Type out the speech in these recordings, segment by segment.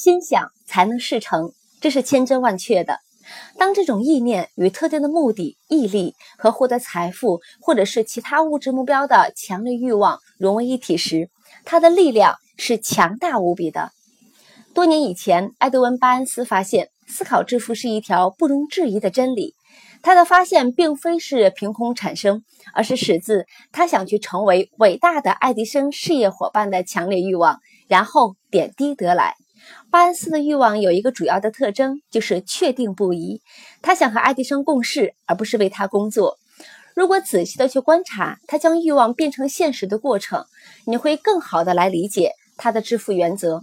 心想才能事成，这是千真万确的。当这种意念与特定的目的、毅力和获得财富或者是其他物质目标的强烈欲望融为一体时，它的力量是强大无比的。多年以前，埃德温·巴恩斯发现，思考致富是一条不容置疑的真理。他的发现并非是凭空产生，而是始自他想去成为伟大的爱迪生事业伙伴的强烈欲望，然后点滴得来。巴恩斯的欲望有一个主要的特征，就是确定不移。他想和爱迪生共事，而不是为他工作。如果仔细的去观察他将欲望变成现实的过程，你会更好的来理解他的致富原则。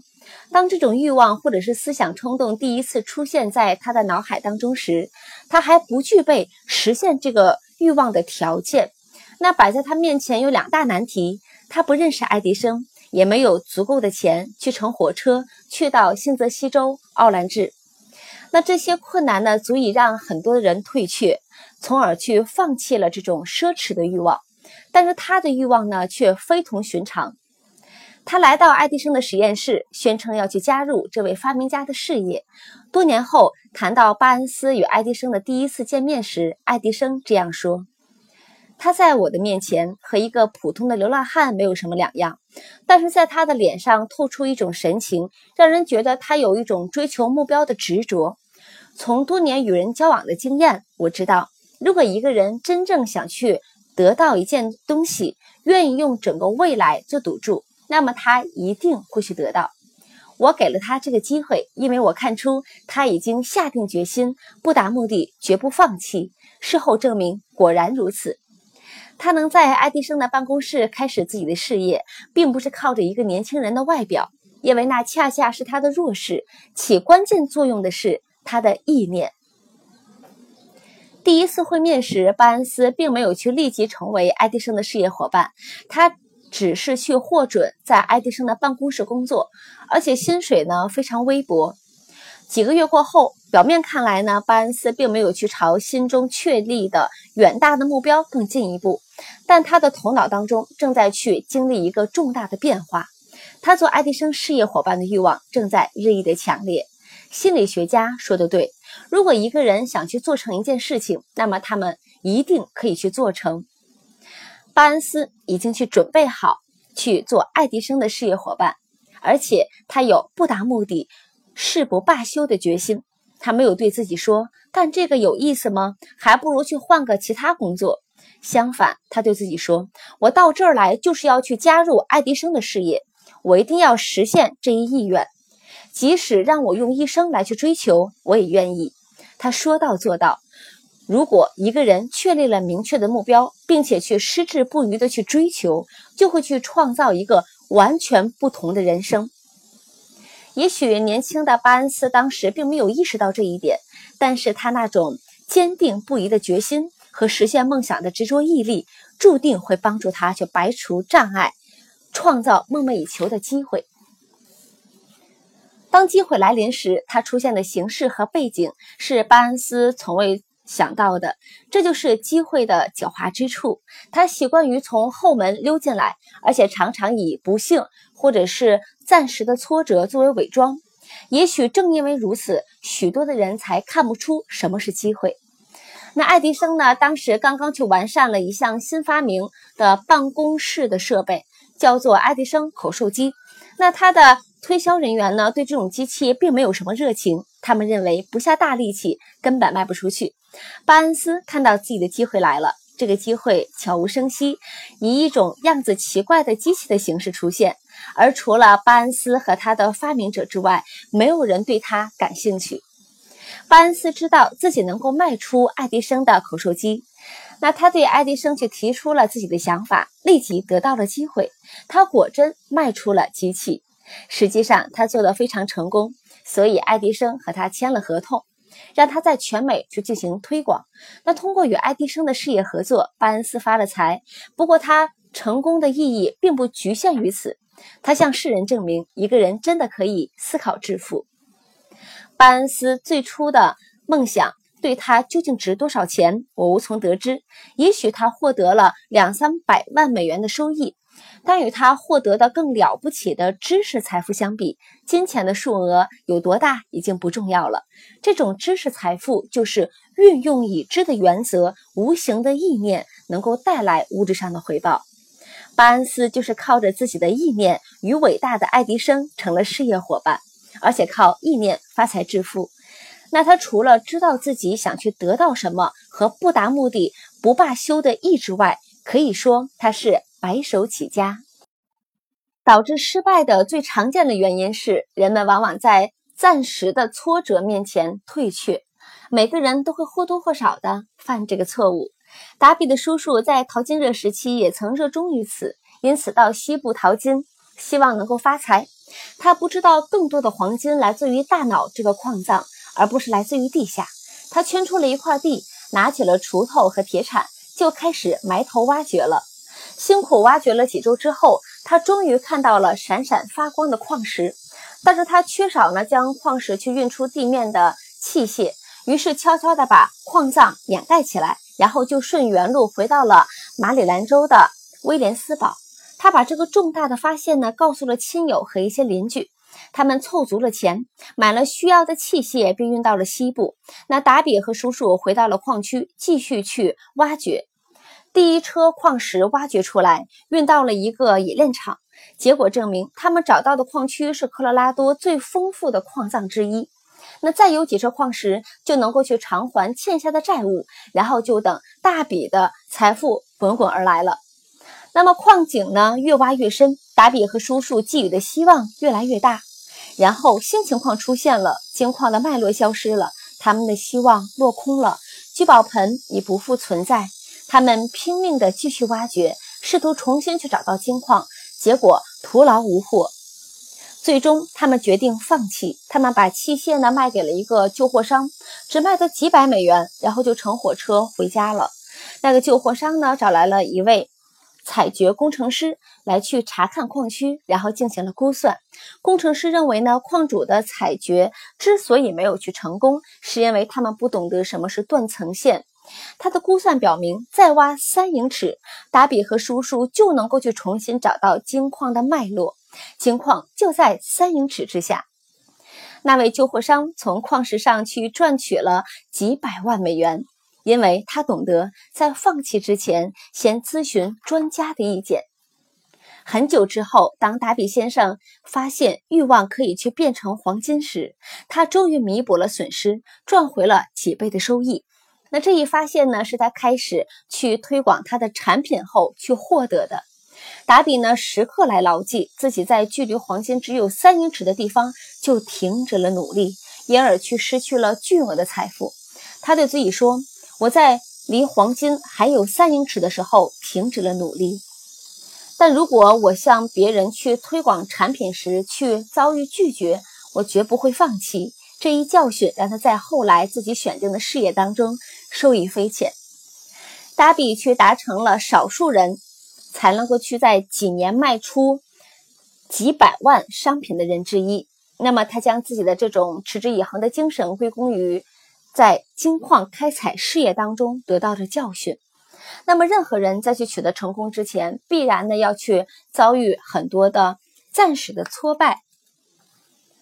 当这种欲望或者是思想冲动第一次出现在他的脑海当中时，他还不具备实现这个欲望的条件。那摆在他面前有两大难题：他不认识爱迪生，也没有足够的钱去乘火车去到新泽西州奥兰治。那这些困难呢，足以让很多人退却，从而去放弃了这种奢侈的欲望。但是他的欲望呢，却非同寻常。他来到爱迪生的实验室，宣称要去加入这位发明家的事业。多年后，谈到巴恩斯与爱迪生的第一次见面时，爱迪生这样说：“他在我的面前和一个普通的流浪汉没有什么两样，但是在他的脸上透出一种神情，让人觉得他有一种追求目标的执着。从多年与人交往的经验，我知道，如果一个人真正想去得到一件东西，愿意用整个未来做赌注。”那么他一定会去得到。我给了他这个机会，因为我看出他已经下定决心，不达目的绝不放弃。事后证明，果然如此。他能在爱迪生的办公室开始自己的事业，并不是靠着一个年轻人的外表，因为那恰恰是他的弱势。起关键作用的是他的意念。第一次会面时，巴恩斯并没有去立即成为爱迪生的事业伙伴，他。只是去获准在爱迪生的办公室工作，而且薪水呢非常微薄。几个月过后，表面看来呢，巴恩斯并没有去朝心中确立的远大的目标更进一步，但他的头脑当中正在去经历一个重大的变化。他做爱迪生事业伙伴的欲望正在日益的强烈。心理学家说的对，如果一个人想去做成一件事情，那么他们一定可以去做成。巴恩斯已经去准备好去做爱迪生的事业伙伴，而且他有不达目的誓不罢休的决心。他没有对自己说干这个有意思吗？还不如去换个其他工作。相反，他对自己说：“我到这儿来就是要去加入爱迪生的事业，我一定要实现这一意愿，即使让我用一生来去追求，我也愿意。”他说到做到。如果一个人确立了明确的目标，并且去矢志不渝的去追求，就会去创造一个完全不同的人生。也许年轻的巴恩斯当时并没有意识到这一点，但是他那种坚定不移的决心和实现梦想的执着毅力，注定会帮助他去排除障碍，创造梦寐以求的机会。当机会来临时，他出现的形式和背景是巴恩斯从未。想到的，这就是机会的狡猾之处。他习惯于从后门溜进来，而且常常以不幸或者是暂时的挫折作为伪装。也许正因为如此，许多的人才看不出什么是机会。那爱迪生呢？当时刚刚去完善了一项新发明的办公室的设备，叫做爱迪生口授机。那他的推销人员呢，对这种机器并没有什么热情，他们认为不下大力气根本卖不出去。巴恩斯看到自己的机会来了，这个机会悄无声息，以一种样子奇怪的机器的形式出现，而除了巴恩斯和他的发明者之外，没有人对他感兴趣。巴恩斯知道自己能够卖出爱迪生的口述机，那他对爱迪生就提出了自己的想法，立即得到了机会。他果真卖出了机器，实际上他做得非常成功，所以爱迪生和他签了合同。让他在全美去进行推广。那通过与爱迪生的事业合作，巴恩斯发了财。不过他成功的意义并不局限于此，他向世人证明一个人真的可以思考致富。巴恩斯最初的梦想对他究竟值多少钱，我无从得知。也许他获得了两三百万美元的收益，但与他获得的更了不起的知识财富相比，金钱的数额有多大已经不重要了。这种知识财富就是运用已知的原则，无形的意念能够带来物质上的回报。巴恩斯就是靠着自己的意念与伟大的爱迪生成了事业伙伴，而且靠意念发财致富。那他除了知道自己想去得到什么和不达目的不罢休的意志外，可以说他是白手起家。导致失败的最常见的原因是，人们往往在暂时的挫折面前退却。每个人都会或多或少的犯这个错误。达比的叔叔在淘金热时期也曾热衷于此，因此到西部淘金，希望能够发财。他不知道更多的黄金来自于大脑这个矿藏，而不是来自于地下。他圈出了一块地，拿起了锄头和铁铲，就开始埋头挖掘了。辛苦挖掘了几周之后，他终于看到了闪闪发光的矿石，但是他缺少呢将矿石去运出地面的器械，于是悄悄地把矿藏掩盖起来，然后就顺原路回到了马里兰州的威廉斯堡。他把这个重大的发现呢告诉了亲友和一些邻居，他们凑足了钱，买了需要的器械，并运到了西部。那达比和叔叔回到了矿区，继续去挖掘。第一车矿石挖掘出来，运到了一个冶炼厂。结果证明，他们找到的矿区是科罗拉多最丰富的矿藏之一。那再有几车矿石，就能够去偿还欠下的债务，然后就等大笔的财富滚滚而来了。那么矿井呢，越挖越深，达比和叔叔寄予的希望越来越大。然后新情况出现了，金矿的脉络消失了，他们的希望落空了，聚宝盆已不复存在。他们拼命地继续挖掘，试图重新去找到金矿，结果徒劳无获。最终，他们决定放弃。他们把器械呢卖给了一个旧货商，只卖得几百美元，然后就乘火车回家了。那个旧货商呢找来了一位采掘工程师来去查看矿区，然后进行了估算。工程师认为呢，矿主的采掘之所以没有去成功，是因为他们不懂得什么是断层线。他的估算表明，再挖三英尺，达比和叔叔就能够去重新找到金矿的脉络。金矿就在三英尺之下。那位旧货商从矿石上去赚取了几百万美元，因为他懂得在放弃之前先咨询专家的意见。很久之后，当达比先生发现欲望可以去变成黄金时，他终于弥补了损失，赚回了几倍的收益。那这一发现呢，是他开始去推广他的产品后去获得的。达比呢，时刻来牢记自己在距离黄金只有三英尺的地方就停止了努力，因而去失去了巨额的财富。他对自己说：“我在离黄金还有三英尺的时候停止了努力。但如果我向别人去推广产品时去遭遇拒绝，我绝不会放弃。”这一教训让他在后来自己选定的事业当中受益匪浅。达比却达成了少数人才能够去在几年卖出几百万商品的人之一。那么，他将自己的这种持之以恒的精神归功于在金矿开采事业当中得到的教训。那么，任何人在去取得成功之前，必然呢要去遭遇很多的暂时的挫败。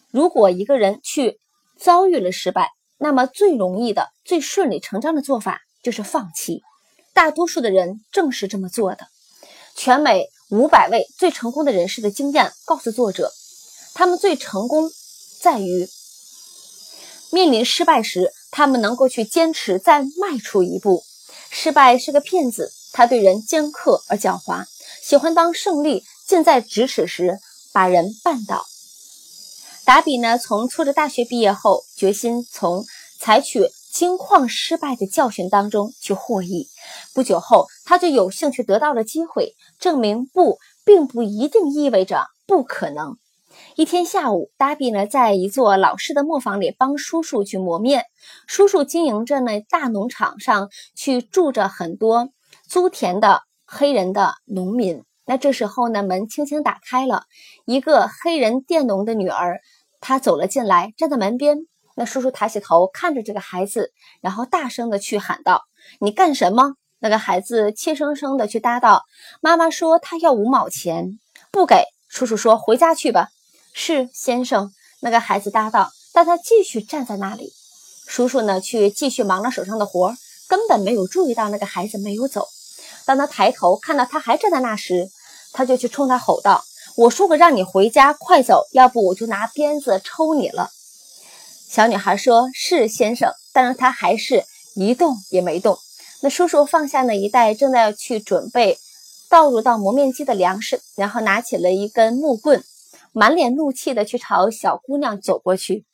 如果一个人去，遭遇了失败，那么最容易的、最顺理成章的做法就是放弃。大多数的人正是这么做的。全美五百位最成功的人士的经验告诉作者，他们最成功在于面临失败时，他们能够去坚持再迈出一步。失败是个骗子，他对人尖刻而狡猾，喜欢当胜利近在咫尺时把人绊倒。达比呢，从挫折大学毕业后，决心从采取金矿失败的教训当中去获益。不久后，他就有兴趣得到了机会，证明不并不一定意味着不可能。一天下午，达比呢在一座老式的磨坊里帮叔叔去磨面。叔叔经营着那大农场上去住着很多租田的黑人的农民。那这时候呢，门轻轻打开了，一个黑人佃农的女儿。她走了进来，站在门边。那叔叔抬起头看着这个孩子，然后大声的去喊道：“你干什么？”那个孩子怯生生的去答道：“妈妈说她要五毛钱，不给。”叔叔说：“回家去吧。”是先生。那个孩子答道，但他继续站在那里。叔叔呢，去继续忙了手上的活，根本没有注意到那个孩子没有走。当他抬头看到他还站在那时，他就去冲他吼道：“我说过让你回家，快走，要不我就拿鞭子抽你了。”小女孩说：“是先生。”但是她还是一动也没动。那叔叔放下那一袋正在去准备倒入到磨面机的粮食，然后拿起了一根木棍，满脸怒气的去朝小姑娘走过去。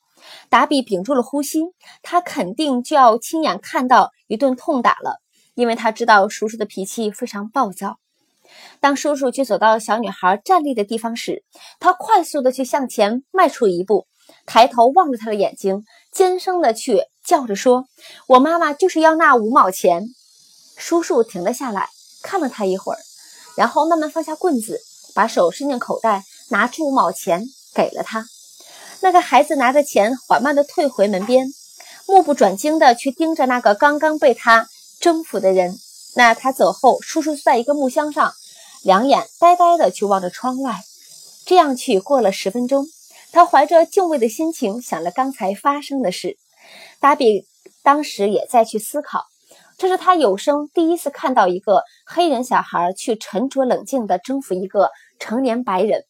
达比屏住了呼吸，他肯定就要亲眼看到一顿痛打了，因为他知道叔叔的脾气非常暴躁。当叔叔去走到小女孩站立的地方时，他快速的去向前迈出一步，抬头望着她的眼睛，尖声的去叫着说：“我妈妈就是要那五毛钱。”叔叔停了下来，看了他一会儿，然后慢慢放下棍子，把手伸进口袋，拿出五毛钱给了他。那个孩子拿着钱，缓慢地退回门边，目不转睛地去盯着那个刚刚被他征服的人。那他走后，叔叔坐在一个木箱上，两眼呆呆地去望着窗外。这样去过了十分钟，他怀着敬畏的心情想了刚才发生的事。达比当时也在去思考，这是他有生第一次看到一个黑人小孩去沉着冷静地征服一个成年白人。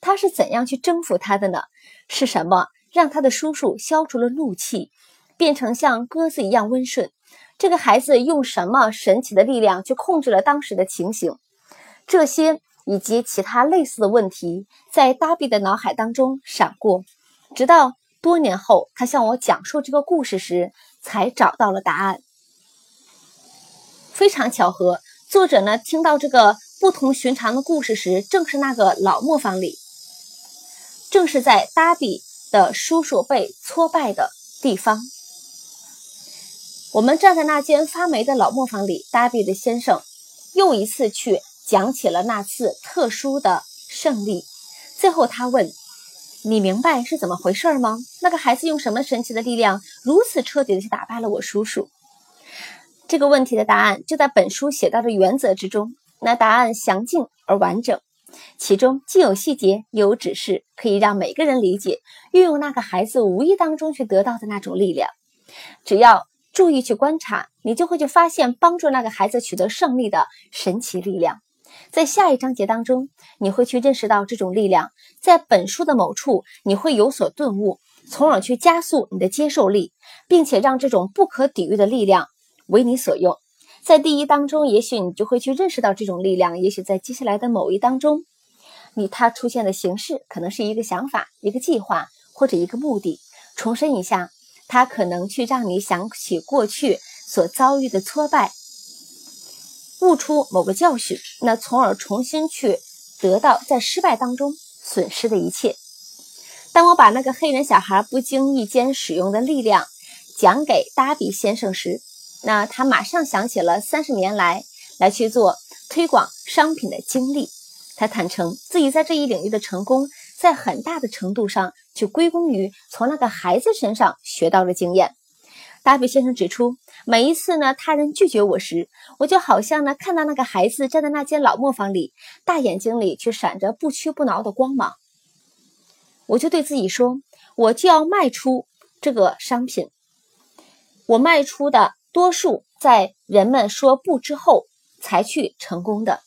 他是怎样去征服他的呢？是什么让他的叔叔消除了怒气，变成像鸽子一样温顺？这个孩子用什么神奇的力量去控制了当时的情形？这些以及其他类似的问题在达比的脑海当中闪过，直到多年后他向我讲述这个故事时，才找到了答案。非常巧合，作者呢听到这个不同寻常的故事时，正是那个老磨坊里。正是在达比的叔叔被挫败的地方，我们站在那间发霉的老磨坊里。达比的先生又一次去讲起了那次特殊的胜利。最后，他问：“你明白是怎么回事吗？那个孩子用什么神奇的力量，如此彻底的去打败了我叔叔？”这个问题的答案就在本书写到的原则之中。那答案详尽而完整。其中既有细节，又有指示，可以让每个人理解，运用那个孩子无意当中去得到的那种力量。只要注意去观察，你就会去发现帮助那个孩子取得胜利的神奇力量。在下一章节当中，你会去认识到这种力量。在本书的某处，你会有所顿悟，从而去加速你的接受力，并且让这种不可抵御的力量为你所用。在第一当中，也许你就会去认识到这种力量；也许在接下来的某一当中，你它出现的形式可能是一个想法、一个计划或者一个目的。重申一下，它可能去让你想起过去所遭遇的挫败，悟出某个教训，那从而重新去得到在失败当中损失的一切。当我把那个黑人小孩不经意间使用的力量讲给达比先生时，那他马上想起了三十年来来去做推广商品的经历。他坦诚自己在这一领域的成功，在很大的程度上就归功于从那个孩子身上学到的经验。达比先生指出，每一次呢，他人拒绝我时，我就好像呢看到那个孩子站在那间老磨坊里，大眼睛里却闪着不屈不挠的光芒。我就对自己说，我就要卖出这个商品，我卖出的。多数在人们说不之后才去成功的。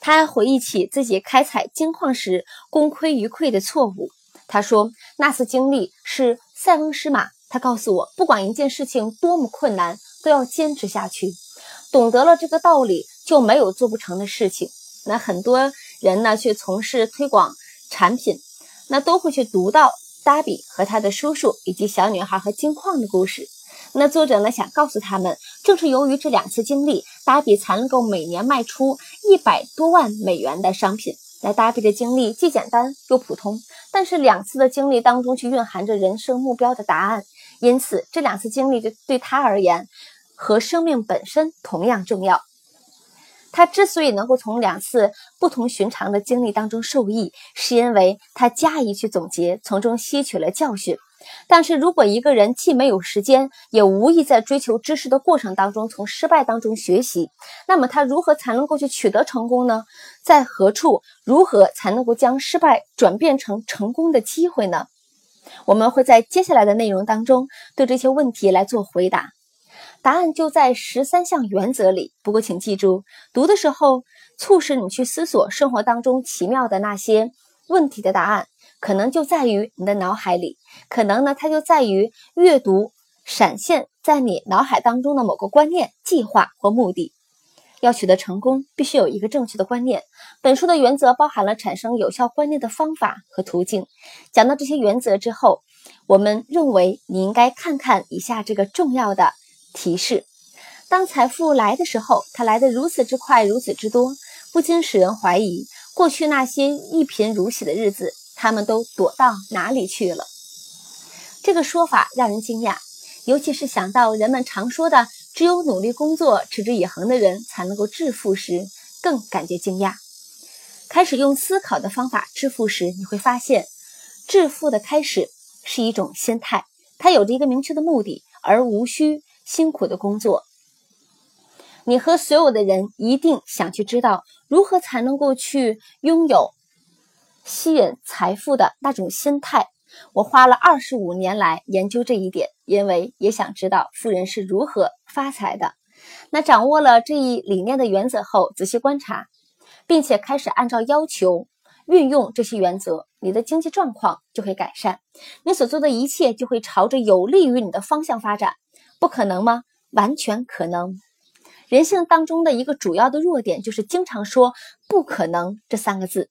他还回忆起自己开采金矿时功亏一篑的错误。他说：“那次经历是塞翁失马。”他告诉我，不管一件事情多么困难，都要坚持下去。懂得了这个道理，就没有做不成的事情。那很多人呢，去从事推广产品，那都会去读到达比和他的叔叔以及小女孩和金矿的故事。那作者呢想告诉他们，正是由于这两次经历，达比才能够每年卖出一百多万美元的商品。那达比的经历既简单又普通，但是两次的经历当中却蕴含着人生目标的答案，因此这两次经历就对他而言和生命本身同样重要。他之所以能够从两次不同寻常的经历当中受益，是因为他加以去总结，从中吸取了教训。但是如果一个人既没有时间，也无意在追求知识的过程当中从失败当中学习，那么他如何才能够去取得成功呢？在何处，如何才能够将失败转变成成功的机会呢？我们会在接下来的内容当中对这些问题来做回答，答案就在十三项原则里。不过请记住，读的时候促使你去思索生活当中奇妙的那些问题的答案。可能就在于你的脑海里，可能呢，它就在于阅读闪现在你脑海当中的某个观念、计划或目的。要取得成功，必须有一个正确的观念。本书的原则包含了产生有效观念的方法和途径。讲到这些原则之后，我们认为你应该看看以下这个重要的提示：当财富来的时候，它来得如此之快，如此之多，不禁使人怀疑过去那些一贫如洗的日子。他们都躲到哪里去了？这个说法让人惊讶，尤其是想到人们常说的“只有努力工作、持之以恒的人才能够致富”时，更感觉惊讶。开始用思考的方法致富时，你会发现，致富的开始是一种心态，它有着一个明确的目的，而无需辛苦的工作。你和所有的人一定想去知道如何才能够去拥有。吸引财富的那种心态，我花了二十五年来研究这一点，因为也想知道富人是如何发财的。那掌握了这一理念的原则后，仔细观察，并且开始按照要求运用这些原则，你的经济状况就会改善，你所做的一切就会朝着有利于你的方向发展。不可能吗？完全可能。人性当中的一个主要的弱点就是经常说“不可能”这三个字。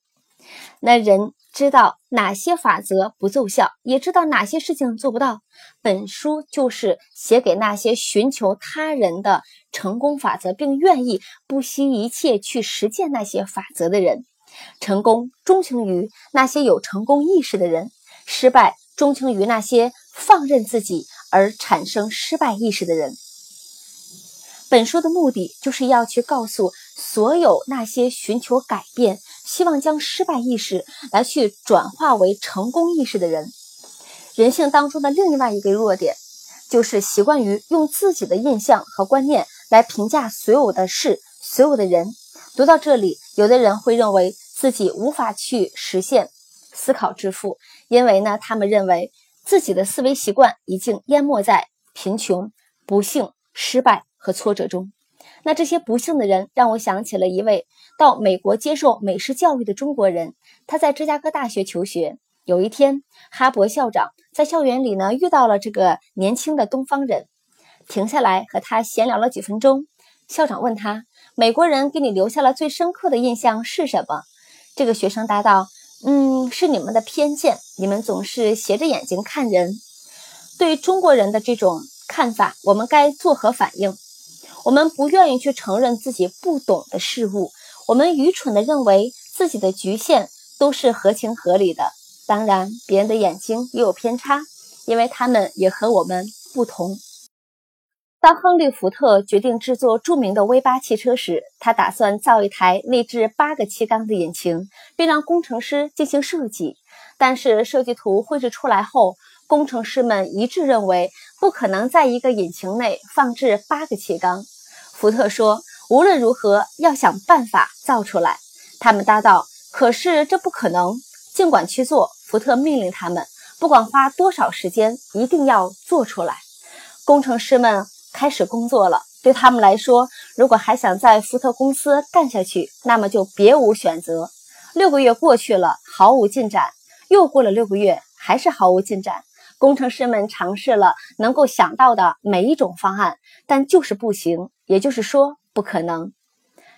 那人知道哪些法则不奏效，也知道哪些事情做不到。本书就是写给那些寻求他人的成功法则，并愿意不惜一切去实践那些法则的人。成功钟情于那些有成功意识的人，失败钟情于那些放任自己而产生失败意识的人。本书的目的就是要去告诉所有那些寻求改变。希望将失败意识来去转化为成功意识的人，人性当中的另外一个弱点，就是习惯于用自己的印象和观念来评价所有的事、所有的人。读到这里，有的人会认为自己无法去实现思考致富，因为呢，他们认为自己的思维习惯已经淹没在贫穷、不幸、失败和挫折中。那这些不幸的人让我想起了一位到美国接受美式教育的中国人。他在芝加哥大学求学。有一天，哈勃校长在校园里呢遇到了这个年轻的东方人，停下来和他闲聊了几分钟。校长问他：“美国人给你留下了最深刻的印象是什么？”这个学生答道：“嗯，是你们的偏见，你们总是斜着眼睛看人。对于中国人的这种看法，我们该作何反应？”我们不愿意去承认自己不懂的事物，我们愚蠢地认为自己的局限都是合情合理的。当然，别人的眼睛也有偏差，因为他们也和我们不同。当亨利·福特决定制作著名的 V 八汽车时，他打算造一台内置八个气缸的引擎，并让工程师进行设计。但是设计图绘制出来后，工程师们一致认为不可能在一个引擎内放置八个气缸。福特说：“无论如何，要想办法造出来。”他们答道：“可是这不可能。”尽管去做，福特命令他们，不管花多少时间，一定要做出来。工程师们开始工作了。对他们来说，如果还想在福特公司干下去，那么就别无选择。六个月过去了，毫无进展。又过了六个月，还是毫无进展。工程师们尝试了能够想到的每一种方案，但就是不行，也就是说不可能。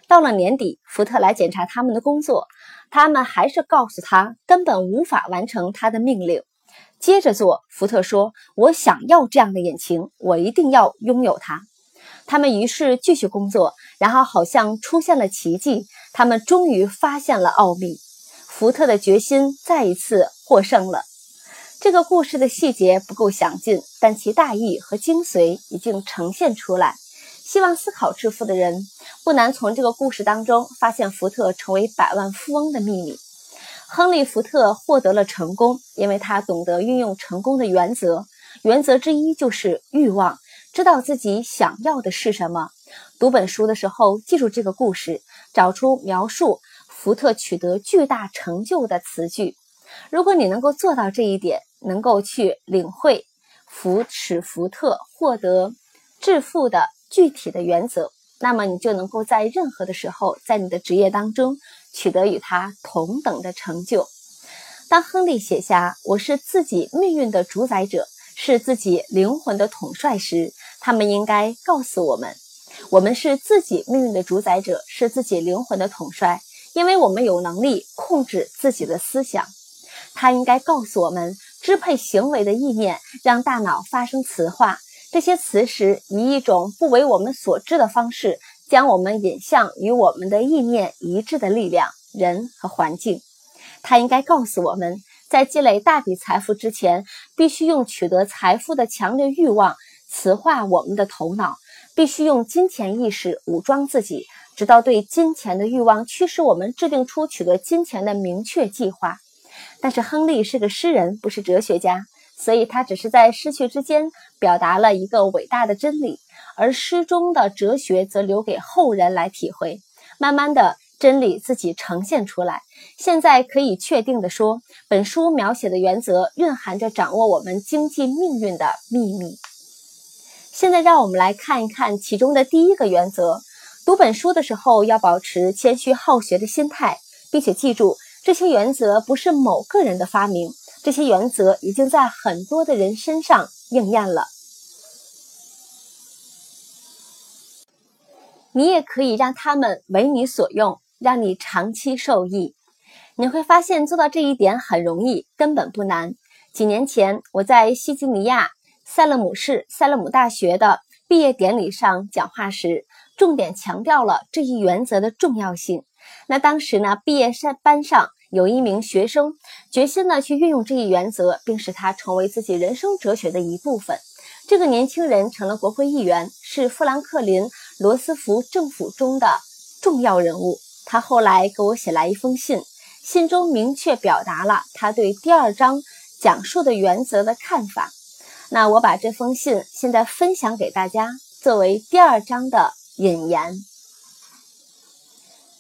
到了年底，福特来检查他们的工作，他们还是告诉他根本无法完成他的命令。接着做，福特说：“我想要这样的引擎，我一定要拥有它。”他们于是继续工作，然后好像出现了奇迹，他们终于发现了奥秘。福特的决心再一次获胜了。这个故事的细节不够详尽，但其大意和精髓已经呈现出来。希望思考致富的人不难从这个故事当中发现福特成为百万富翁的秘密。亨利·福特获得了成功，因为他懂得运用成功的原则。原则之一就是欲望，知道自己想要的是什么。读本书的时候，记住这个故事，找出描述福特取得巨大成就的词句。如果你能够做到这一点，能够去领会福使福特获得致富的具体的原则，那么你就能够在任何的时候，在你的职业当中取得与他同等的成就。当亨利写下“我是自己命运的主宰者，是自己灵魂的统帅”时，他们应该告诉我们：我们是自己命运的主宰者，是自己灵魂的统帅，因为我们有能力控制自己的思想。他应该告诉我们，支配行为的意念让大脑发生词化。这些磁石以一种不为我们所知的方式，将我们引向与我们的意念一致的力量、人和环境。它应该告诉我们，在积累大笔财富之前，必须用取得财富的强烈欲望磁化我们的头脑，必须用金钱意识武装自己，直到对金钱的欲望驱使我们制定出取得金钱的明确计划。但是，亨利是个诗人，不是哲学家。所以，他只是在失去之间表达了一个伟大的真理，而诗中的哲学则留给后人来体会。慢慢的，真理自己呈现出来。现在可以确定的说，本书描写的原则蕴含着掌握我们经济命运的秘密。现在，让我们来看一看其中的第一个原则：读本书的时候要保持谦虚好学的心态，并且记住，这些原则不是某个人的发明。这些原则已经在很多的人身上应验了。你也可以让他们为你所用，让你长期受益。你会发现做到这一点很容易，根本不难。几年前，我在西吉尼亚塞勒姆市塞勒姆大学的毕业典礼上讲话时，重点强调了这一原则的重要性。那当时呢，毕业班班上。有一名学生决心呢去运用这一原则，并使它成为自己人生哲学的一部分。这个年轻人成了国会议员，是富兰克林·罗斯福政府中的重要人物。他后来给我写来一封信，信中明确表达了他对第二章讲述的原则的看法。那我把这封信现在分享给大家，作为第二章的引言。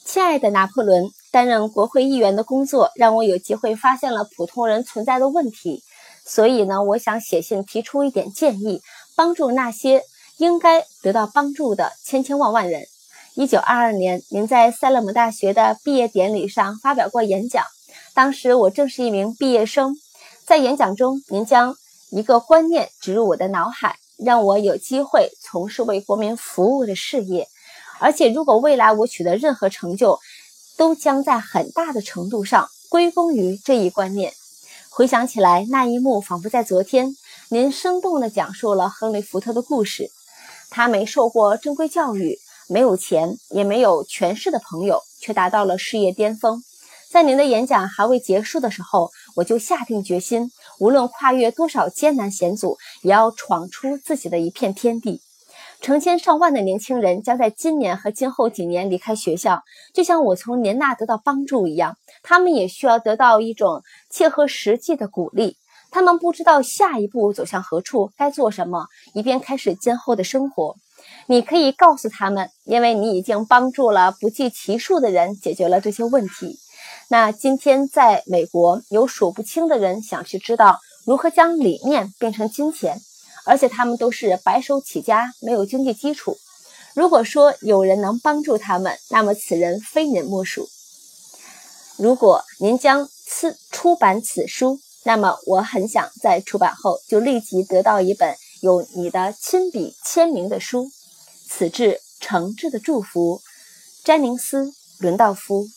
亲爱的拿破仑。担任国会议员的工作让我有机会发现了普通人存在的问题，所以呢，我想写信提出一点建议，帮助那些应该得到帮助的千千万万人。一九二二年，您在塞勒姆大学的毕业典礼上发表过演讲，当时我正是一名毕业生。在演讲中，您将一个观念植入我的脑海，让我有机会从事为国民服务的事业。而且，如果未来我取得任何成就，都将在很大的程度上归功于这一观念。回想起来，那一幕仿佛在昨天。您生动地讲述了亨利·福特的故事。他没受过正规教育，没有钱，也没有权势的朋友，却达到了事业巅峰。在您的演讲还未结束的时候，我就下定决心，无论跨越多少艰难险阻，也要闯出自己的一片天地。成千上万的年轻人将在今年和今后几年离开学校，就像我从您那得到帮助一样，他们也需要得到一种切合实际的鼓励。他们不知道下一步走向何处，该做什么，以便开始今后的生活。你可以告诉他们，因为你已经帮助了不计其数的人解决了这些问题。那今天在美国，有数不清的人想去知道如何将理念变成金钱。而且他们都是白手起家，没有经济基础。如果说有人能帮助他们，那么此人非您莫属。如果您将此出版此书，那么我很想在出版后就立即得到一本有你的亲笔签名的书。此致诚挚的祝福，詹宁斯·伦道夫。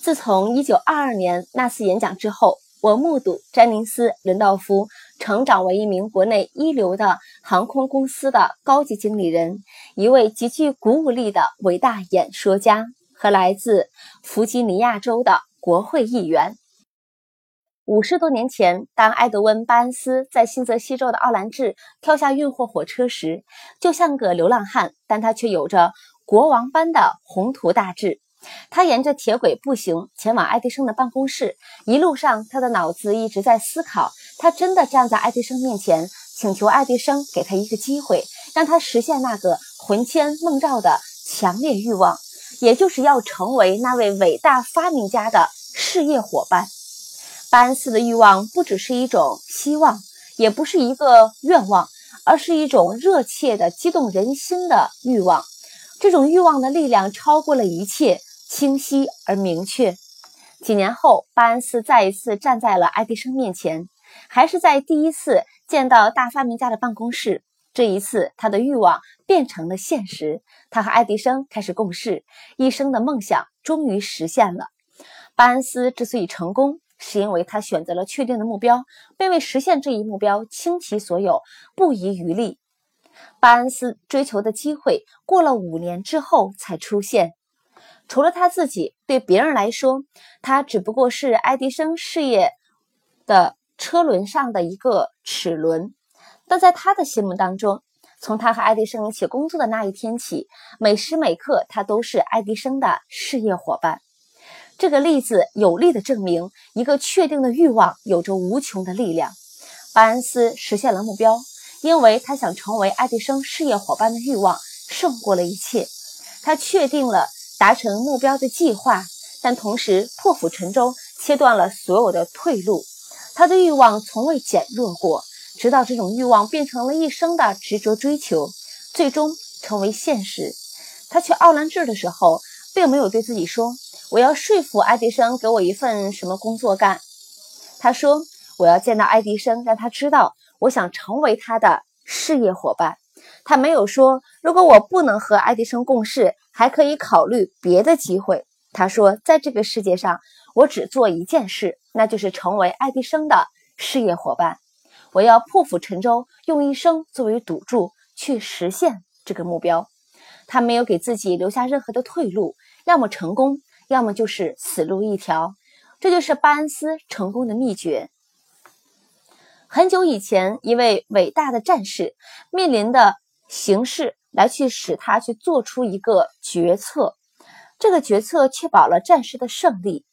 自从1922年那次演讲之后。我目睹詹宁斯·伦道夫成长为一名国内一流的航空公司的高级经理人，一位极具鼓舞力的伟大演说家和来自弗吉尼亚州的国会议员。五十多年前，当埃德温·巴恩斯在新泽西州的奥兰治跳下运货火车时，就像个流浪汉，但他却有着国王般的宏图大志。他沿着铁轨步行前往爱迪生的办公室，一路上他的脑子一直在思考：他真的站在爱迪生面前，请求爱迪生给他一个机会，让他实现那个魂牵梦绕的强烈欲望，也就是要成为那位伟大发明家的事业伙伴。巴恩斯的欲望不只是一种希望，也不是一个愿望，而是一种热切的、激动人心的欲望。这种欲望的力量超过了一切，清晰而明确。几年后，巴恩斯再一次站在了爱迪生面前，还是在第一次见到大发明家的办公室。这一次，他的欲望变成了现实。他和爱迪生开始共事，一生的梦想终于实现了。巴恩斯之所以成功。是因为他选择了确定的目标，并为实现这一目标倾其所有，不遗余力。巴恩斯追求的机会过了五年之后才出现。除了他自己，对别人来说，他只不过是爱迪生事业的车轮上的一个齿轮。但在他的心目当中，从他和爱迪生一起工作的那一天起，每时每刻他都是爱迪生的事业伙伴。这个例子有力的证明，一个确定的欲望有着无穷的力量。巴恩斯实现了目标，因为他想成为爱迪生事业伙伴的欲望胜过了一切。他确定了达成目标的计划，但同时破釜沉舟，切断了所有的退路。他的欲望从未减弱过，直到这种欲望变成了一生的执着追求，最终成为现实。他去奥兰治的时候，并没有对自己说。我要说服爱迪生给我一份什么工作干。他说：“我要见到爱迪生，让他知道我想成为他的事业伙伴。”他没有说：“如果我不能和爱迪生共事，还可以考虑别的机会。”他说：“在这个世界上，我只做一件事，那就是成为爱迪生的事业伙伴。我要破釜沉舟，用一生作为赌注去实现这个目标。”他没有给自己留下任何的退路，要么成功。要么就是死路一条，这就是巴恩斯成功的秘诀。很久以前，一位伟大的战士面临的形势来去使他去做出一个决策，这个决策确保了战士的胜利。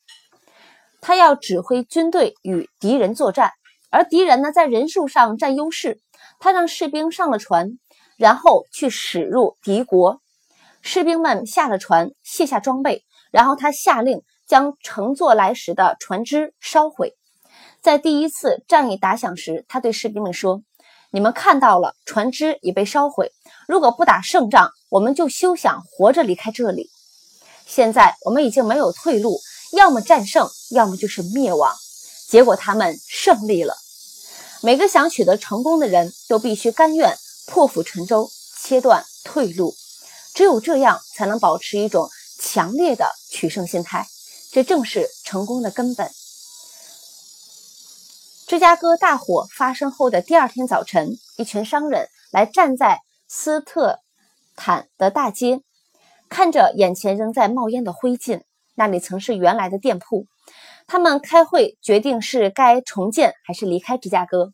他要指挥军队与敌人作战，而敌人呢在人数上占优势。他让士兵上了船，然后去驶入敌国。士兵们下了船，卸下装备。然后他下令将乘坐来时的船只烧毁。在第一次战役打响时，他对士兵们说：“你们看到了，船只已被烧毁。如果不打胜仗，我们就休想活着离开这里。现在我们已经没有退路，要么战胜，要么就是灭亡。结果他们胜利了。每个想取得成功的人都必须甘愿破釜沉舟，切断退路。只有这样，才能保持一种。”强烈的取胜心态，这正是成功的根本。芝加哥大火发生后的第二天早晨，一群商人来站在斯特坦的大街，看着眼前仍在冒烟的灰烬，那里曾是原来的店铺。他们开会决定是该重建还是离开芝加哥，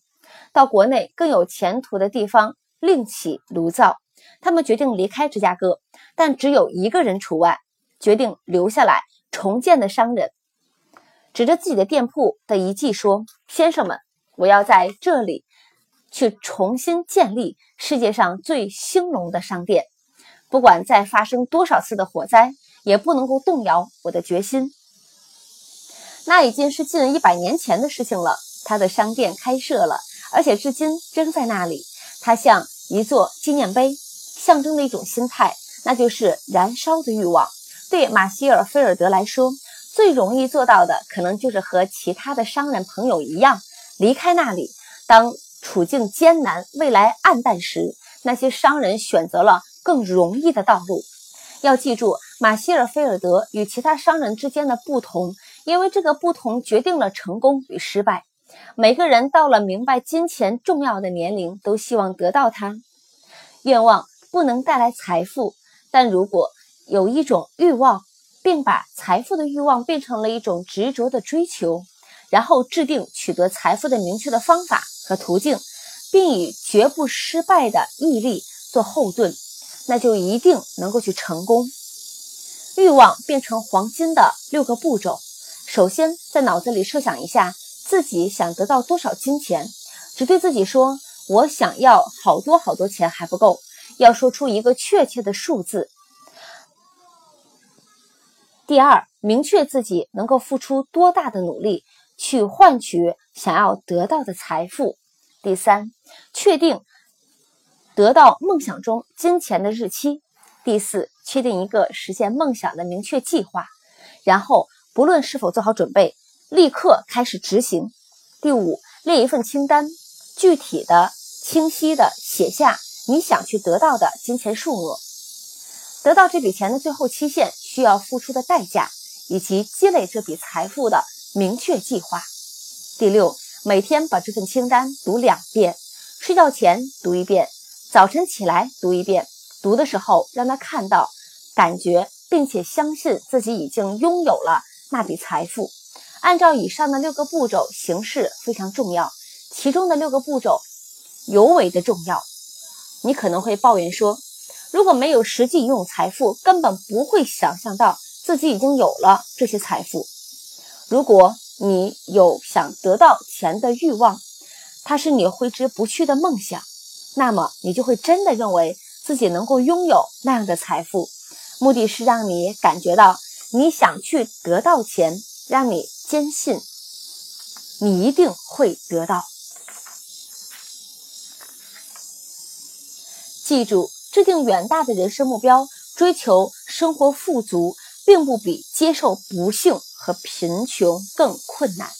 到国内更有前途的地方另起炉灶。他们决定离开芝加哥，但只有一个人除外。决定留下来重建的商人，指着自己的店铺的遗迹说：“先生们，我要在这里去重新建立世界上最兴隆的商店，不管再发生多少次的火灾，也不能够动摇我的决心。”那已经是近一百年前的事情了。他的商店开设了，而且至今仍在那里。它像一座纪念碑，象征的一种心态，那就是燃烧的欲望。对马歇尔·菲尔德来说，最容易做到的，可能就是和其他的商人朋友一样，离开那里。当处境艰难、未来暗淡时，那些商人选择了更容易的道路。要记住，马歇尔·菲尔德与其他商人之间的不同，因为这个不同决定了成功与失败。每个人到了明白金钱重要的年龄，都希望得到它。愿望不能带来财富，但如果有一种欲望，并把财富的欲望变成了一种执着的追求，然后制定取得财富的明确的方法和途径，并以绝不失败的毅力做后盾，那就一定能够去成功。欲望变成黄金的六个步骤。首先，在脑子里设想一下自己想得到多少金钱，只对自己说：“我想要好多好多钱还不够，要说出一个确切的数字。”第二，明确自己能够付出多大的努力去换取想要得到的财富。第三，确定得到梦想中金钱的日期。第四，确定一个实现梦想的明确计划，然后不论是否做好准备，立刻开始执行。第五，列一份清单，具体的、清晰的写下你想去得到的金钱数额。得到这笔钱的最后期限需要付出的代价，以及积累这笔财富的明确计划。第六，每天把这份清单读两遍，睡觉前读一遍，早晨起来读一遍。读的时候让他看到、感觉，并且相信自己已经拥有了那笔财富。按照以上的六个步骤行事非常重要，其中的六个步骤尤为的重要。你可能会抱怨说。如果没有实际拥有财富，根本不会想象到自己已经有了这些财富。如果你有想得到钱的欲望，它是你挥之不去的梦想，那么你就会真的认为自己能够拥有那样的财富。目的是让你感觉到你想去得到钱，让你坚信你一定会得到。记住。制定远大的人生目标，追求生活富足，并不比接受不幸和贫穷更困难。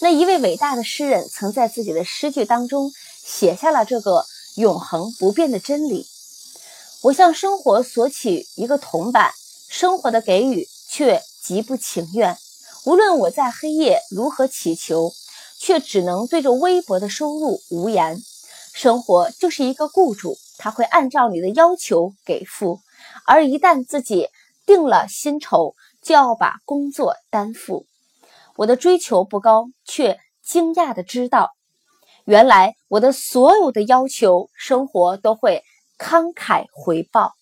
那一位伟大的诗人曾在自己的诗句当中写下了这个永恒不变的真理：我向生活索取一个铜板，生活的给予却极不情愿。无论我在黑夜如何祈求，却只能对着微薄的收入无言。生活就是一个雇主。他会按照你的要求给付，而一旦自己定了薪酬，就要把工作担负。我的追求不高，却惊讶的知道，原来我的所有的要求，生活都会慷慨回报。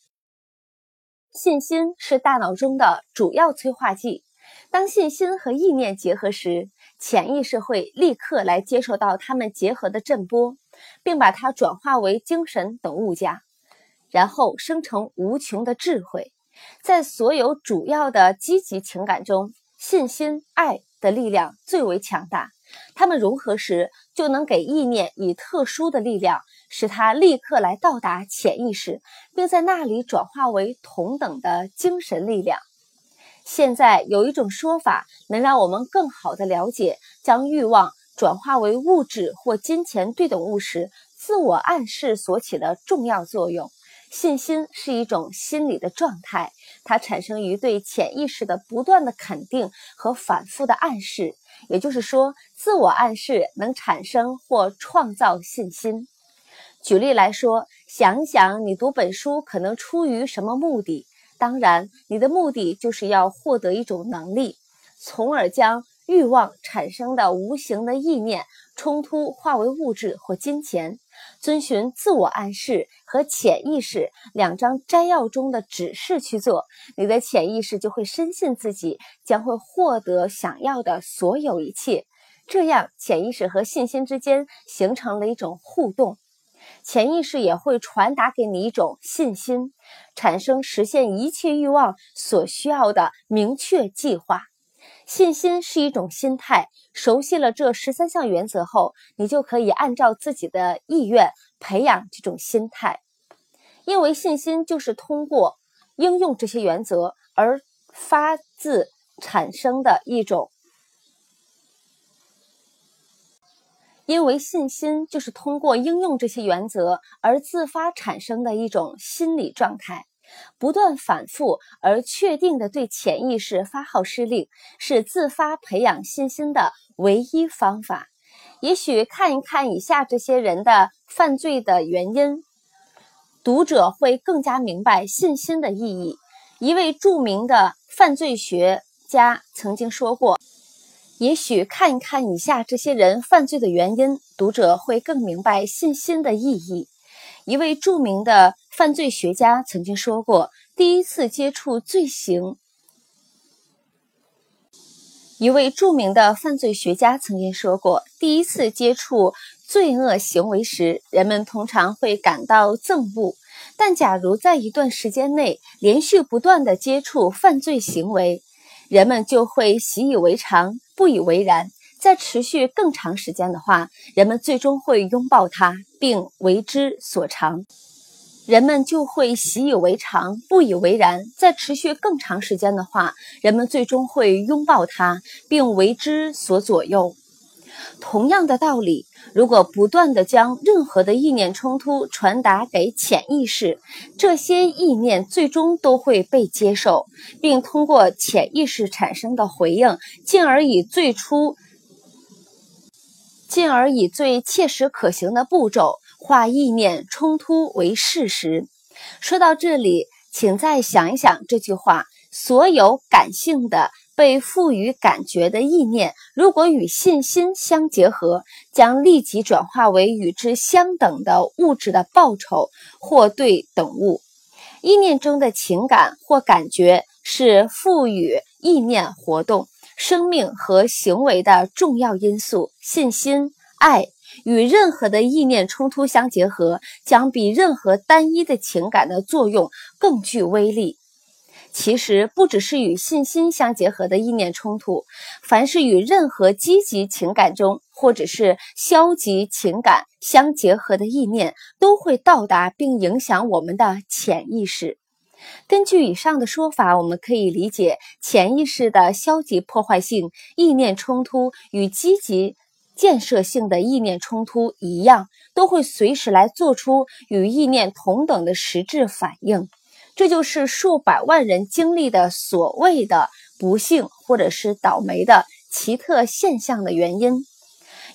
信心是大脑中的主要催化剂，当信心和意念结合时，潜意识会立刻来接受到它们结合的震波。并把它转化为精神等物价，然后生成无穷的智慧。在所有主要的积极情感中，信心、爱的力量最为强大。它们融合时，就能给意念以特殊的力量，使它立刻来到达潜意识，并在那里转化为同等的精神力量。现在有一种说法，能让我们更好地了解将欲望。转化为物质或金钱对等物时，自我暗示所起的重要作用。信心是一种心理的状态，它产生于对潜意识的不断的肯定和反复的暗示。也就是说，自我暗示能产生或创造信心。举例来说，想想你读本书可能出于什么目的？当然，你的目的就是要获得一种能力，从而将。欲望产生的无形的意念冲突化为物质或金钱，遵循自我暗示和潜意识两张摘要中的指示去做，你的潜意识就会深信自己将会获得想要的所有一切。这样，潜意识和信心之间形成了一种互动，潜意识也会传达给你一种信心，产生实现一切欲望所需要的明确计划。信心是一种心态，熟悉了这十三项原则后，你就可以按照自己的意愿培养这种心态。因为信心就是通过应用这些原则而发自产生的一种，因为信心就是通过应用这些原则而自发产生的一种心理状态。不断反复而确定的对潜意识发号施令，是自发培养信心的唯一方法。也许看一看以下这些人的犯罪的原因，读者会更加明白信心的意义。一位著名的犯罪学家曾经说过：“也许看一看以下这些人犯罪的原因，读者会更明白信心的意义。”一位著名的犯罪学家曾经说过，第一次接触罪行。一位著名的犯罪学家曾经说过，第一次接触罪恶行为时，人们通常会感到憎恶，但假如在一段时间内连续不断的接触犯罪行为，人们就会习以为常，不以为然。在持续更长时间的话，人们最终会拥抱它，并为之所长。”人们就会习以为常、不以为然。在持续更长时间的话，人们最终会拥抱它，并为之所左右。同样的道理，如果不断地将任何的意念冲突传达给潜意识，这些意念最终都会被接受，并通过潜意识产生的回应，进而以最初，进而以最切实可行的步骤。化意念冲突为事实。说到这里，请再想一想这句话：所有感性的被赋予感觉的意念，如果与信心相结合，将立即转化为与之相等的物质的报酬或对等物。意念中的情感或感觉是赋予意念活动、生命和行为的重要因素。信心、爱。与任何的意念冲突相结合，将比任何单一的情感的作用更具威力。其实，不只是与信心相结合的意念冲突，凡是与任何积极情感中或者是消极情感相结合的意念，都会到达并影响我们的潜意识。根据以上的说法，我们可以理解潜意识的消极破坏性意念冲突与积极。建设性的意念冲突一样，都会随时来做出与意念同等的实质反应。这就是数百万人经历的所谓的不幸或者是倒霉的奇特现象的原因。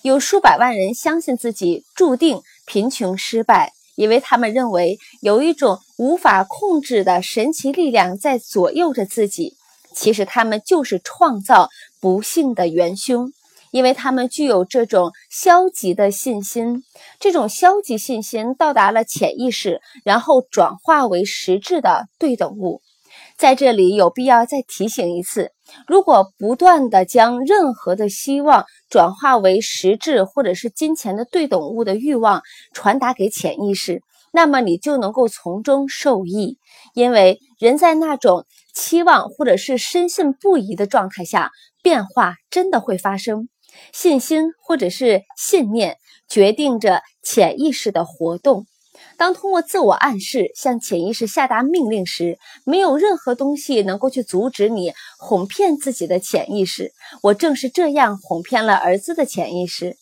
有数百万人相信自己注定贫穷失败，因为他们认为有一种无法控制的神奇力量在左右着自己。其实他们就是创造不幸的元凶。因为他们具有这种消极的信心，这种消极信心到达了潜意识，然后转化为实质的对等物。在这里有必要再提醒一次：如果不断的将任何的希望转化为实质或者是金钱的对等物的欲望传达给潜意识，那么你就能够从中受益。因为人在那种期望或者是深信不疑的状态下，变化真的会发生。信心或者是信念决定着潜意识的活动。当通过自我暗示向潜意识下达命令时，没有任何东西能够去阻止你哄骗自己的潜意识。我正是这样哄骗了儿子的潜意识。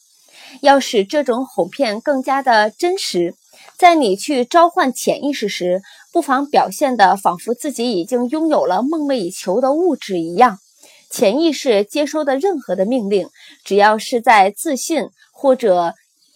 要使这种哄骗更加的真实，在你去召唤潜意识时，不妨表现的仿佛自己已经拥有了梦寐以求的物质一样。潜意识接收的任何的命令，只要是在自信或者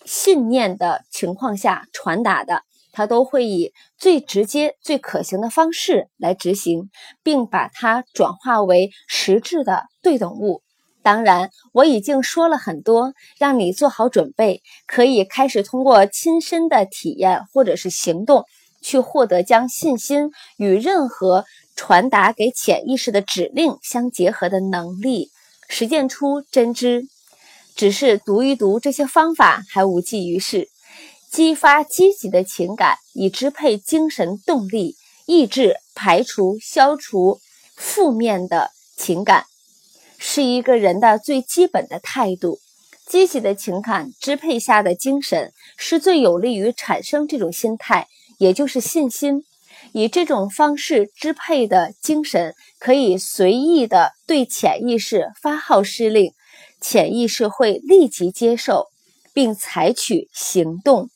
信念的情况下传达的，它都会以最直接、最可行的方式来执行，并把它转化为实质的对等物。当然，我已经说了很多，让你做好准备，可以开始通过亲身的体验或者是行动，去获得将信心与任何。传达给潜意识的指令相结合的能力，实践出真知。只是读一读这些方法还无济于事。激发积极的情感，以支配精神动力，抑制、排除、消除负面的情感，是一个人的最基本的态度。积极的情感支配下的精神，是最有利于产生这种心态，也就是信心。以这种方式支配的精神，可以随意的对潜意识发号施令，潜意识会立即接受并采取行动。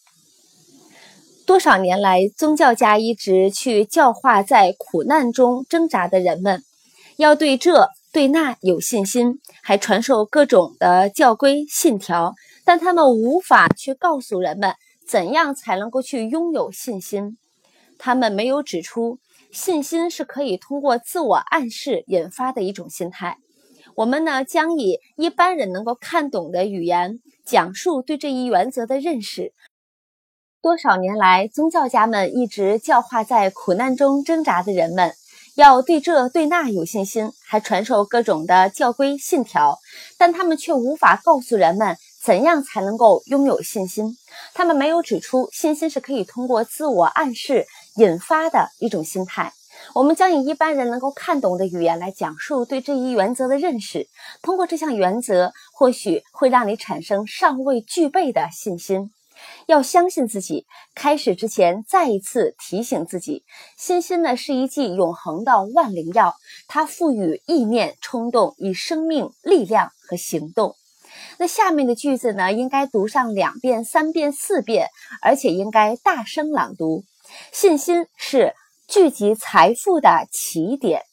多少年来，宗教家一直去教化在苦难中挣扎的人们，要对这对那有信心，还传授各种的教规信条，但他们无法去告诉人们怎样才能够去拥有信心。他们没有指出，信心是可以通过自我暗示引发的一种心态。我们呢，将以一般人能够看懂的语言讲述对这一原则的认识。多少年来，宗教家们一直教化在苦难中挣扎的人们，要对这对那有信心，还传授各种的教规信条，但他们却无法告诉人们怎样才能够拥有信心。他们没有指出，信心是可以通过自我暗示引发的一种心态。我们将以一般人能够看懂的语言来讲述对这一原则的认识。通过这项原则，或许会让你产生尚未具备的信心。要相信自己。开始之前，再一次提醒自己：信心呢是一剂永恒的万灵药，它赋予意念、冲动以生命力量和行动。那下面的句子呢，应该读上两遍、三遍、四遍，而且应该大声朗读。信心是聚集财富的起点，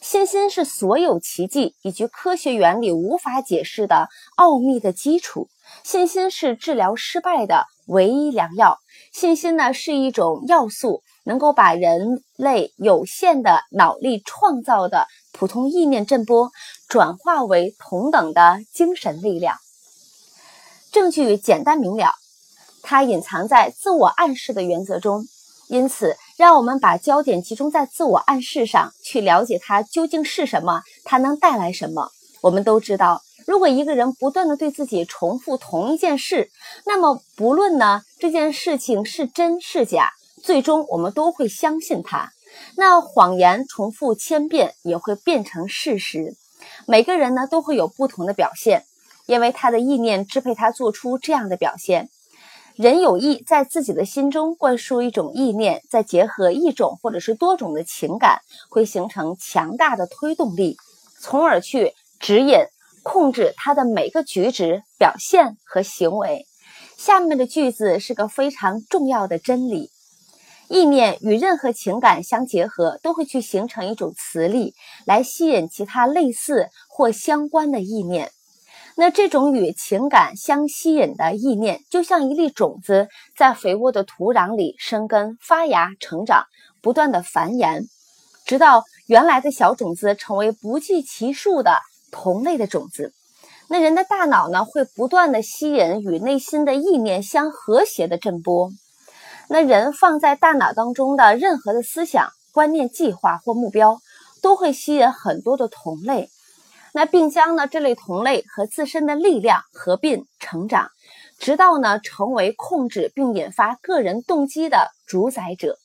信心是所有奇迹以及科学原理无法解释的奥秘的基础。信心是治疗失败的唯一良药。信心呢是一种要素，能够把人类有限的脑力创造的普通意念振波转化为同等的精神力量。证据简单明了，它隐藏在自我暗示的原则中。因此，让我们把焦点集中在自我暗示上，去了解它究竟是什么，它能带来什么。我们都知道。如果一个人不断的对自己重复同一件事，那么不论呢这件事情是真是假，最终我们都会相信它。那谎言重复千遍也会变成事实。每个人呢都会有不同的表现，因为他的意念支配他做出这样的表现。人有意在自己的心中灌输一种意念，再结合一种或者是多种的情感，会形成强大的推动力，从而去指引。控制他的每个举止、表现和行为。下面的句子是个非常重要的真理：意念与任何情感相结合，都会去形成一种磁力，来吸引其他类似或相关的意念。那这种与情感相吸引的意念，就像一粒种子在肥沃的土壤里生根、发芽、成长，不断的繁衍，直到原来的小种子成为不计其数的。同类的种子，那人的大脑呢会不断的吸引与内心的意念相和谐的振波。那人放在大脑当中的任何的思想、观念、计划或目标，都会吸引很多的同类。那并将呢这类同类和自身的力量合并成长，直到呢成为控制并引发个人动机的主宰者。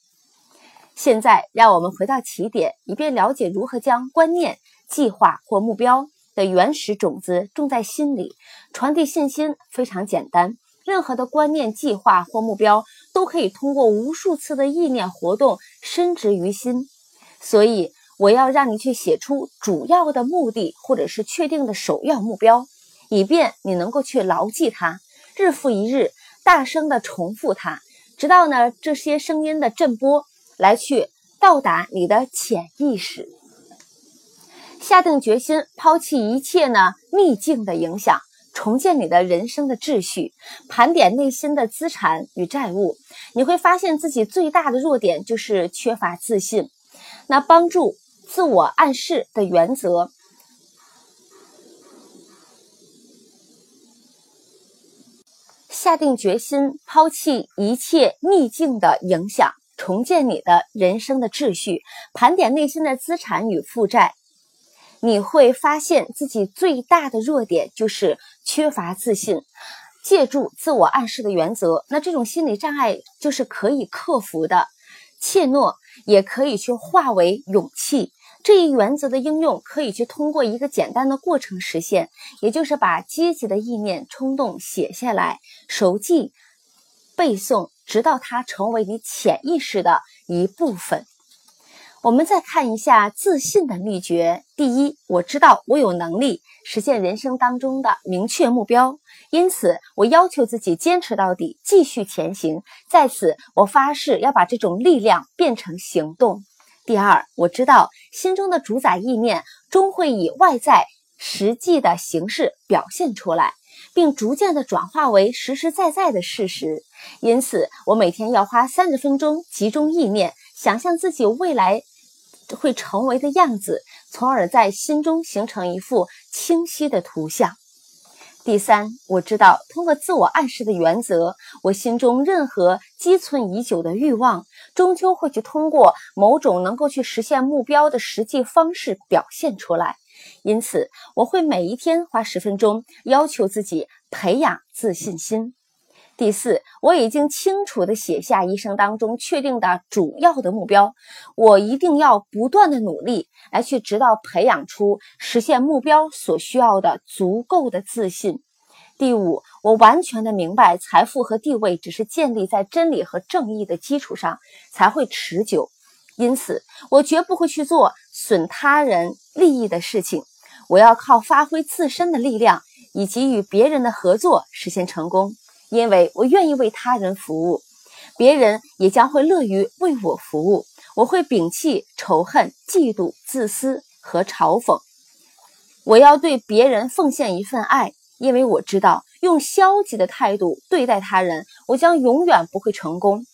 现在让我们回到起点，以便了解如何将观念、计划或目标。的原始种子种在心里，传递信心非常简单。任何的观念、计划或目标都可以通过无数次的意念活动深植于心。所以，我要让你去写出主要的目的，或者是确定的首要目标，以便你能够去牢记它，日复一日，大声的重复它，直到呢这些声音的震波来去到达你的潜意识。下定决心抛弃一切呢逆境的影响，重建你的人生的秩序，盘点内心的资产与债务，你会发现自己最大的弱点就是缺乏自信。那帮助自我暗示的原则：下定决心抛弃一切逆境的影响，重建你的人生的秩序，盘点内心的资产与负债。你会发现自己最大的弱点就是缺乏自信。借助自我暗示的原则，那这种心理障碍就是可以克服的。怯懦也可以去化为勇气。这一原则的应用可以去通过一个简单的过程实现，也就是把积极的意念冲动写下来、熟记、背诵，直到它成为你潜意识的一部分。我们再看一下自信的秘诀。第一，我知道我有能力实现人生当中的明确目标，因此我要求自己坚持到底，继续前行。在此，我发誓要把这种力量变成行动。第二，我知道心中的主宰意念终会以外在实际的形式表现出来，并逐渐的转化为实实在在的事实。因此，我每天要花三十分钟集中意念，想象自己未来。会成为的样子，从而在心中形成一幅清晰的图像。第三，我知道通过自我暗示的原则，我心中任何积存已久的欲望，终究会去通过某种能够去实现目标的实际方式表现出来。因此，我会每一天花十分钟，要求自己培养自信心。第四，我已经清楚地写下一生当中确定的主要的目标，我一定要不断的努力来去，直到培养出实现目标所需要的足够的自信。第五，我完全的明白，财富和地位只是建立在真理和正义的基础上才会持久，因此我绝不会去做损他人利益的事情。我要靠发挥自身的力量以及与别人的合作实现成功。因为我愿意为他人服务，别人也将会乐于为我服务。我会摒弃仇恨、嫉妒、自私和嘲讽。我要对别人奉献一份爱，因为我知道用消极的态度对待他人，我将永远不会成功。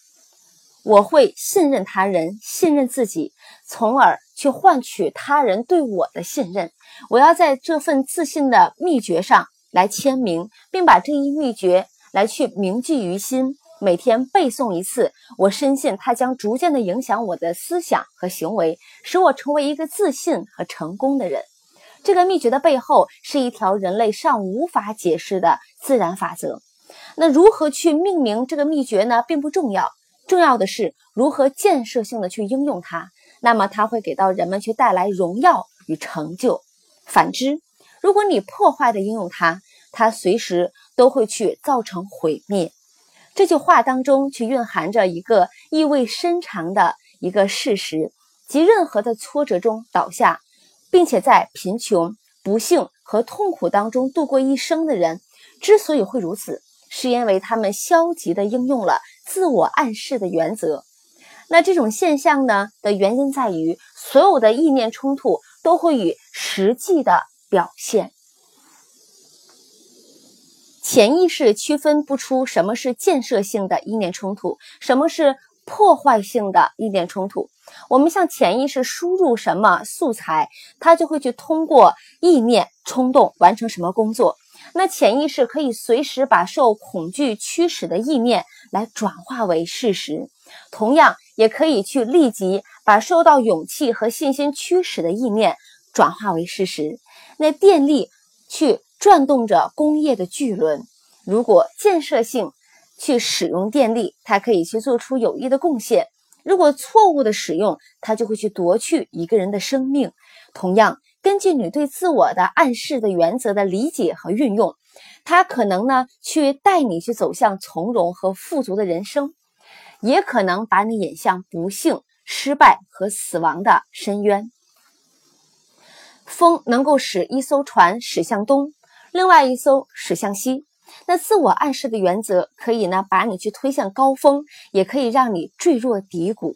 我会信任他人，信任自己，从而去换取他人对我的信任。我要在这份自信的秘诀上来签名，并把这一秘诀。来去铭记于心，每天背诵一次。我深信它将逐渐的影响我的思想和行为，使我成为一个自信和成功的人。这个秘诀的背后是一条人类尚无法解释的自然法则。那如何去命名这个秘诀呢？并不重要，重要的是如何建设性的去应用它。那么它会给到人们去带来荣耀与成就。反之，如果你破坏的应用它，它随时。都会去造成毁灭。这句话当中去蕴含着一个意味深长的一个事实，即任何的挫折中倒下，并且在贫穷、不幸和痛苦当中度过一生的人，之所以会如此，是因为他们消极的应用了自我暗示的原则。那这种现象呢的原因在于，所有的意念冲突都会与实际的表现。潜意识区分不出什么是建设性的意念冲突，什么是破坏性的意念冲突。我们向潜意识输入什么素材，它就会去通过意念冲动完成什么工作。那潜意识可以随时把受恐惧驱使的意念来转化为事实，同样也可以去立即把受到勇气和信心驱使的意念转化为事实。那电力去。转动着工业的巨轮，如果建设性去使用电力，它可以去做出有益的贡献；如果错误的使用，它就会去夺去一个人的生命。同样，根据你对自我的暗示的原则的理解和运用，它可能呢去带你去走向从容和富足的人生，也可能把你引向不幸、失败和死亡的深渊。风能够使一艘船驶向东。另外一艘驶向西，那自我暗示的原则可以呢把你去推向高峰，也可以让你坠落低谷。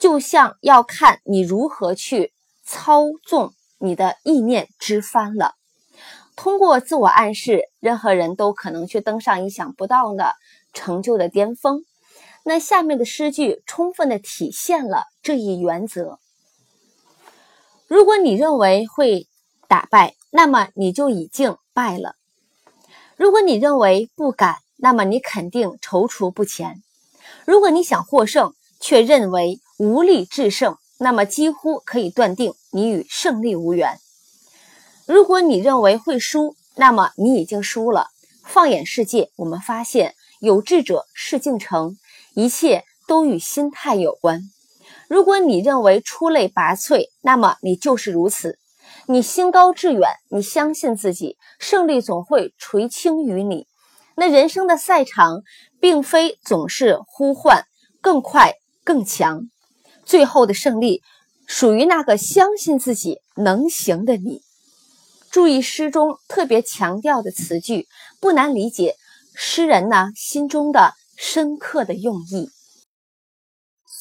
就像要看你如何去操纵你的意念之帆了。通过自我暗示，任何人都可能去登上意想不到的成就的巅峰。那下面的诗句充分的体现了这一原则。如果你认为会打败，那么你就已经败了。如果你认为不敢，那么你肯定踌躇不前。如果你想获胜，却认为无力制胜，那么几乎可以断定你与胜利无缘。如果你认为会输，那么你已经输了。放眼世界，我们发现有志者事竟成，一切都与心态有关。如果你认为出类拔萃，那么你就是如此。你心高志远，你相信自己，胜利总会垂青于你。那人生的赛场，并非总是呼唤更快更强，最后的胜利属于那个相信自己能行的你。注意诗中特别强调的词句，不难理解诗人呢心中的深刻的用意。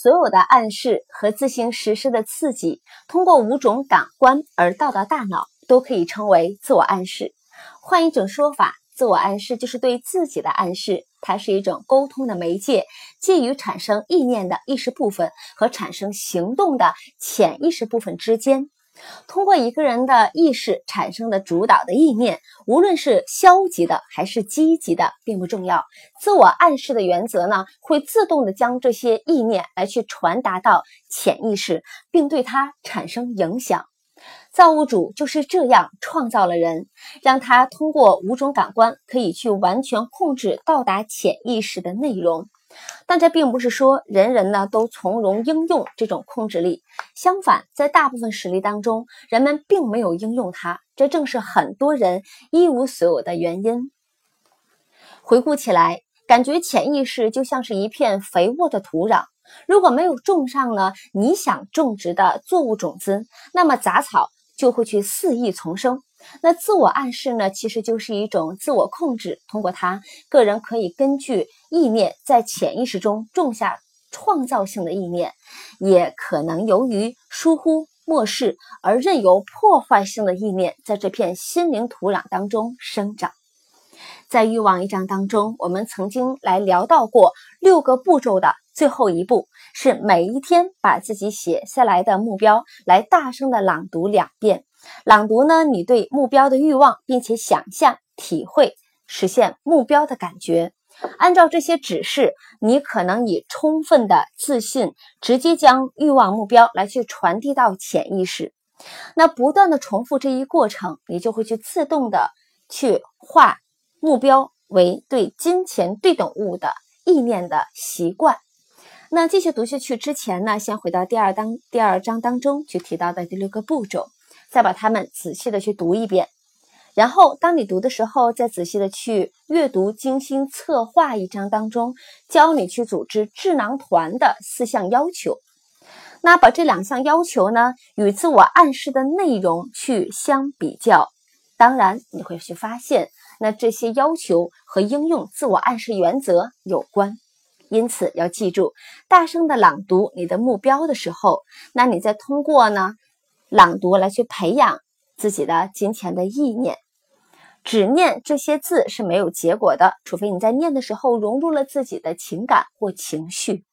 所有的暗示和自行实施的刺激，通过五种感官而到达大脑，都可以称为自我暗示。换一种说法，自我暗示就是对自己的暗示，它是一种沟通的媒介，介于产生意念的意识部分和产生行动的潜意识部分之间。通过一个人的意识产生的主导的意念，无论是消极的还是积极的，并不重要。自我暗示的原则呢，会自动的将这些意念来去传达到潜意识，并对它产生影响。造物主就是这样创造了人，让他通过五种感官可以去完全控制到达潜意识的内容。但这并不是说人人呢都从容应用这种控制力，相反，在大部分实例当中，人们并没有应用它，这正是很多人一无所有的原因。回顾起来，感觉潜意识就像是一片肥沃的土壤，如果没有种上呢你想种植的作物种子，那么杂草就会去肆意丛生。那自我暗示呢，其实就是一种自我控制。通过它，个人可以根据意念在潜意识中种下创造性的意念，也可能由于疏忽漠视而任由破坏性的意念在这片心灵土壤当中生长。在欲望一章当中，我们曾经来聊到过六个步骤的最后一步是每一天把自己写下来的目标来大声的朗读两遍。朗读呢，你对目标的欲望，并且想象、体会实现目标的感觉。按照这些指示，你可能以充分的自信，直接将欲望目标来去传递到潜意识。那不断的重复这一过程，你就会去自动的去化目标为对金钱对等物的意念的习惯。那继续读下去之前呢，先回到第二章第二章当中去提到的第六个步骤。再把它们仔细的去读一遍，然后当你读的时候，再仔细的去阅读精心策划一章当中教你去组织智囊团的四项要求。那把这两项要求呢与自我暗示的内容去相比较，当然你会去发现，那这些要求和应用自我暗示原则有关。因此要记住，大声的朗读你的目标的时候，那你再通过呢。朗读来去培养自己的金钱的意念，只念这些字是没有结果的，除非你在念的时候融入了自己的情感或情绪，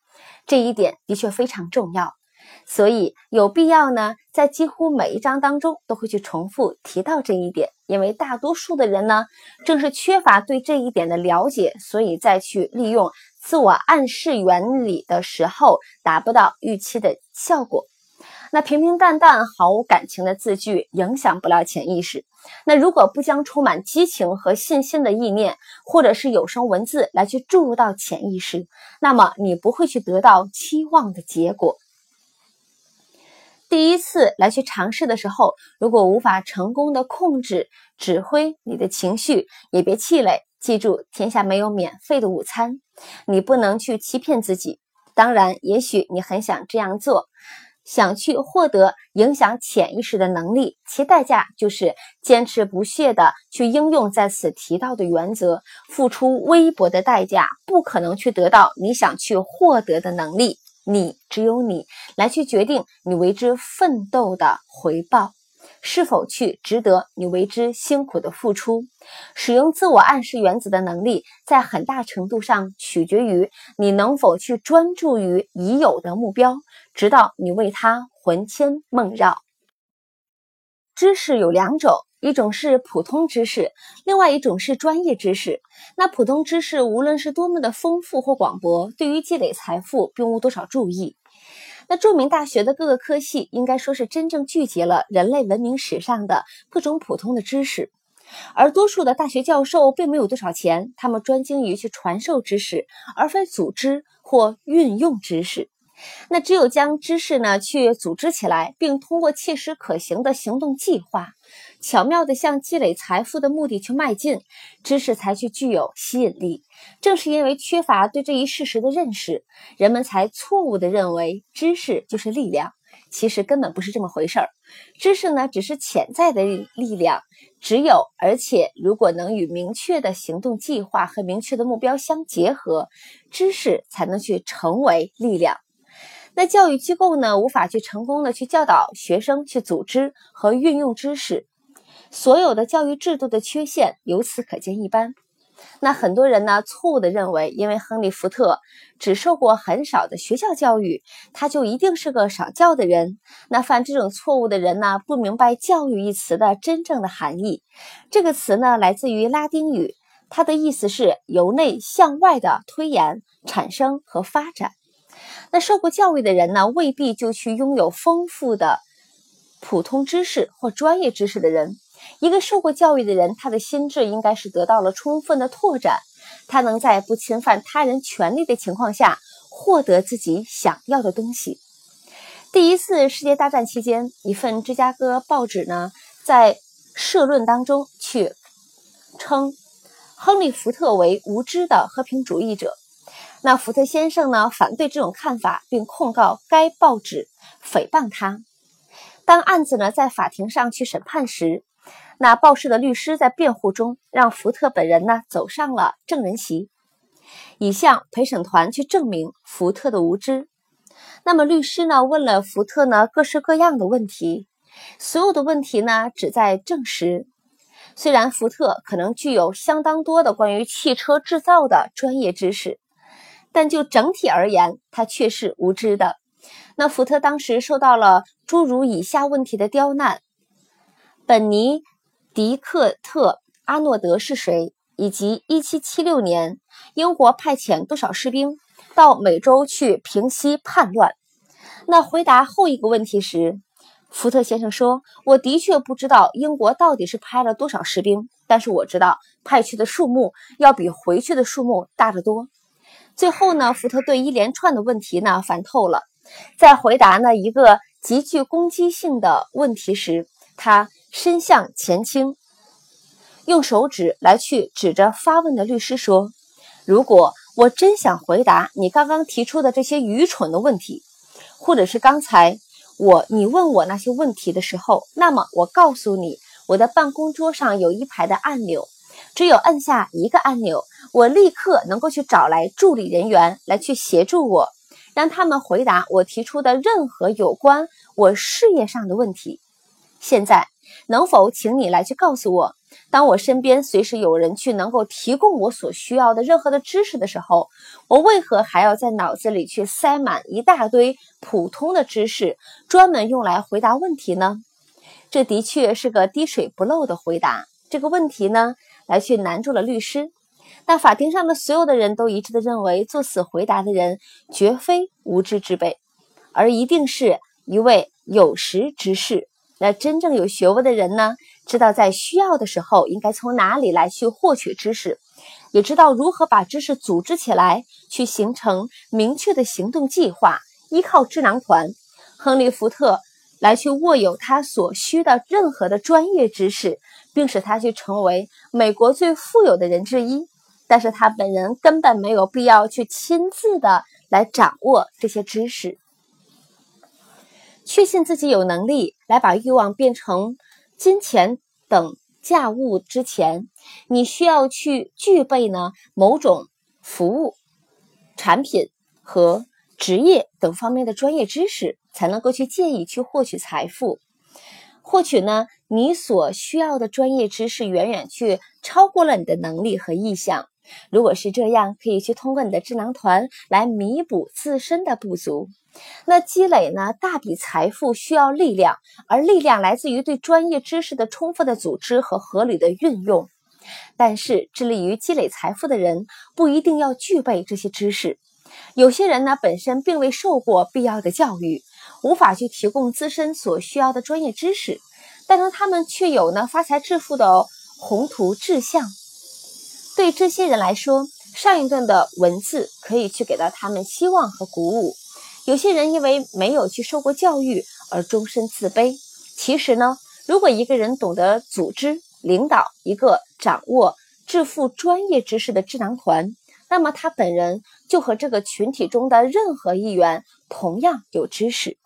这一点的确非常重要。所以有必要呢，在几乎每一章当中都会去重复提到这一点，因为大多数的人呢，正是缺乏对这一点的了解，所以再去利用自我暗示原理的时候，达不到预期的效果。那平平淡淡、毫无感情的字句影响不了潜意识。那如果不将充满激情和信心的意念，或者是有声文字来去注入到潜意识，那么你不会去得到期望的结果。第一次来去尝试的时候，如果无法成功的控制、指挥你的情绪，也别气馁。记住，天下没有免费的午餐，你不能去欺骗自己。当然，也许你很想这样做。想去获得影响潜意识的能力，其代价就是坚持不懈地去应用在此提到的原则，付出微薄的代价，不可能去得到你想去获得的能力。你只有你来去决定你为之奋斗的回报。是否去值得你为之辛苦的付出？使用自我暗示原则的能力，在很大程度上取决于你能否去专注于已有的目标，直到你为它魂牵梦绕。知识有两种，一种是普通知识，另外一种是专业知识。那普通知识无论是多么的丰富或广博，对于积累财富并无多少注意。那著名大学的各个科系，应该说是真正聚集了人类文明史上的各种普通的知识，而多数的大学教授并没有多少钱，他们专精于去传授知识，而非组织或运用知识。那只有将知识呢去组织起来，并通过切实可行的行动计划，巧妙地向积累财富的目的去迈进，知识才去具有吸引力。正是因为缺乏对这一事实的认识，人们才错误地认为知识就是力量。其实根本不是这么回事儿，知识呢只是潜在的力量，只有而且如果能与明确的行动计划和明确的目标相结合，知识才能去成为力量。那教育机构呢，无法去成功的去教导学生去组织和运用知识，所有的教育制度的缺陷由此可见一斑。那很多人呢，错误的认为，因为亨利·福特只受过很少的学校教育，他就一定是个少教的人。那犯这种错误的人呢，不明白“教育”一词的真正的含义。这个词呢，来自于拉丁语，它的意思是由内向外的推演、产生和发展。那受过教育的人呢，未必就去拥有丰富的普通知识或专业知识的人。一个受过教育的人，他的心智应该是得到了充分的拓展，他能在不侵犯他人权利的情况下获得自己想要的东西。第一次世界大战期间，一份芝加哥报纸呢，在社论当中去称亨利·福特为无知的和平主义者。那福特先生呢，反对这种看法，并控告该报纸诽谤他。当案子呢在法庭上去审判时，那报社的律师在辩护中让福特本人呢走上了证人席，以向陪审团去证明福特的无知。那么律师呢问了福特呢各式各样的问题，所有的问题呢旨在证实，虽然福特可能具有相当多的关于汽车制造的专业知识，但就整体而言，他却是无知的。那福特当时受到了诸如以下问题的刁难：本尼。迪克特·阿诺德是谁？以及1776年英国派遣多少士兵到美洲去平息叛乱？那回答后一个问题时，福特先生说：“我的确不知道英国到底是派了多少士兵，但是我知道派去的数目要比回去的数目大得多。”最后呢，福特对一连串的问题呢烦透了，在回答呢一个极具攻击性的问题时，他。身向前倾，用手指来去指着发问的律师说：“如果我真想回答你刚刚提出的这些愚蠢的问题，或者是刚才我你问我那些问题的时候，那么我告诉你，我的办公桌上有一排的按钮，只有按下一个按钮，我立刻能够去找来助理人员来去协助我，让他们回答我提出的任何有关我事业上的问题。现在。”能否请你来去告诉我，当我身边随时有人去能够提供我所需要的任何的知识的时候，我为何还要在脑子里去塞满一大堆普通的知识，专门用来回答问题呢？这的确是个滴水不漏的回答。这个问题呢，来去难住了律师。但法庭上的所有的人都一致的认为，作此回答的人绝非无知之辈，而一定是一位有识之士。那真正有学问的人呢，知道在需要的时候应该从哪里来去获取知识，也知道如何把知识组织起来，去形成明确的行动计划。依靠智囊团，亨利·福特来去握有他所需的任何的专业知识，并使他去成为美国最富有的人之一。但是他本人根本没有必要去亲自的来掌握这些知识。确信自己有能力来把欲望变成金钱等价物之前，你需要去具备呢某种服务、产品和职业等方面的专业知识，才能够去建议去获取财富。获取呢你所需要的专业知识远远去超过了你的能力和意向。如果是这样，可以去通过你的智囊团来弥补自身的不足。那积累呢？大笔财富需要力量，而力量来自于对专业知识的充分的组织和合理的运用。但是，致力于积累财富的人不一定要具备这些知识。有些人呢，本身并未受过必要的教育，无法去提供自身所需要的专业知识，但是他们却有呢发财致富的宏图志向。对这些人来说，上一段的文字可以去给到他们希望和鼓舞。有些人因为没有去受过教育而终身自卑。其实呢，如果一个人懂得组织、领导一个掌握致富专业知识的智囊团，那么他本人就和这个群体中的任何一员同样有知识。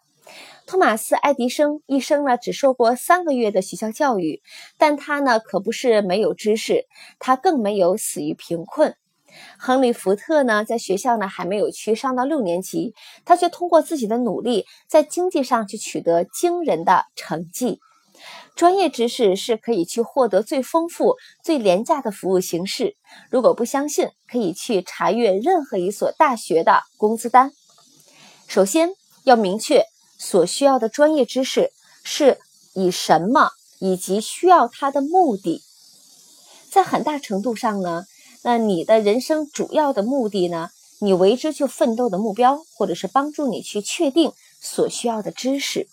托马斯·爱迪生一生呢只受过三个月的学校教育，但他呢可不是没有知识，他更没有死于贫困。亨利·福特呢，在学校呢还没有去上到六年级，他却通过自己的努力，在经济上去取得惊人的成绩。专业知识是可以去获得最丰富、最廉价的服务形式。如果不相信，可以去查阅任何一所大学的工资单。首先要明确所需要的专业知识是以什么，以及需要它的目的。在很大程度上呢，那你的人生主要的目的呢，你为之去奋斗的目标，或者是帮助你去确定所需要的知识。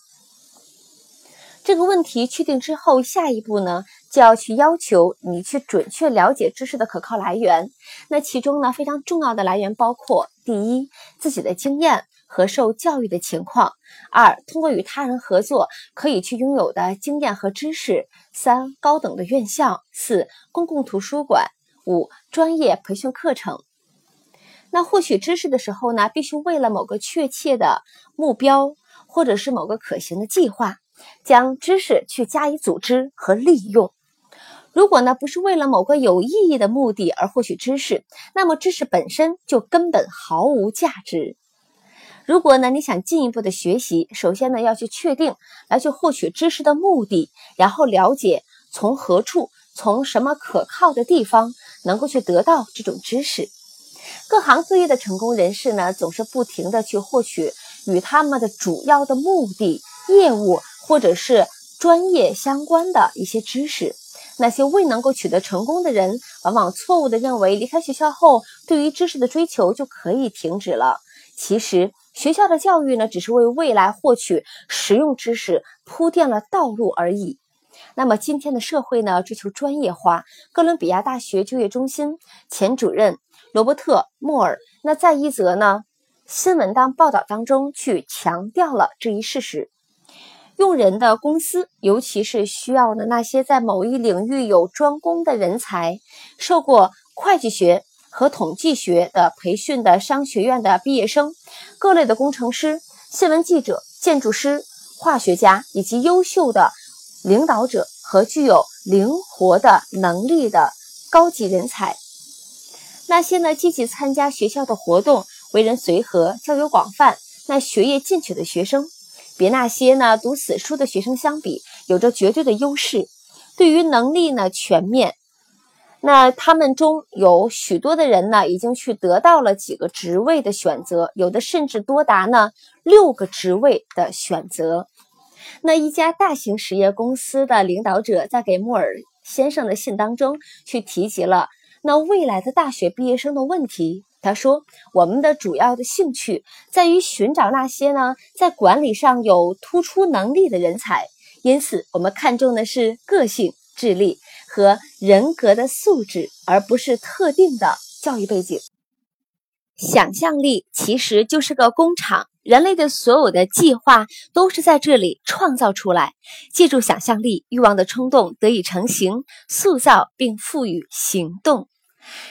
这个问题确定之后，下一步呢，就要去要求你去准确了解知识的可靠来源。那其中呢，非常重要的来源包括：第一，自己的经验和受教育的情况；二，通过与他人合作可以去拥有的经验和知识；三，高等的院校；四，公共图书馆；五，专业培训课程。那获取知识的时候呢，必须为了某个确切的目标，或者是某个可行的计划。将知识去加以组织和利用。如果呢不是为了某个有意义的目的而获取知识，那么知识本身就根本毫无价值。如果呢你想进一步的学习，首先呢要去确定来去获取知识的目的，然后了解从何处、从什么可靠的地方能够去得到这种知识。各行各业的成功人士呢，总是不停的去获取与他们的主要的目的、业务。或者是专业相关的一些知识，那些未能够取得成功的人，往往错误的认为离开学校后，对于知识的追求就可以停止了。其实，学校的教育呢，只是为未来获取实用知识铺垫了道路而已。那么，今天的社会呢，追求专业化。哥伦比亚大学就业中心前主任罗伯特·莫尔，那在一则呢新闻当报道当中去强调了这一事实。用人的公司，尤其是需要的那些在某一领域有专攻的人才，受过会计学和统计学的培训的商学院的毕业生，各类的工程师、新闻记者、建筑师、化学家，以及优秀的领导者和具有灵活的能力的高级人才。那些呢积极参加学校的活动、为人随和、交友广泛、那学业进取的学生。比那些呢读死书的学生相比，有着绝对的优势。对于能力呢全面，那他们中有许多的人呢已经去得到了几个职位的选择，有的甚至多达呢六个职位的选择。那一家大型实业公司的领导者在给莫尔先生的信当中去提及了那未来的大学毕业生的问题。他说：“我们的主要的兴趣在于寻找那些呢，在管理上有突出能力的人才。因此，我们看重的是个性、智力和人格的素质，而不是特定的教育背景。想象力其实就是个工厂，人类的所有的计划都是在这里创造出来。借助想象力，欲望的冲动得以成型、塑造并赋予行动。”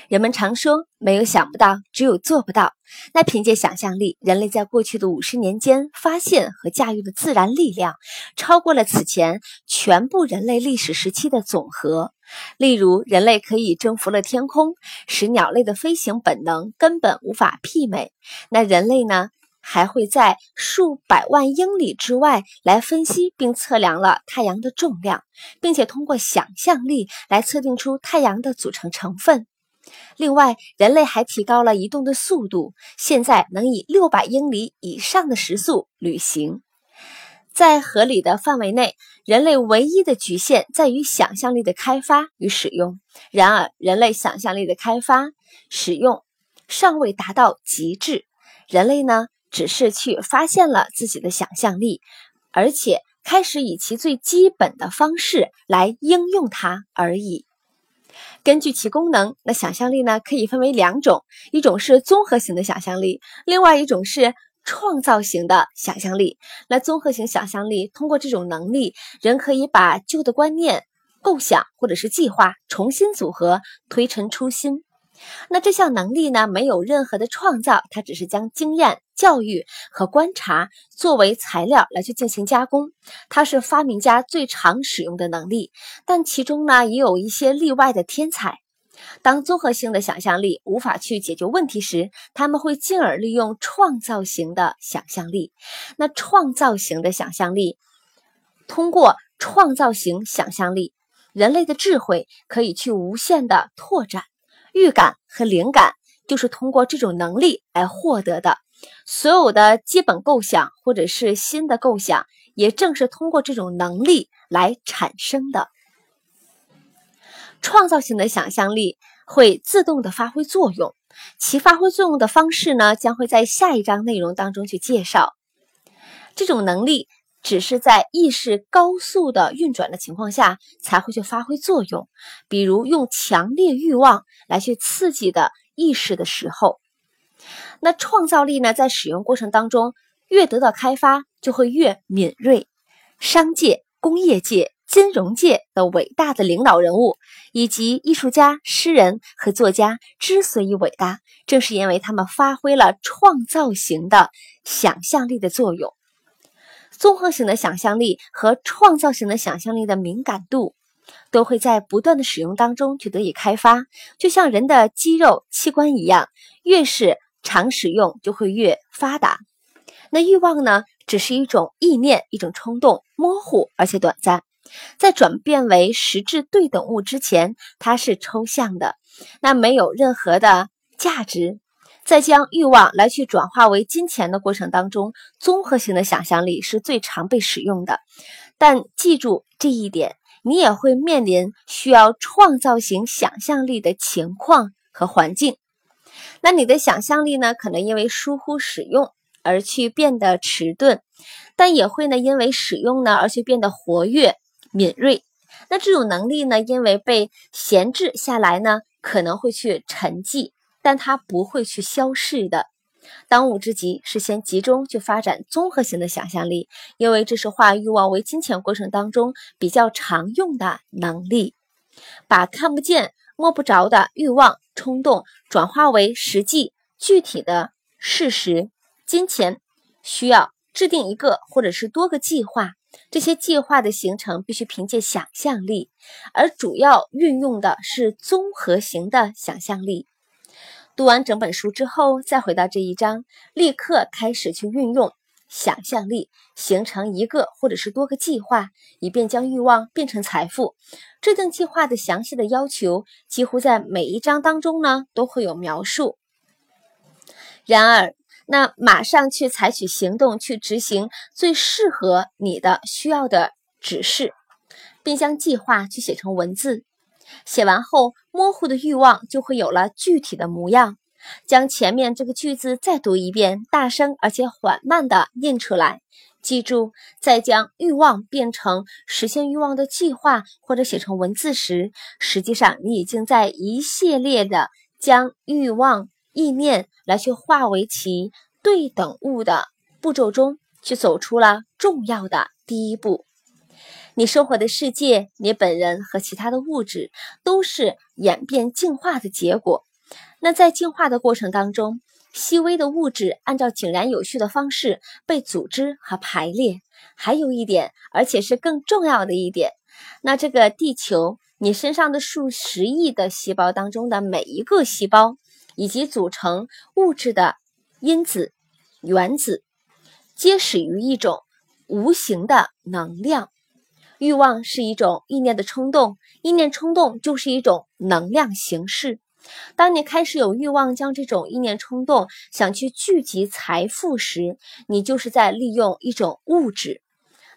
人们常说，没有想不到，只有做不到。那凭借想象力，人类在过去的五十年间发现和驾驭的自然力量，超过了此前全部人类历史时期的总和。例如，人类可以征服了天空，使鸟类的飞行本能根本无法媲美。那人类呢，还会在数百万英里之外来分析并测量了太阳的重量，并且通过想象力来测定出太阳的组成成分。另外，人类还提高了移动的速度，现在能以六百英里以上的时速旅行。在合理的范围内，人类唯一的局限在于想象力的开发与使用。然而，人类想象力的开发、使用尚未达到极致。人类呢，只是去发现了自己的想象力，而且开始以其最基本的方式来应用它而已。根据其功能，那想象力呢可以分为两种，一种是综合型的想象力，另外一种是创造型的想象力。那综合型想象力通过这种能力，人可以把旧的观念、构想或者是计划重新组合，推陈出新。那这项能力呢，没有任何的创造，它只是将经验、教育和观察作为材料来去进行加工。它是发明家最常使用的能力，但其中呢也有一些例外的天才。当综合性的想象力无法去解决问题时，他们会进而利用创造型的想象力。那创造型的想象力通过创造型想象力，人类的智慧可以去无限的拓展，预感和灵感就是通过这种能力来获得的。所有的基本构想或者是新的构想，也正是通过这种能力来产生的。创造性的想象力会自动的发挥作用，其发挥作用的方式呢，将会在下一章内容当中去介绍。这种能力只是在意识高速的运转的情况下才会去发挥作用，比如用强烈欲望来去刺激的意识的时候。那创造力呢，在使用过程当中越得到开发，就会越敏锐。商界、工业界、金融界的伟大的领导人物，以及艺术家、诗人和作家之所以伟大，正是因为他们发挥了创造型的想象力的作用。综合型的想象力和创造型的想象力的敏感度，都会在不断的使用当中去得以开发，就像人的肌肉器官一样，越是常使用就会越发达。那欲望呢，只是一种意念，一种冲动，模糊而且短暂。在转变为实质对等物之前，它是抽象的，那没有任何的价值。在将欲望来去转化为金钱的过程当中，综合型的想象力是最常被使用的。但记住这一点，你也会面临需要创造型想象力的情况和环境。那你的想象力呢，可能因为疏忽使用而去变得迟钝，但也会呢因为使用呢而去变得活跃、敏锐。那这种能力呢，因为被闲置下来呢，可能会去沉寂，但它不会去消逝的。当务之急是先集中去发展综合型的想象力，因为这是化欲望为金钱过程当中比较常用的能力，把看不见。摸不着的欲望冲动转化为实际具体的事实，金钱需要制定一个或者是多个计划，这些计划的形成必须凭借想象力，而主要运用的是综合型的想象力。读完整本书之后，再回到这一章，立刻开始去运用。想象力形成一个或者是多个计划，以便将欲望变成财富。制定计划的详细的要求，几乎在每一章当中呢都会有描述。然而，那马上去采取行动去执行最适合你的需要的指示，并将计划去写成文字。写完后，模糊的欲望就会有了具体的模样。将前面这个句子再读一遍，大声而且缓慢地念出来。记住，在将欲望变成实现欲望的计划或者写成文字时，实际上你已经在一系列的将欲望意念来去化为其对等物的步骤中去走出了重要的第一步。你生活的世界，你本人和其他的物质，都是演变进化的结果。那在进化的过程当中，细微的物质按照井然有序的方式被组织和排列。还有一点，而且是更重要的一点，那这个地球，你身上的数十亿的细胞当中的每一个细胞，以及组成物质的因子、原子，皆始于一种无形的能量。欲望是一种意念的冲动，意念冲动就是一种能量形式。当你开始有欲望将这种意念冲动想去聚集财富时，你就是在利用一种物质。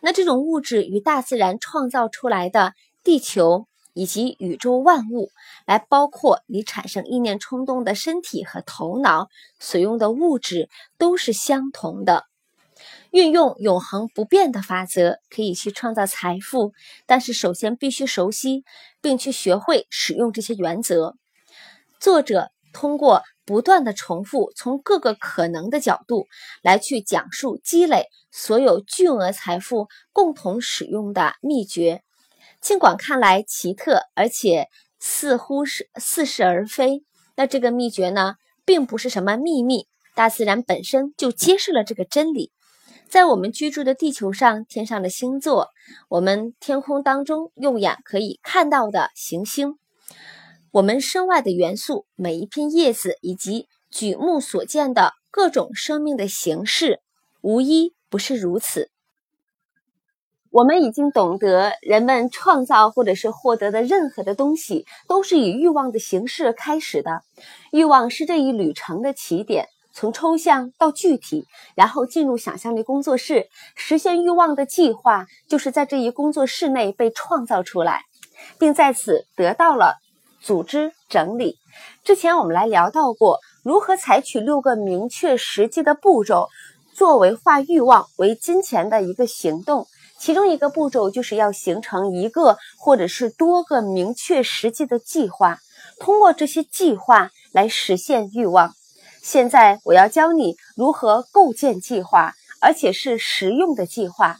那这种物质与大自然创造出来的地球以及宇宙万物，来包括你产生意念冲动的身体和头脑所用的物质都是相同的。运用永恒不变的法则可以去创造财富，但是首先必须熟悉并去学会使用这些原则。作者通过不断的重复，从各个可能的角度来去讲述积累所有巨额财富共同使用的秘诀。尽管看来奇特，而且似乎是似是而非，那这个秘诀呢，并不是什么秘密。大自然本身就揭示了这个真理。在我们居住的地球上，天上的星座，我们天空当中用眼可以看到的行星。我们身外的元素，每一片叶子以及举目所见的各种生命的形式，无一不是如此。我们已经懂得，人们创造或者是获得的任何的东西，都是以欲望的形式开始的。欲望是这一旅程的起点，从抽象到具体，然后进入想象力工作室，实现欲望的计划，就是在这一工作室内被创造出来，并在此得到了组织整理。之前我们来聊到过，如何采取六个明确实际的步骤，作为化欲望为金钱的一个行动。其中一个步骤就是要形成一个或者是多个明确实际的计划，通过这些计划来实现欲望。现在我要教你如何构建计划，而且是实用的计划。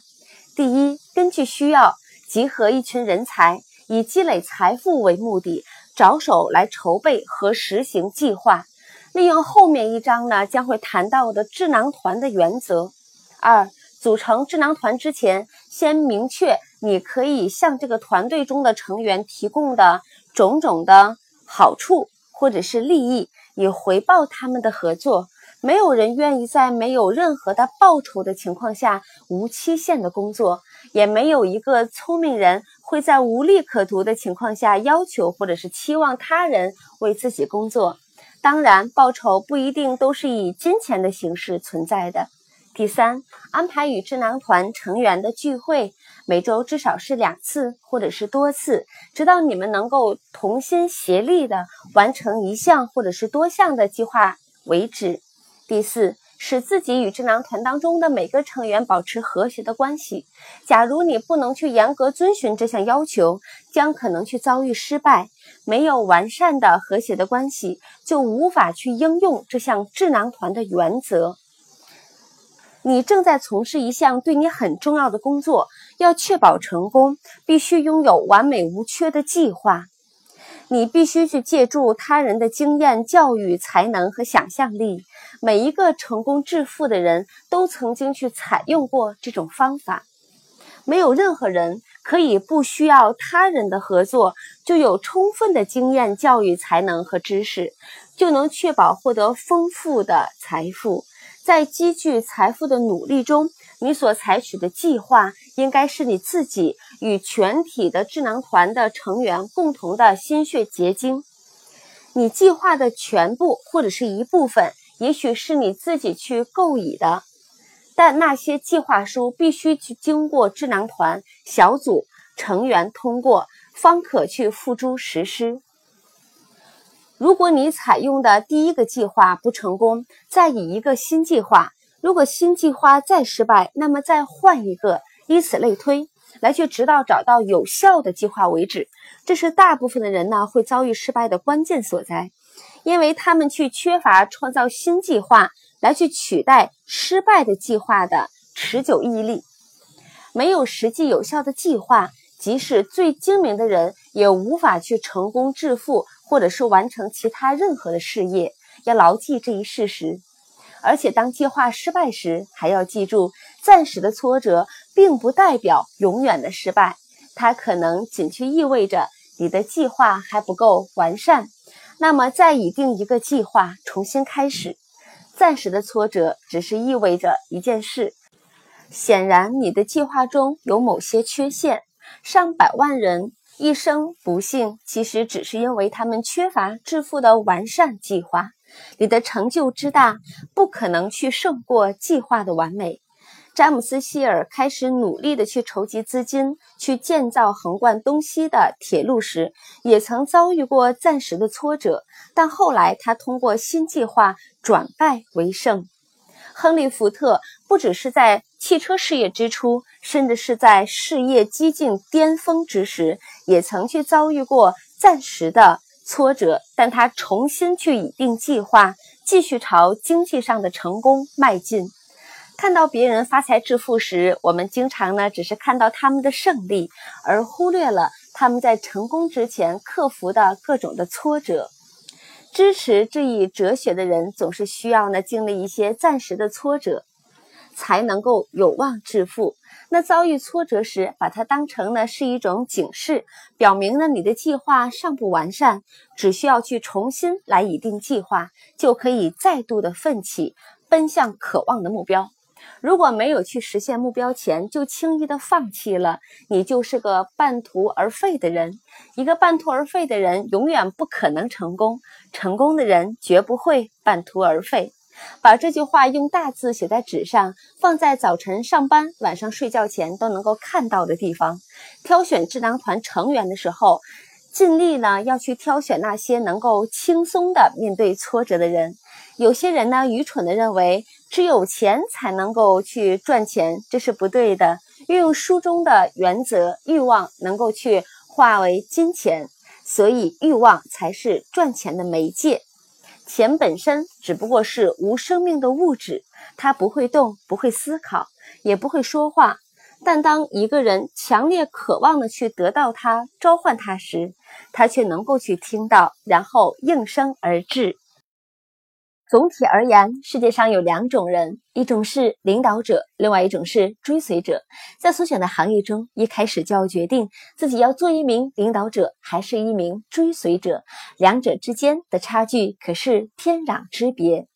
第一，根据需要，集合一群人才，以积累财富为目的，着手来筹备和实行计划。利用后面一章呢将会谈到的智囊团的原则。二。组成智囊团之前，先明确你可以向这个团队中的成员提供的种种的好处或者是利益，以回报他们的合作。没有人愿意在没有任何的报酬的情况下无期限的工作，也没有一个聪明人会在无利可图的情况下要求或者是期望他人为自己工作。当然，报酬不一定都是以金钱的形式存在的。第三，安排与智囊团成员的聚会，每周至少是两次或者是多次，直到你们能够同心协力的完成一项或者是多项的计划为止。第四，使自己与智囊团当中的每个成员保持和谐的关系。假如你不能去严格遵循这项要求，将可能去遭遇失败。没有完善的和谐的关系，就无法去应用这项智囊团的原则。你正在从事一项对你很重要的工作，要确保成功，必须拥有完美无缺的计划。你必须去借助他人的经验、教育、才能和想象力。每一个成功致富的人都曾经去采用过这种方法。没有任何人可以不需要他人的合作，就有充分的经验、教育、才能和知识，就能确保获得丰富的财富。在积聚财富的努力中，你所采取的计划应该是你自己与全体的智囊团的成员共同的心血结晶。你计划的全部或者是一部分，也许是你自己去构拟的，但那些计划书必须去经过智囊团小组成员通过，方可去付诸实施。如果你采用的第一个计划不成功，再以一个新计划；如果新计划再失败，那么再换一个，以此类推，来去直到找到有效的计划为止。这是大部分的人呢会遭遇失败的关键所在，因为他们去缺乏创造新计划来去取代失败的计划的持久毅力。没有实际有效的计划，即使最精明的人也无法去成功致富。或者是完成其他任何的事业，要牢记这一事实。而且，当计划失败时，还要记住，暂时的挫折并不代表永远的失败，它可能仅去意味着你的计划还不够完善。那么，再拟定一个计划，重新开始。暂时的挫折只是意味着一件事：显然，你的计划中有某些缺陷。上百万人。一生不幸，其实只是因为他们缺乏致富的完善计划。你的成就之大，不可能去胜过计划的完美。詹姆斯·希尔开始努力的去筹集资金，去建造横贯东西的铁路时，也曾遭遇过暂时的挫折，但后来他通过新计划转败为胜。亨利·福特不只是在汽车事业之初，甚至是在事业激进巅峰之时，也曾去遭遇过暂时的挫折，但他重新去拟定计划，继续朝经济上的成功迈进。看到别人发财致富时，我们经常呢只是看到他们的胜利，而忽略了他们在成功之前克服的各种的挫折。支持这一哲学的人总是需要呢经历一些暂时的挫折，才能够有望致富。那遭遇挫折时，把它当成呢是一种警示，表明呢你的计划尚不完善，只需要去重新来拟定计划，就可以再度的奋起，奔向渴望的目标。如果没有去实现目标前就轻易的放弃了，你就是个半途而废的人。一个半途而废的人永远不可能成功，成功的人绝不会半途而废。把这句话用大字写在纸上，放在早晨上班、晚上睡觉前都能够看到的地方。挑选智囊团成员的时候，尽力呢要去挑选那些能够轻松的面对挫折的人。有些人呢，愚蠢的认为只有钱才能够去赚钱，这是不对的。运用书中的原则，欲望能够去化为金钱，所以欲望才是赚钱的媒介。钱本身只不过是无生命的物质，它不会动，不会思考，也不会说话。但当一个人强烈渴望的去得到它、召唤它时，他却能够去听到，然后应声而至。总体而言，世界上有两种人，一种是领导者，另外一种是追随者。在所选的行业中，一开始就要决定自己要做一名领导者，还是一名追随者。两者之间的差距可是天壤之别。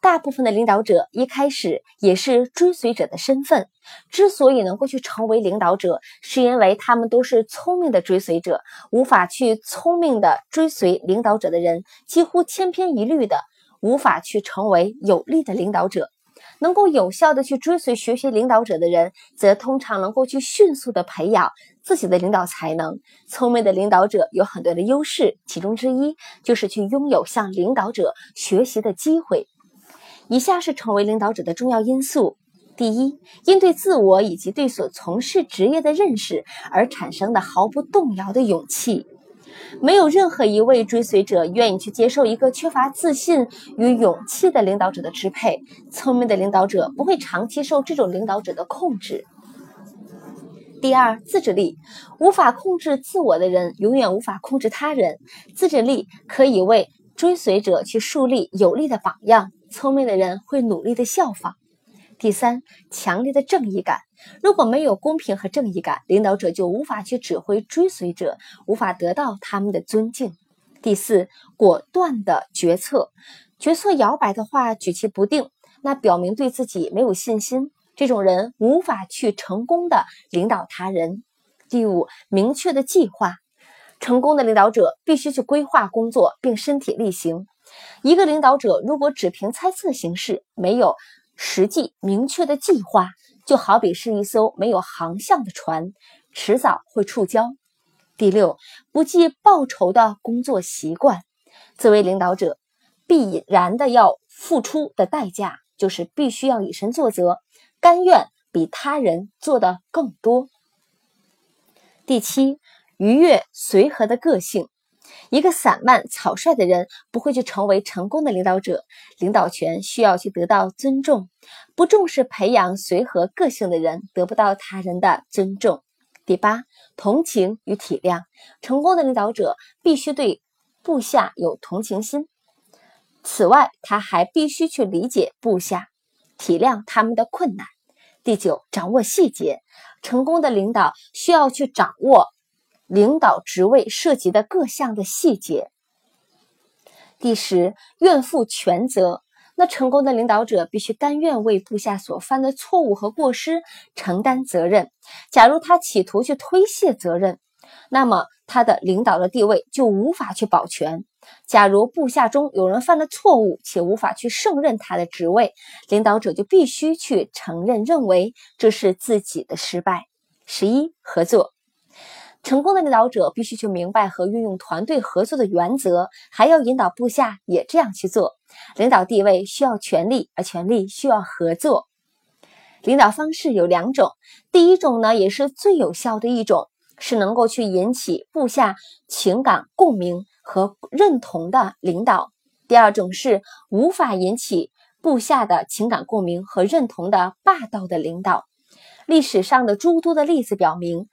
大部分的领导者一开始也是追随者的身份，之所以能够去成为领导者，是因为他们都是聪明的追随者。无法去聪明的追随领导者的人，几乎千篇一律的。无法去成为有力的领导者，能够有效的去追随学习领导者的人，则通常能够去迅速的培养自己的领导才能。聪明的领导者有很多的优势，其中之一就是去拥有向领导者学习的机会。以下是成为领导者的重要因素：第一，因对自我以及对所从事职业的认识而产生的毫不动摇的勇气。没有任何一位追随者愿意去接受一个缺乏自信与勇气的领导者的支配。聪明的领导者不会长期受这种领导者的控制。第二，自制力，无法控制自我的人，永远无法控制他人。自制力可以为追随者去树立有力的榜样。聪明的人会努力的效仿。第三，强烈的正义感。如果没有公平和正义感，领导者就无法去指挥追随者，无法得到他们的尊敬。第四，果断的决策，决策摇摆的话，举棋不定，那表明对自己没有信心。这种人无法去成功的领导他人。第五，明确的计划，成功的领导者必须去规划工作并身体力行。一个领导者如果只凭猜测形式，没有实际明确的计划。就好比是一艘没有航向的船，迟早会触礁。第六，不计报酬的工作习惯。作为领导者，必然的要付出的代价就是必须要以身作则，甘愿比他人做的更多。第七，愉悦随和的个性。一个散漫草率的人不会去成为成功的领导者。领导权需要去得到尊重，不重视培养随和个性的人得不到他人的尊重。第八，同情与体谅。成功的领导者必须对部下有同情心，此外他还必须去理解部下，体谅他们的困难。第九，掌握细节。成功的领导需要去掌握。领导职位涉及的各项的细节。第十，愿负全责。那成功的领导者必须甘愿为部下所犯的错误和过失承担责任。假如他企图去推卸责任，那么他的领导的地位就无法去保全。假如部下中有人犯了错误且无法去胜任他的职位，领导者就必须去承认，认为这是自己的失败。十一，合作。成功的领导者必须去明白和运用团队合作的原则，还要引导部下也这样去做。领导地位需要权力，而权力需要合作。领导方式有两种，第一种呢，也是最有效的一种，是能够去引起部下情感共鸣和认同的领导；第二种是无法引起部下的情感共鸣和认同的霸道的领导。历史上的诸多的例子表明。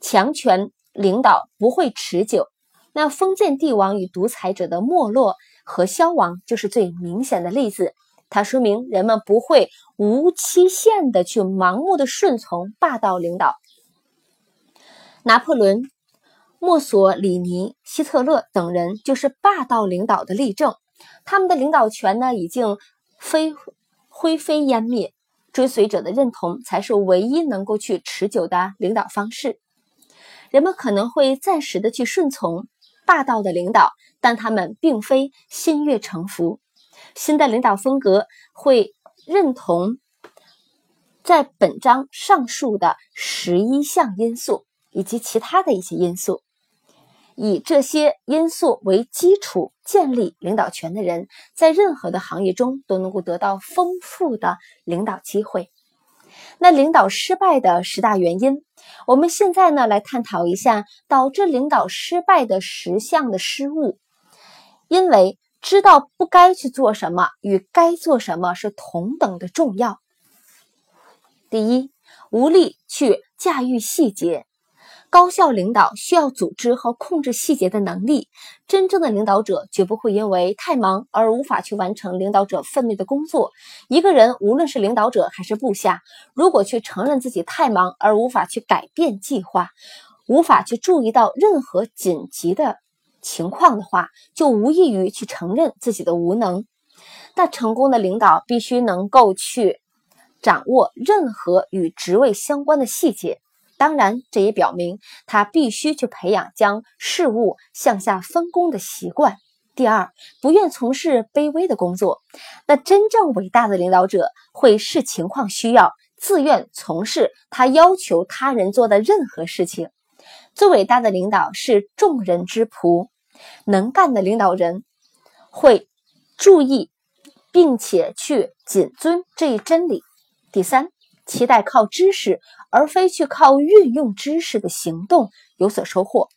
强权领导不会持久，那封建帝王与独裁者的没落和消亡就是最明显的例子。它说明人们不会无期限的去盲目的顺从霸道领导。拿破仑、墨索里尼、希特勒等人就是霸道领导的例证。他们的领导权呢，已经飞灰飞烟灭。追随者的认同才是唯一能够去持久的领导方式。人们可能会暂时的去顺从霸道的领导，但他们并非心悦诚服。新的领导风格会认同在本章上述的十一项因素以及其他的一些因素。以这些因素为基础建立领导权的人，在任何的行业中都能够得到丰富的领导机会。那领导失败的十大原因，我们现在呢来探讨一下导致领导失败的十项的失误。因为知道不该去做什么与该做什么是同等的重要。第一，无力去驾驭细节。高效领导需要组织和控制细节的能力。真正的领导者绝不会因为太忙而无法去完成领导者分内的工作。一个人，无论是领导者还是部下，如果去承认自己太忙而无法去改变计划，无法去注意到任何紧急的情况的话，就无异于去承认自己的无能。那成功的领导必须能够去掌握任何与职位相关的细节。当然，这也表明他必须去培养将事物向下分工的习惯。第二，不愿从事卑微的工作。那真正伟大的领导者会视情况需要，自愿从事他要求他人做的任何事情。最伟大的领导是众人之仆。能干的领导人会注意，并且去谨遵这一真理。第三。期待靠知识，而非去靠运用知识的行动有所收获。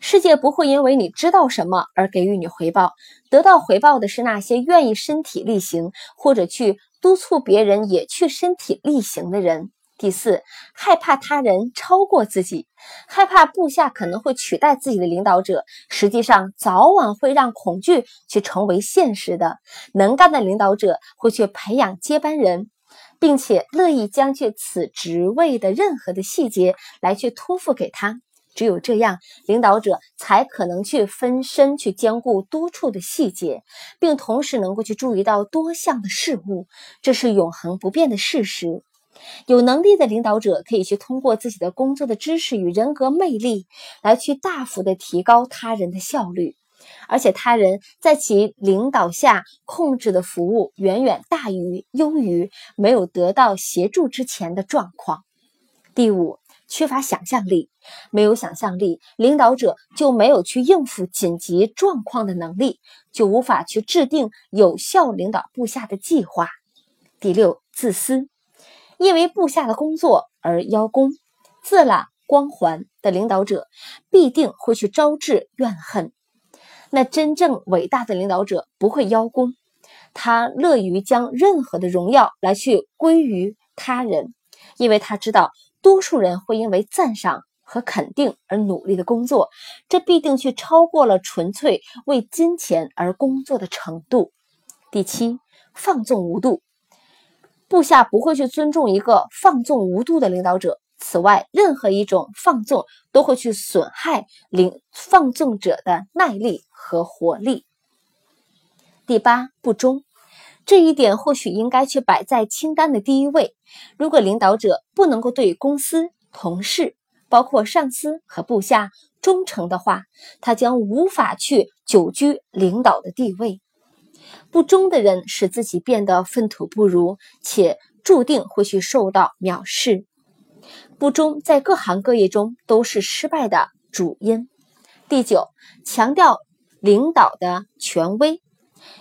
世界不会因为你知道什么而给予你回报，得到回报的是那些愿意身体力行或者去督促别人也去身体力行的人。第四，害怕他人超过自己，害怕部下可能会取代自己的领导者，实际上早晚会让恐惧去成为现实的。能干的领导者会去培养接班人。并且乐意将去此职位的任何的细节来去托付给他，只有这样，领导者才可能去分身去兼顾多处的细节，并同时能够去注意到多项的事物，这是永恒不变的事实。有能力的领导者可以去通过自己的工作的知识与人格魅力，来去大幅的提高他人的效率。而且他人在其领导下控制的服务远远大于优于没有得到协助之前的状况。第五，缺乏想象力，没有想象力，领导者就没有去应付紧急状况的能力，就无法去制定有效领导部下的计划。第六，自私，因为部下的工作而邀功、自揽光环的领导者，必定会去招致怨恨。那真正伟大的领导者不会邀功，他乐于将任何的荣耀来去归于他人，因为他知道多数人会因为赞赏和肯定而努力的工作，这必定去超过了纯粹为金钱而工作的程度。第七，放纵无度，部下不会去尊重一个放纵无度的领导者。此外，任何一种放纵都会去损害领放纵者的耐力和活力。第八，不忠，这一点或许应该去摆在清单的第一位。如果领导者不能够对公司、同事，包括上司和部下忠诚的话，他将无法去久居领导的地位。不忠的人使自己变得粪土不如，且注定会去受到藐视。不忠在各行各业中都是失败的主因。第九，强调领导的权威。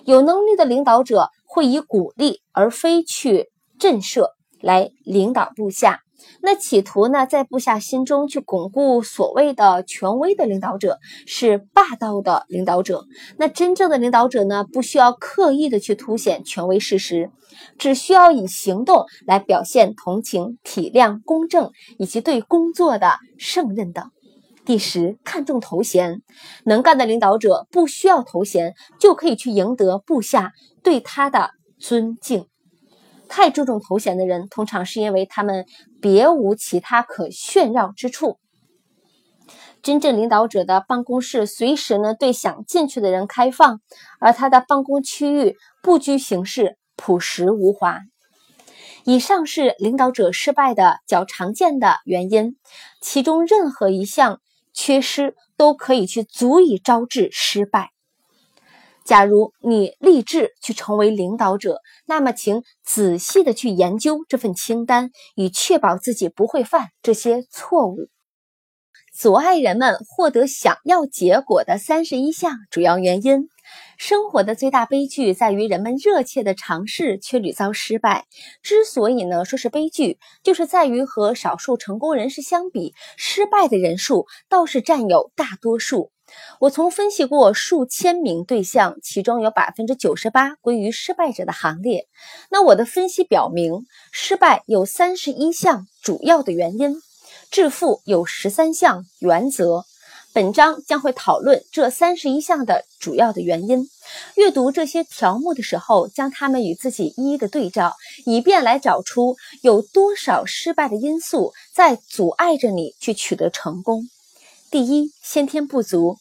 有能力的领导者会以鼓励而非去震慑来领导部下。那企图呢，在部下心中去巩固所谓的权威的领导者是霸道的领导者。那真正的领导者呢，不需要刻意的去凸显权威事实，只需要以行动来表现同情、体谅、公正以及对工作的胜任等。第十，看重头衔，能干的领导者不需要头衔就可以去赢得部下对他的尊敬。太注重头衔的人，通常是因为他们别无其他可炫耀之处。真正领导者的办公室随时呢对想进去的人开放，而他的办公区域不拘形式、朴实无华。以上是领导者失败的较常见的原因，其中任何一项缺失都可以去足以招致失败。假如你立志去成为领导者，那么请仔细的去研究这份清单，以确保自己不会犯这些错误。阻碍人们获得想要结果的三十一项主要原因。生活的最大悲剧在于人们热切的尝试却屡遭失败。之所以呢说是悲剧，就是在于和少数成功人士相比，失败的人数倒是占有大多数。我从分析过数千名对象，其中有百分之九十八归于失败者的行列。那我的分析表明，失败有三十一项主要的原因，致富有十三项原则。本章将会讨论这三十一项的主要的原因。阅读这些条目的时候，将它们与自己一一的对照，以便来找出有多少失败的因素在阻碍着你去取得成功。第一，先天不足。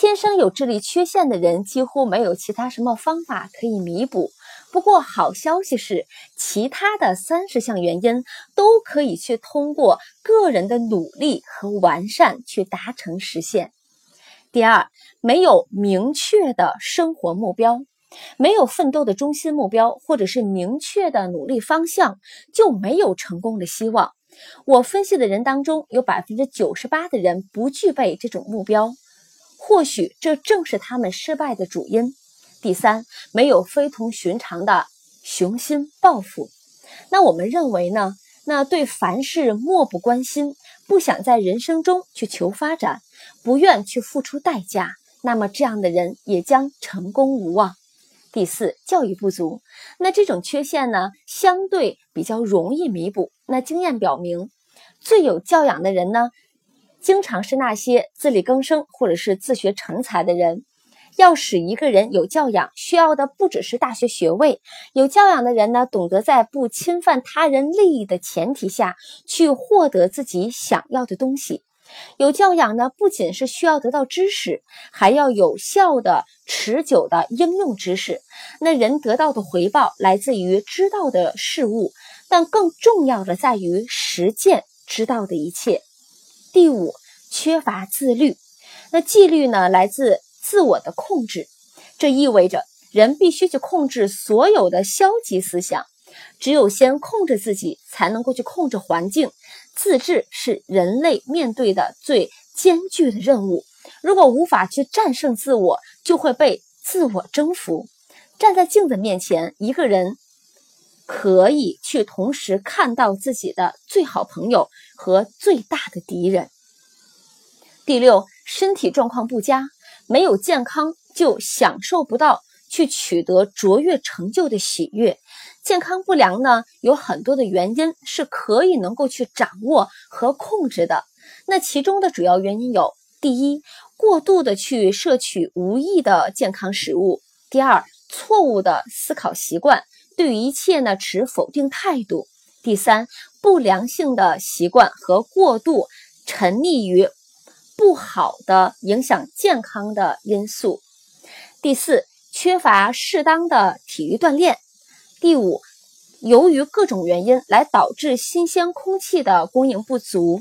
天生有智力缺陷的人几乎没有其他什么方法可以弥补。不过好消息是，其他的三十项原因都可以去通过个人的努力和完善去达成实现。第二，没有明确的生活目标，没有奋斗的中心目标，或者是明确的努力方向，就没有成功的希望。我分析的人当中，有百分之九十八的人不具备这种目标。或许这正是他们失败的主因。第三，没有非同寻常的雄心抱负。那我们认为呢？那对凡事漠不关心，不想在人生中去求发展，不愿去付出代价，那么这样的人也将成功无望。第四，教育不足。那这种缺陷呢，相对比较容易弥补。那经验表明，最有教养的人呢？经常是那些自力更生或者是自学成才的人。要使一个人有教养，需要的不只是大学学位。有教养的人呢，懂得在不侵犯他人利益的前提下去获得自己想要的东西。有教养呢，不仅是需要得到知识，还要有效的、持久的应用知识。那人得到的回报来自于知道的事物，但更重要的在于实践知道的一切。第五，缺乏自律。那纪律呢，来自自我的控制。这意味着人必须去控制所有的消极思想。只有先控制自己，才能够去控制环境。自治是人类面对的最艰巨的任务。如果无法去战胜自我，就会被自我征服。站在镜子面前，一个人可以去同时看到自己的最好朋友。和最大的敌人。第六，身体状况不佳，没有健康就享受不到去取得卓越成就的喜悦。健康不良呢，有很多的原因是可以能够去掌握和控制的。那其中的主要原因有：第一，过度的去摄取无益的健康食物；第二，错误的思考习惯，对一切呢持否定态度。第三，不良性的习惯和过度沉溺于不好的影响健康的因素。第四，缺乏适当的体育锻炼。第五，由于各种原因来导致新鲜空气的供应不足。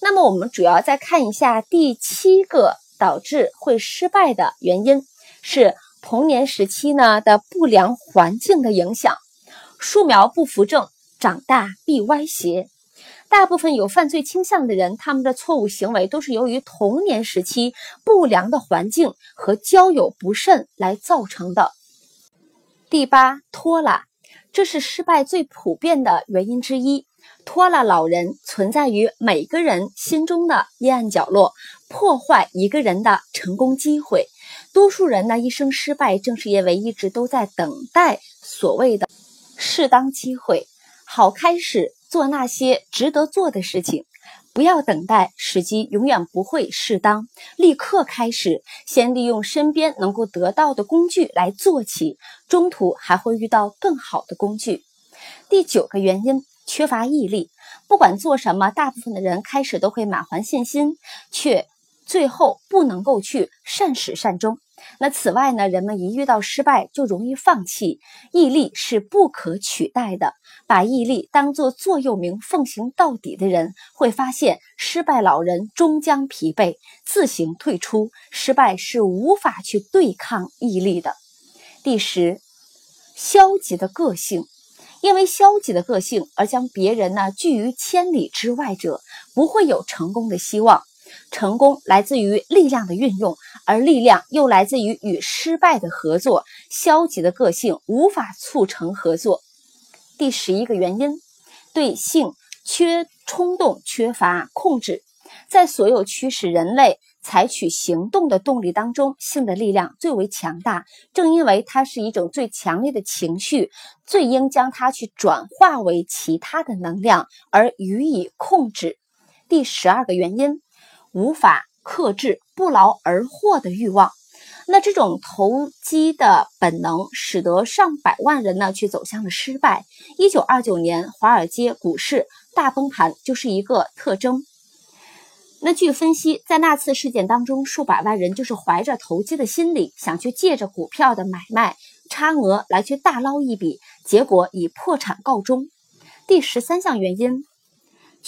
那么，我们主要再看一下第七个导致会失败的原因，是童年时期呢的不良环境的影响。树苗不扶正。长大必歪斜。大部分有犯罪倾向的人，他们的错误行为都是由于童年时期不良的环境和交友不慎来造成的。第八，拖拉，这是失败最普遍的原因之一。拖拉老人存在于每个人心中的阴暗角落，破坏一个人的成功机会。多数人呢一生失败，正是因为一直都在等待所谓的适当机会。好，开始做那些值得做的事情，不要等待时机，永远不会适当。立刻开始，先利用身边能够得到的工具来做起，中途还会遇到更好的工具。第九个原因，缺乏毅力。不管做什么，大部分的人开始都会满怀信心，却最后不能够去善始善终。那此外呢，人们一遇到失败就容易放弃，毅力是不可取代的。把毅力当作座右铭奉行到底的人，会发现失败老人终将疲惫，自行退出。失败是无法去对抗毅力的。第十，消极的个性。因为消极的个性而将别人呢拒于千里之外者，不会有成功的希望。成功来自于力量的运用，而力量又来自于与失败的合作。消极的个性无法促成合作。第十一个原因，对性缺冲动，缺乏控制。在所有驱使人类采取行动的动力当中，性的力量最为强大。正因为它是一种最强烈的情绪，最应将它去转化为其他的能量而予以控制。第十二个原因，无法克制不劳而获的欲望。那这种投机的本能，使得上百万人呢去走向了失败。一九二九年华尔街股市大崩盘就是一个特征。那据分析，在那次事件当中，数百万人就是怀着投机的心理，想去借着股票的买卖差额来去大捞一笔，结果以破产告终。第十三项原因，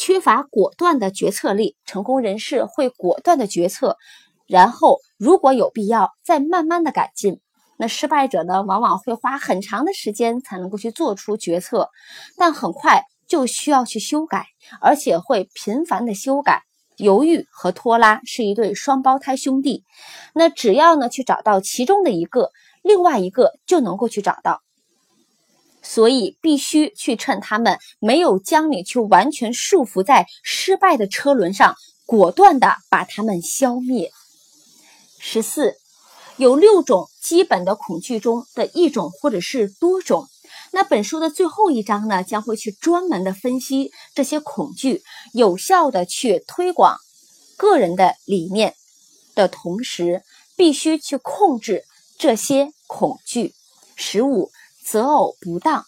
缺乏果断的决策力。成功人士会果断的决策，然后如果有必要再慢慢的改进。那失败者呢，往往会花很长的时间才能够去做出决策，但很快就需要去修改，而且会频繁的修改。犹豫和拖拉是一对双胞胎兄弟，那只要呢去找到其中的一个，另外一个就能够去找到，所以必须去趁他们没有将你去完全束缚在失败的车轮上，果断的把他们消灭。十四，有六种基本的恐惧中的一种或者是多种。那本书的最后一章呢，将会去专门的分析这些恐惧，有效的去推广个人的理念的同时，必须去控制这些恐惧。十五择偶不当，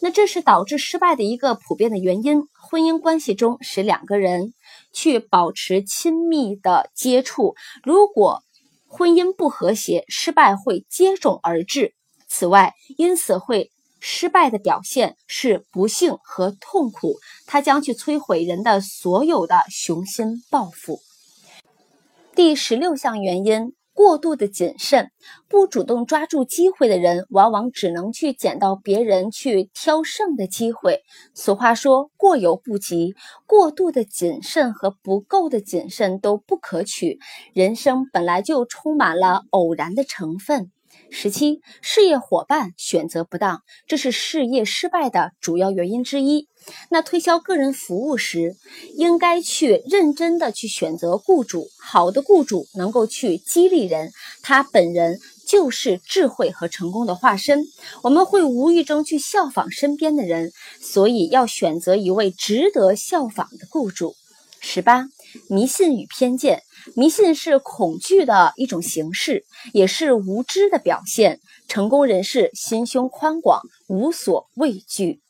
那这是导致失败的一个普遍的原因。婚姻关系中，使两个人去保持亲密的接触，如果婚姻不和谐，失败会接踵而至。此外，因此会。失败的表现是不幸和痛苦，它将去摧毁人的所有的雄心抱负。第十六项原因：过度的谨慎，不主动抓住机会的人，往往只能去捡到别人去挑剩的机会。俗话说：“过犹不及。”过度的谨慎和不够的谨慎都不可取。人生本来就充满了偶然的成分。十七，事业伙伴选择不当，这是事业失败的主要原因之一。那推销个人服务时，应该去认真的去选择雇主。好的雇主能够去激励人，他本人就是智慧和成功的化身。我们会无意中去效仿身边的人，所以要选择一位值得效仿的雇主。十八，迷信与偏见。迷信是恐惧的一种形式，也是无知的表现。成功人士心胸宽广，无所畏惧。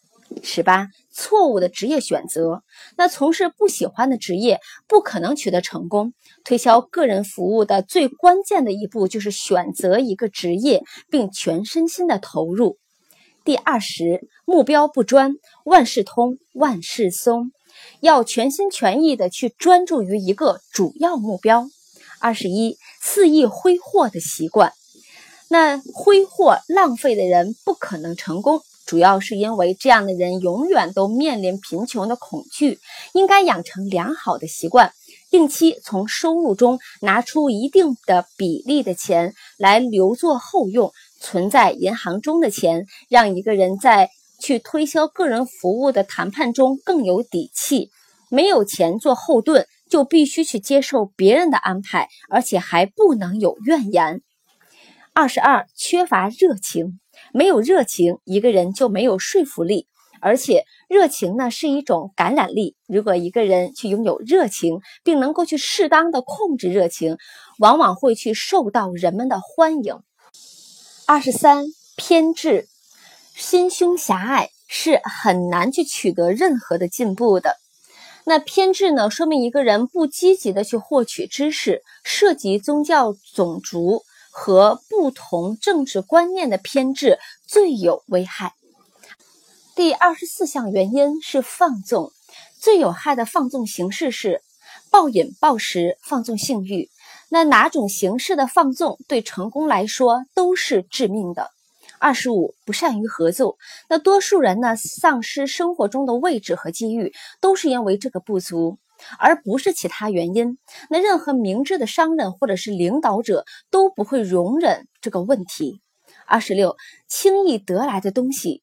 十八，错误的职业选择。那从事不喜欢的职业，不可能取得成功。推销个人服务的最关键的一步，就是选择一个职业，并全身心的投入。第二十，目标不专，万事通，万事松。要全心全意的去专注于一个主要目标。二十一，肆意挥霍的习惯。那挥霍浪费的人不可能成功，主要是因为这样的人永远都面临贫穷的恐惧。应该养成良好的习惯，定期从收入中拿出一定的比例的钱来留作后用，存在银行中的钱，让一个人在。去推销个人服务的谈判中更有底气。没有钱做后盾，就必须去接受别人的安排，而且还不能有怨言。二十二，缺乏热情。没有热情，一个人就没有说服力。而且，热情呢是一种感染力。如果一个人去拥有热情，并能够去适当的控制热情，往往会去受到人们的欢迎。二十三，偏执。心胸狭隘是很难去取得任何的进步的。那偏执呢，说明一个人不积极的去获取知识，涉及宗教、种族和不同政治观念的偏执最有危害。第二十四项原因是放纵，最有害的放纵形式是暴饮暴食、放纵性欲。那哪种形式的放纵对成功来说都是致命的。二十五，不善于合作。那多数人呢，丧失生活中的位置和机遇，都是因为这个不足，而不是其他原因。那任何明智的商人或者是领导者都不会容忍这个问题。二十六，轻易得来的东西，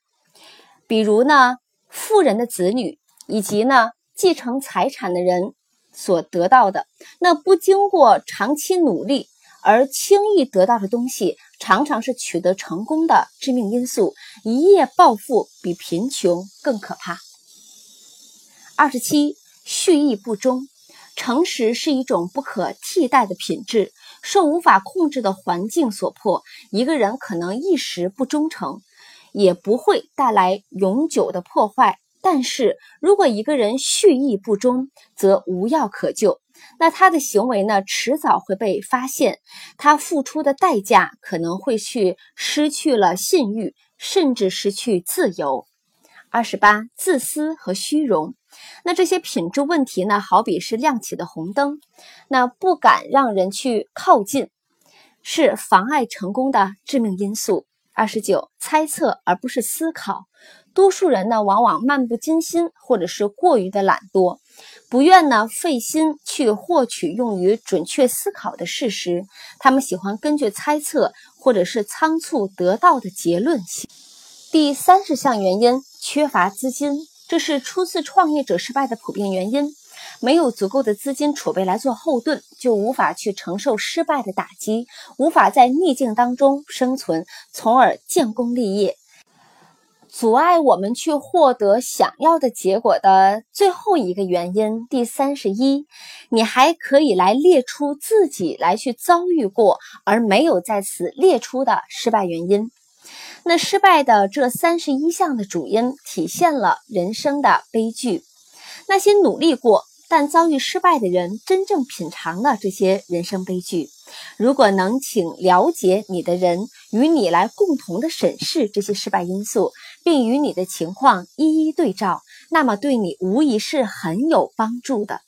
比如呢，富人的子女，以及呢，继承财产的人所得到的，那不经过长期努力而轻易得到的东西。常常是取得成功的致命因素，一夜暴富比贫穷更可怕。二十七，蓄意不忠，诚实是一种不可替代的品质。受无法控制的环境所迫，一个人可能一时不忠诚，也不会带来永久的破坏。但是如果一个人蓄意不忠，则无药可救。那他的行为呢，迟早会被发现，他付出的代价可能会去失去了信誉，甚至失去自由。二十八，自私和虚荣，那这些品质问题呢，好比是亮起的红灯，那不敢让人去靠近，是妨碍成功的致命因素。二十九，猜测而不是思考，多数人呢，往往漫不经心，或者是过于的懒惰。不愿呢费心去获取用于准确思考的事实，他们喜欢根据猜测或者是仓促得到的结论。第三十项原因，缺乏资金，这是初次创业者失败的普遍原因。没有足够的资金储备来做后盾，就无法去承受失败的打击，无法在逆境当中生存，从而建功立业。阻碍我们去获得想要的结果的最后一个原因，第三十一，你还可以来列出自己来去遭遇过而没有在此列出的失败原因。那失败的这三十一项的主因，体现了人生的悲剧。那些努力过。但遭遇失败的人真正品尝了这些人生悲剧。如果能请了解你的人与你来共同的审视这些失败因素，并与你的情况一一对照，那么对你无疑是很有帮助的。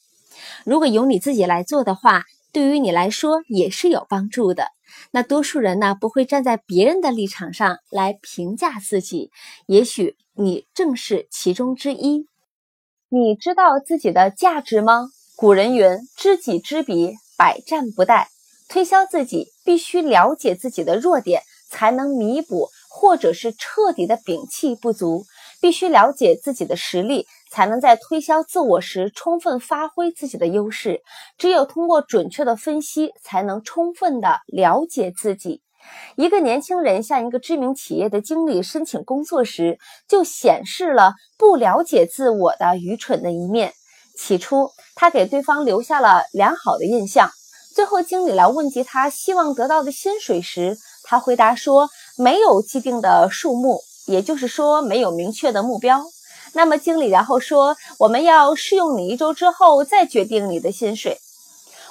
如果由你自己来做的话，对于你来说也是有帮助的。那多数人呢不会站在别人的立场上来评价自己，也许你正是其中之一。你知道自己的价值吗？古人云：“知己知彼，百战不殆。”推销自己必须了解自己的弱点，才能弥补或者是彻底的摒弃不足；必须了解自己的实力，才能在推销自我时充分发挥自己的优势。只有通过准确的分析，才能充分的了解自己。一个年轻人向一个知名企业的经理申请工作时，就显示了不了解自我的愚蠢的一面。起初，他给对方留下了良好的印象。最后，经理来问及他希望得到的薪水时，他回答说：“没有既定的数目，也就是说，没有明确的目标。”那么，经理然后说：“我们要试用你一周之后再决定你的薪水。”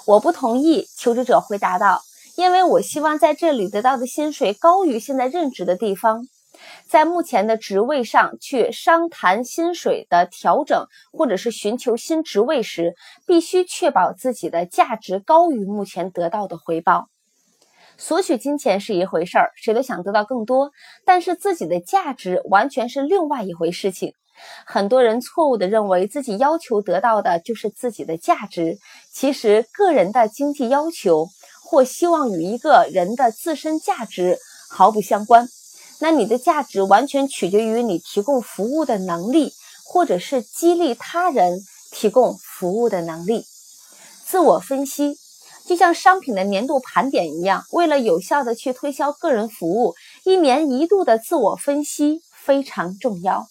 我不同意，求职者回答道。因为我希望在这里得到的薪水高于现在任职的地方，在目前的职位上去商谈薪水的调整，或者是寻求新职位时，必须确保自己的价值高于目前得到的回报。索取金钱是一回事儿，谁都想得到更多，但是自己的价值完全是另外一回事情。很多人错误地认为自己要求得到的就是自己的价值，其实个人的经济要求。或希望与一个人的自身价值毫不相关，那你的价值完全取决于你提供服务的能力，或者是激励他人提供服务的能力。自我分析就像商品的年度盘点一样，为了有效的去推销个人服务，一年一度的自我分析非常重要，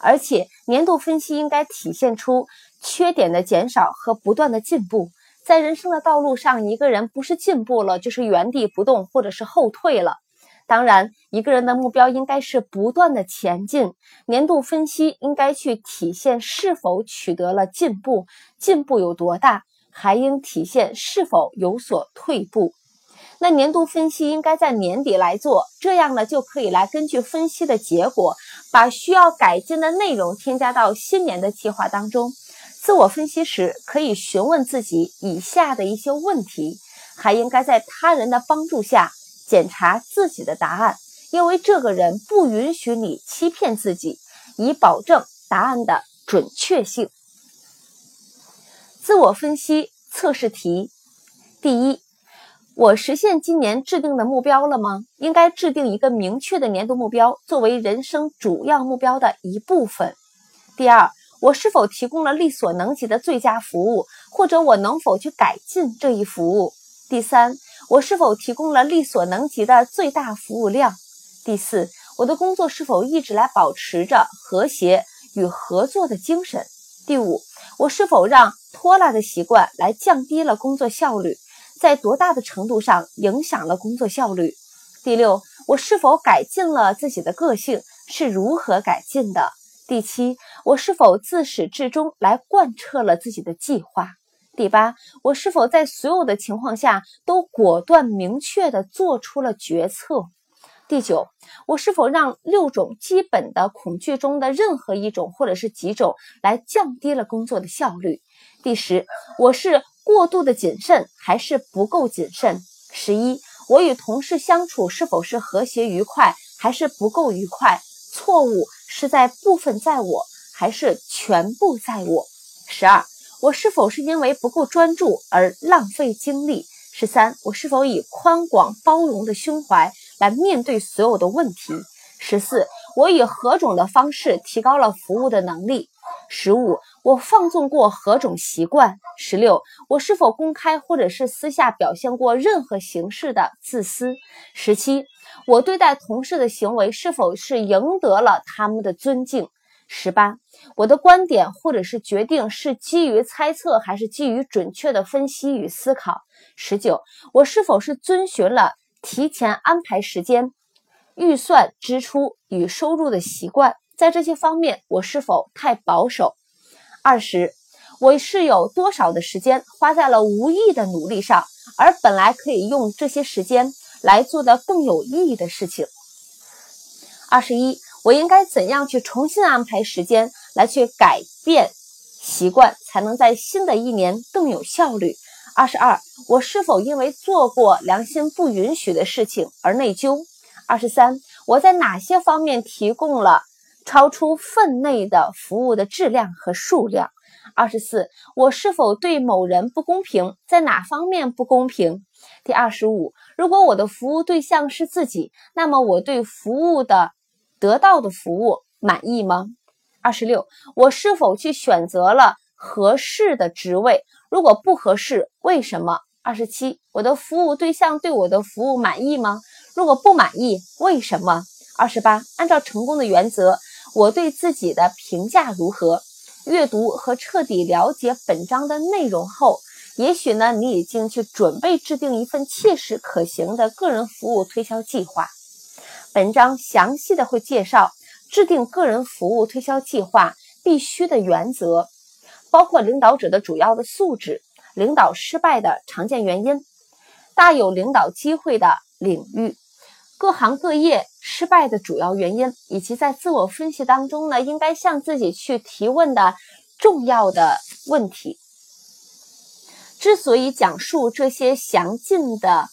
而且年度分析应该体现出缺点的减少和不断的进步。在人生的道路上，一个人不是进步了，就是原地不动，或者是后退了。当然，一个人的目标应该是不断的前进。年度分析应该去体现是否取得了进步，进步有多大，还应体现是否有所退步。那年度分析应该在年底来做，这样呢就可以来根据分析的结果，把需要改进的内容添加到新年的计划当中。自我分析时，可以询问自己以下的一些问题，还应该在他人的帮助下检查自己的答案，因为这个人不允许你欺骗自己，以保证答案的准确性。自我分析测试题：第一，我实现今年制定的目标了吗？应该制定一个明确的年度目标，作为人生主要目标的一部分。第二。我是否提供了力所能及的最佳服务，或者我能否去改进这一服务？第三，我是否提供了力所能及的最大服务量？第四，我的工作是否一直来保持着和谐与合作的精神？第五，我是否让拖拉的习惯来降低了工作效率，在多大的程度上影响了工作效率？第六，我是否改进了自己的个性？是如何改进的？第七，我是否自始至终来贯彻了自己的计划？第八，我是否在所有的情况下都果断明确地做出了决策？第九，我是否让六种基本的恐惧中的任何一种或者是几种来降低了工作的效率？第十，我是过度的谨慎还是不够谨慎？十一，我与同事相处是否是和谐愉快还是不够愉快？错误是在部分在我，还是全部在我？十二，我是否是因为不够专注而浪费精力？十三，我是否以宽广包容的胸怀来面对所有的问题？十四，我以何种的方式提高了服务的能力？十五，我放纵过何种习惯？十六，我是否公开或者是私下表现过任何形式的自私？十七，我对待同事的行为是否是赢得了他们的尊敬？十八，我的观点或者是决定是基于猜测还是基于准确的分析与思考？十九，我是否是遵循了提前安排时间、预算支出与收入的习惯？在这些方面，我是否太保守？二十，我是有多少的时间花在了无意的努力上，而本来可以用这些时间来做的更有意义的事情？二十一，我应该怎样去重新安排时间来去改变习惯，才能在新的一年更有效率？二十二，我是否因为做过良心不允许的事情而内疚？二十三，我在哪些方面提供了？超出分内的服务的质量和数量。二十四，我是否对某人不公平？在哪方面不公平？第二十五，如果我的服务对象是自己，那么我对服务的得到的服务满意吗？二十六，我是否去选择了合适的职位？如果不合适，为什么？二十七，我的服务对象对我的服务满意吗？如果不满意，为什么？二十八，按照成功的原则。我对自己的评价如何？阅读和彻底了解本章的内容后，也许呢，你已经去准备制定一份切实可行的个人服务推销计划。本章详细的会介绍制定个人服务推销计划必须的原则，包括领导者的主要的素质、领导失败的常见原因、大有领导机会的领域。各行各业失败的主要原因，以及在自我分析当中呢，应该向自己去提问的重要的问题。之所以讲述这些详尽的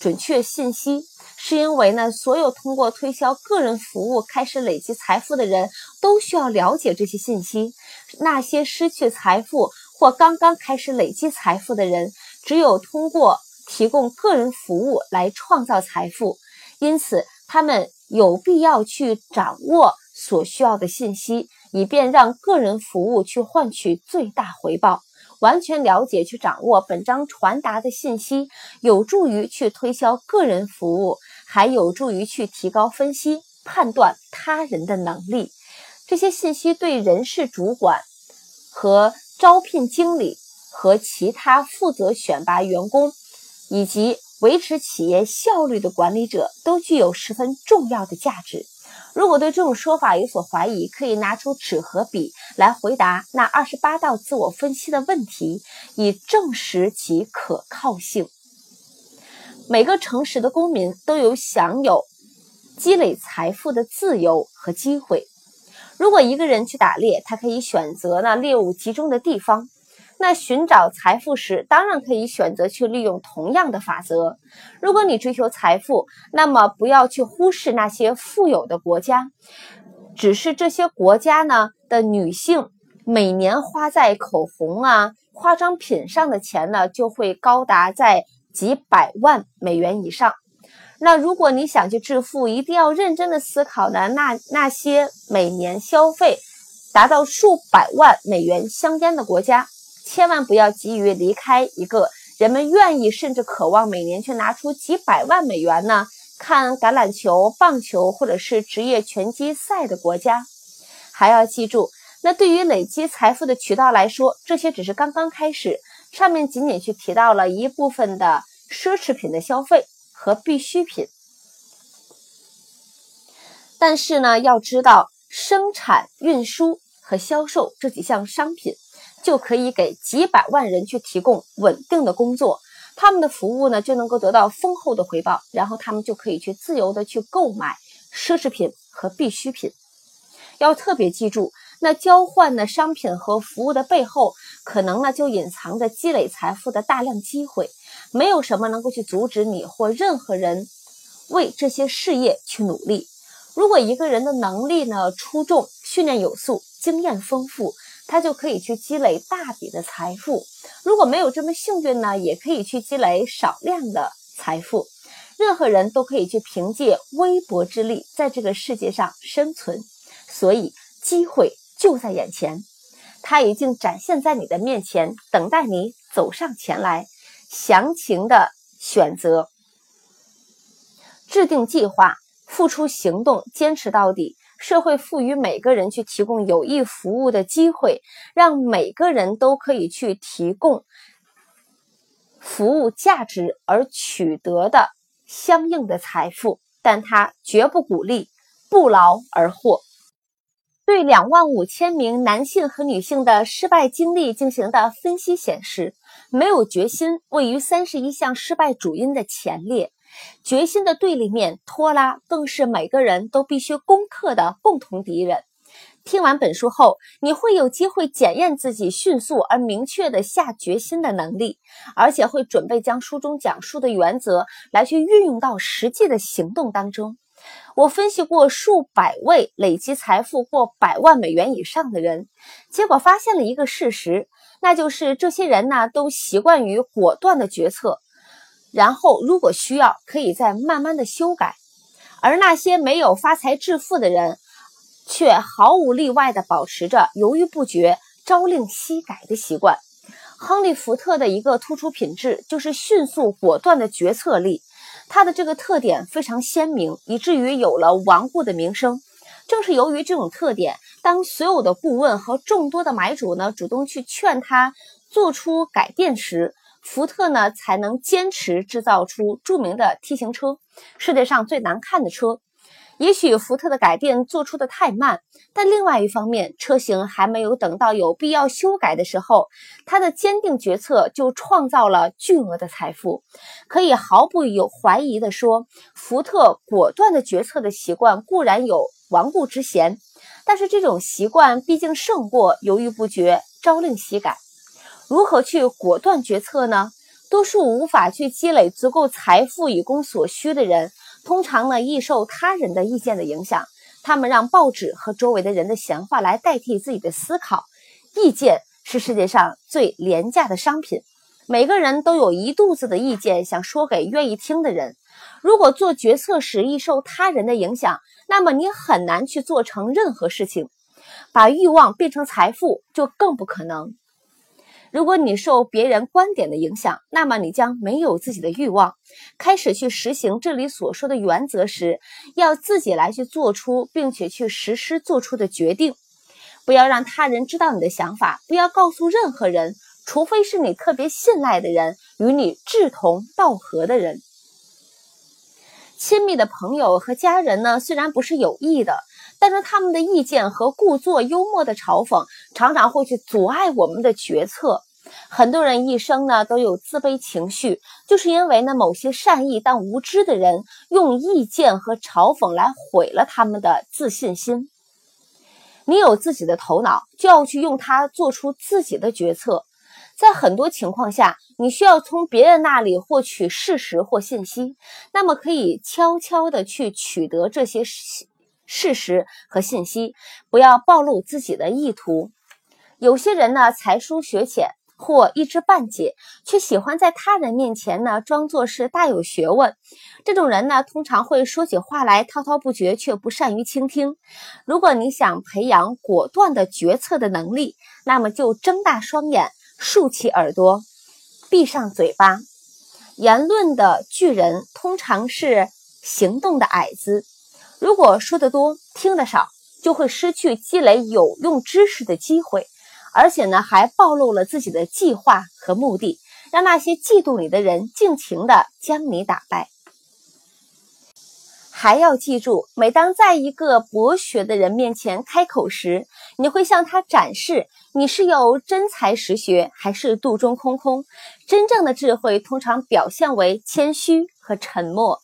准确信息，是因为呢，所有通过推销个人服务开始累积财富的人都需要了解这些信息。那些失去财富或刚刚开始累积财富的人，只有通过提供个人服务来创造财富。因此，他们有必要去掌握所需要的信息，以便让个人服务去换取最大回报。完全了解、去掌握本章传达的信息，有助于去推销个人服务，还有助于去提高分析、判断他人的能力。这些信息对人事主管和招聘经理和其他负责选拔员工以及。维持企业效率的管理者都具有十分重要的价值。如果对这种说法有所怀疑，可以拿出纸和笔来回答那二十八道自我分析的问题，以证实其可靠性。每个诚实的公民都有享有积累财富的自由和机会。如果一个人去打猎，他可以选择那猎物集中的地方。那寻找财富时，当然可以选择去利用同样的法则。如果你追求财富，那么不要去忽视那些富有的国家，只是这些国家呢的女性每年花在口红啊、化妆品上的钱呢，就会高达在几百万美元以上。那如果你想去致富，一定要认真的思考呢，那那些每年消费达到数百万美元香烟的国家。千万不要急于离开一个人们愿意甚至渴望每年去拿出几百万美元呢看橄榄球、棒球或者是职业拳击赛的国家。还要记住，那对于累积财富的渠道来说，这些只是刚刚开始。上面仅仅去提到了一部分的奢侈品的消费和必需品，但是呢，要知道生产、运输和销售这几项商品。就可以给几百万人去提供稳定的工作，他们的服务呢就能够得到丰厚的回报，然后他们就可以去自由的去购买奢侈品和必需品。要特别记住，那交换的商品和服务的背后，可能呢就隐藏着积累财富的大量机会。没有什么能够去阻止你或任何人为这些事业去努力。如果一个人的能力呢出众，训练有素，经验丰富。他就可以去积累大笔的财富。如果没有这么幸运呢，也可以去积累少量的财富。任何人都可以去凭借微薄之力在这个世界上生存，所以机会就在眼前，它已经展现在你的面前，等待你走上前来，详情的选择，制定计划，付出行动，坚持到底。社会赋予每个人去提供有益服务的机会，让每个人都可以去提供服务价值而取得的相应的财富，但他绝不鼓励不劳而获。对两万五千名男性和女性的失败经历进行的分析显示，没有决心位于三十一项失败主因的前列。决心的对立面拖拉，更是每个人都必须攻克的共同敌人。听完本书后，你会有机会检验自己迅速而明确的下决心的能力，而且会准备将书中讲述的原则来去运用到实际的行动当中。我分析过数百位累积财富过百万美元以上的人，结果发现了一个事实，那就是这些人呢都习惯于果断的决策。然后，如果需要，可以再慢慢的修改。而那些没有发财致富的人，却毫无例外的保持着犹豫不决、朝令夕改的习惯。亨利·福特的一个突出品质就是迅速果断的决策力，他的这个特点非常鲜明，以至于有了顽固的名声。正是由于这种特点，当所有的顾问和众多的买主呢主动去劝他做出改变时，福特呢才能坚持制造出著名的 T 型车，世界上最难看的车。也许福特的改变做出的太慢，但另外一方面，车型还没有等到有必要修改的时候，他的坚定决策就创造了巨额的财富。可以毫不有怀疑地说，福特果断的决策的习惯固然有顽固之嫌，但是这种习惯毕竟胜过犹豫不决、朝令夕改。如何去果断决策呢？多数无法去积累足够财富以供所需的人，通常呢易受他人的意见的影响。他们让报纸和周围的人的闲话来代替自己的思考。意见是世界上最廉价的商品。每个人都有一肚子的意见想说给愿意听的人。如果做决策时易受他人的影响，那么你很难去做成任何事情。把欲望变成财富就更不可能。如果你受别人观点的影响，那么你将没有自己的欲望。开始去实行这里所说的原则时，要自己来去做出，并且去实施做出的决定。不要让他人知道你的想法，不要告诉任何人，除非是你特别信赖的人，与你志同道合的人。亲密的朋友和家人呢，虽然不是有意的，但是他们的意见和故作幽默的嘲讽，常常会去阻碍我们的决策。很多人一生呢都有自卑情绪，就是因为呢某些善意但无知的人用意见和嘲讽来毁了他们的自信心。你有自己的头脑，就要去用它做出自己的决策。在很多情况下，你需要从别人那里获取事实或信息，那么可以悄悄地去取得这些事事实和信息，不要暴露自己的意图。有些人呢，才疏学浅。或一知半解，却喜欢在他人面前呢装作是大有学问。这种人呢，通常会说起话来滔滔不绝，却不善于倾听。如果你想培养果断的决策的能力，那么就睁大双眼，竖起耳朵，闭上嘴巴。言论的巨人通常是行动的矮子。如果说得多，听得少，就会失去积累有用知识的机会。而且呢，还暴露了自己的计划和目的，让那些嫉妒你的人尽情的将你打败。还要记住，每当在一个博学的人面前开口时，你会向他展示你是有真才实学，还是肚中空空。真正的智慧通常表现为谦虚和沉默。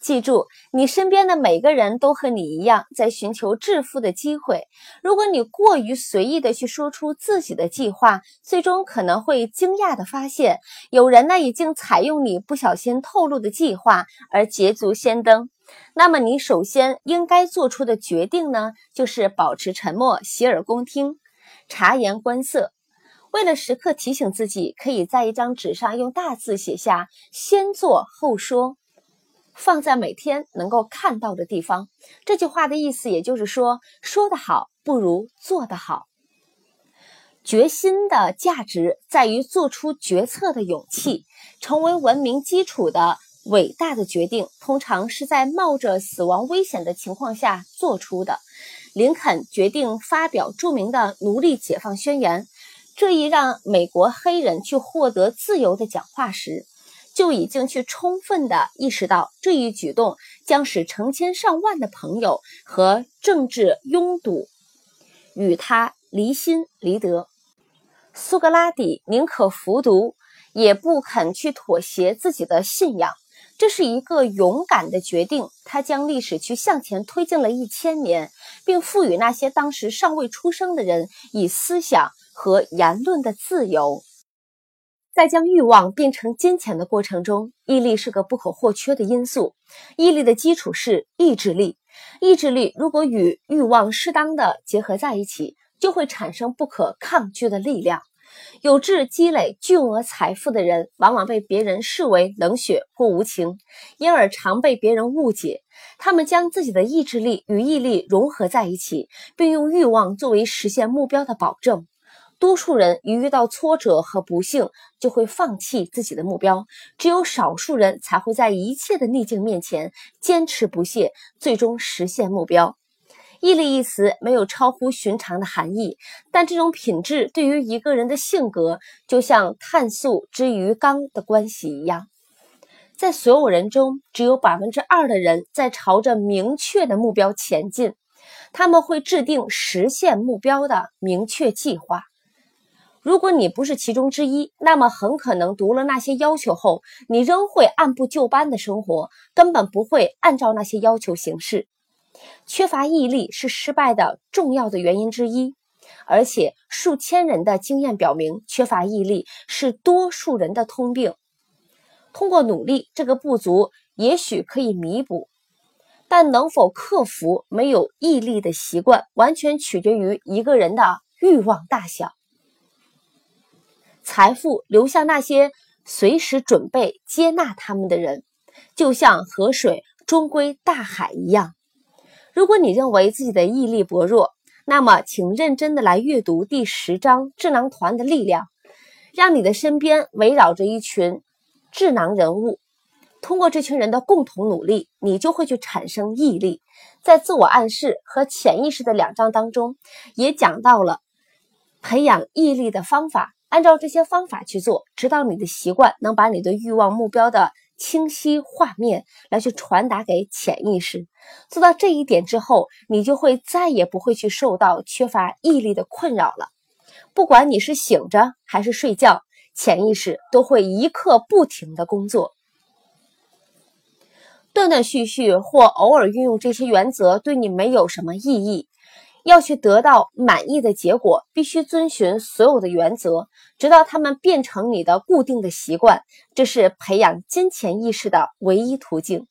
记住，你身边的每个人都和你一样，在寻求致富的机会。如果你过于随意的去说出自己的计划，最终可能会惊讶的发现，有人呢已经采用你不小心透露的计划而捷足先登。那么，你首先应该做出的决定呢，就是保持沉默，洗耳恭听，察言观色。为了时刻提醒自己，可以在一张纸上用大字写下“先做后说”。放在每天能够看到的地方。这句话的意思，也就是说，说得好不如做得好。决心的价值在于做出决策的勇气。成为文明基础的伟大的决定，通常是在冒着死亡危险的情况下做出的。林肯决定发表著名的奴隶解放宣言，这一让美国黑人去获得自由的讲话时。就已经去充分的意识到这一举动将使成千上万的朋友和政治拥堵与他离心离德。苏格拉底宁可服毒，也不肯去妥协自己的信仰，这是一个勇敢的决定。他将历史去向前推进了一千年，并赋予那些当时尚未出生的人以思想和言论的自由。在将欲望变成金钱的过程中，毅力是个不可或缺的因素。毅力的基础是意志力，意志力如果与欲望适当的结合在一起，就会产生不可抗拒的力量。有志积累巨额财富的人，往往被别人视为冷血或无情，因而常被别人误解。他们将自己的意志力与毅力融合在一起，并用欲望作为实现目标的保证。多数人一遇到挫折和不幸，就会放弃自己的目标；只有少数人才会在一切的逆境面前坚持不懈，最终实现目标。毅力一词没有超乎寻常的含义，但这种品质对于一个人的性格，就像碳素之于钢的关系一样。在所有人中，只有百分之二的人在朝着明确的目标前进，他们会制定实现目标的明确计划。如果你不是其中之一，那么很可能读了那些要求后，你仍会按部就班的生活，根本不会按照那些要求行事。缺乏毅力是失败的重要的原因之一，而且数千人的经验表明，缺乏毅力是多数人的通病。通过努力，这个不足也许可以弥补，但能否克服没有毅力的习惯，完全取决于一个人的欲望大小。财富流向那些随时准备接纳他们的人，就像河水终归大海一样。如果你认为自己的毅力薄弱，那么请认真的来阅读第十章《智囊团的力量》，让你的身边围绕着一群智囊人物。通过这群人的共同努力，你就会去产生毅力。在自我暗示和潜意识的两章当中，也讲到了培养毅力的方法。按照这些方法去做，直到你的习惯能把你的欲望目标的清晰画面来去传达给潜意识。做到这一点之后，你就会再也不会去受到缺乏毅力的困扰了。不管你是醒着还是睡觉，潜意识都会一刻不停的工作。断断续续或偶尔运用这些原则，对你没有什么意义。要去得到满意的结果，必须遵循所有的原则，直到它们变成你的固定的习惯。这是培养金钱意识的唯一途径。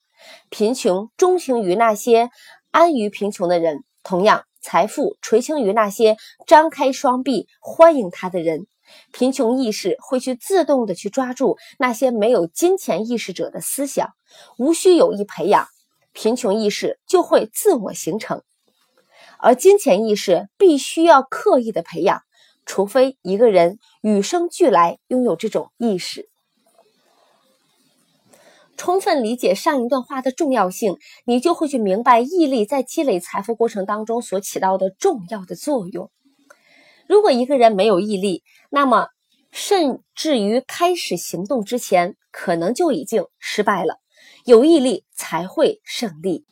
贫穷钟情于那些安于贫穷的人，同样，财富垂青于那些张开双臂欢迎他的人。贫穷意识会去自动的去抓住那些没有金钱意识者的思想，无需有意培养，贫穷意识就会自我形成。而金钱意识必须要刻意的培养，除非一个人与生俱来拥有这种意识。充分理解上一段话的重要性，你就会去明白毅力在积累财富过程当中所起到的重要的作用。如果一个人没有毅力，那么甚至于开始行动之前，可能就已经失败了。有毅力才会胜利。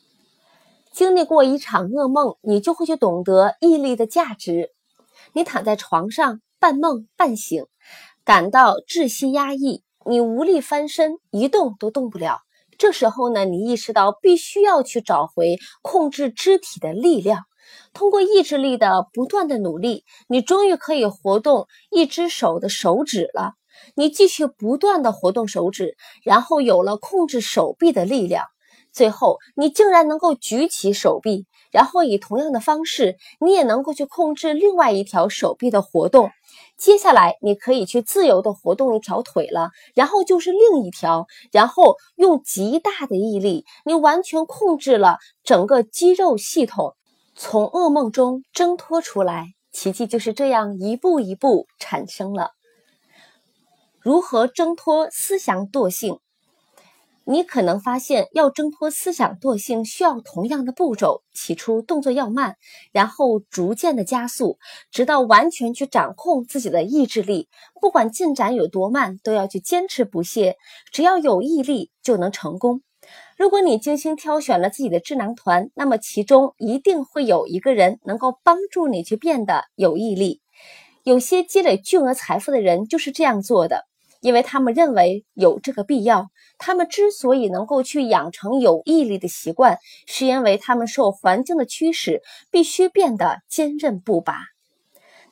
经历过一场噩梦，你就会去懂得毅力的价值。你躺在床上半梦半醒，感到窒息压抑，你无力翻身，一动都动不了。这时候呢，你意识到必须要去找回控制肢体的力量。通过意志力的不断的努力，你终于可以活动一只手的手指了。你继续不断的活动手指，然后有了控制手臂的力量。最后，你竟然能够举起手臂，然后以同样的方式，你也能够去控制另外一条手臂的活动。接下来，你可以去自由的活动一条腿了，然后就是另一条，然后用极大的毅力，你完全控制了整个肌肉系统，从噩梦中挣脱出来。奇迹就是这样一步一步产生了。如何挣脱思想惰性？你可能发现，要挣脱思想惰性需要同样的步骤。起初动作要慢，然后逐渐的加速，直到完全去掌控自己的意志力。不管进展有多慢，都要去坚持不懈。只要有毅力，就能成功。如果你精心挑选了自己的智囊团，那么其中一定会有一个人能够帮助你去变得有毅力。有些积累巨额财富的人就是这样做的。因为他们认为有这个必要，他们之所以能够去养成有毅力的习惯，是因为他们受环境的驱使，必须变得坚韧不拔。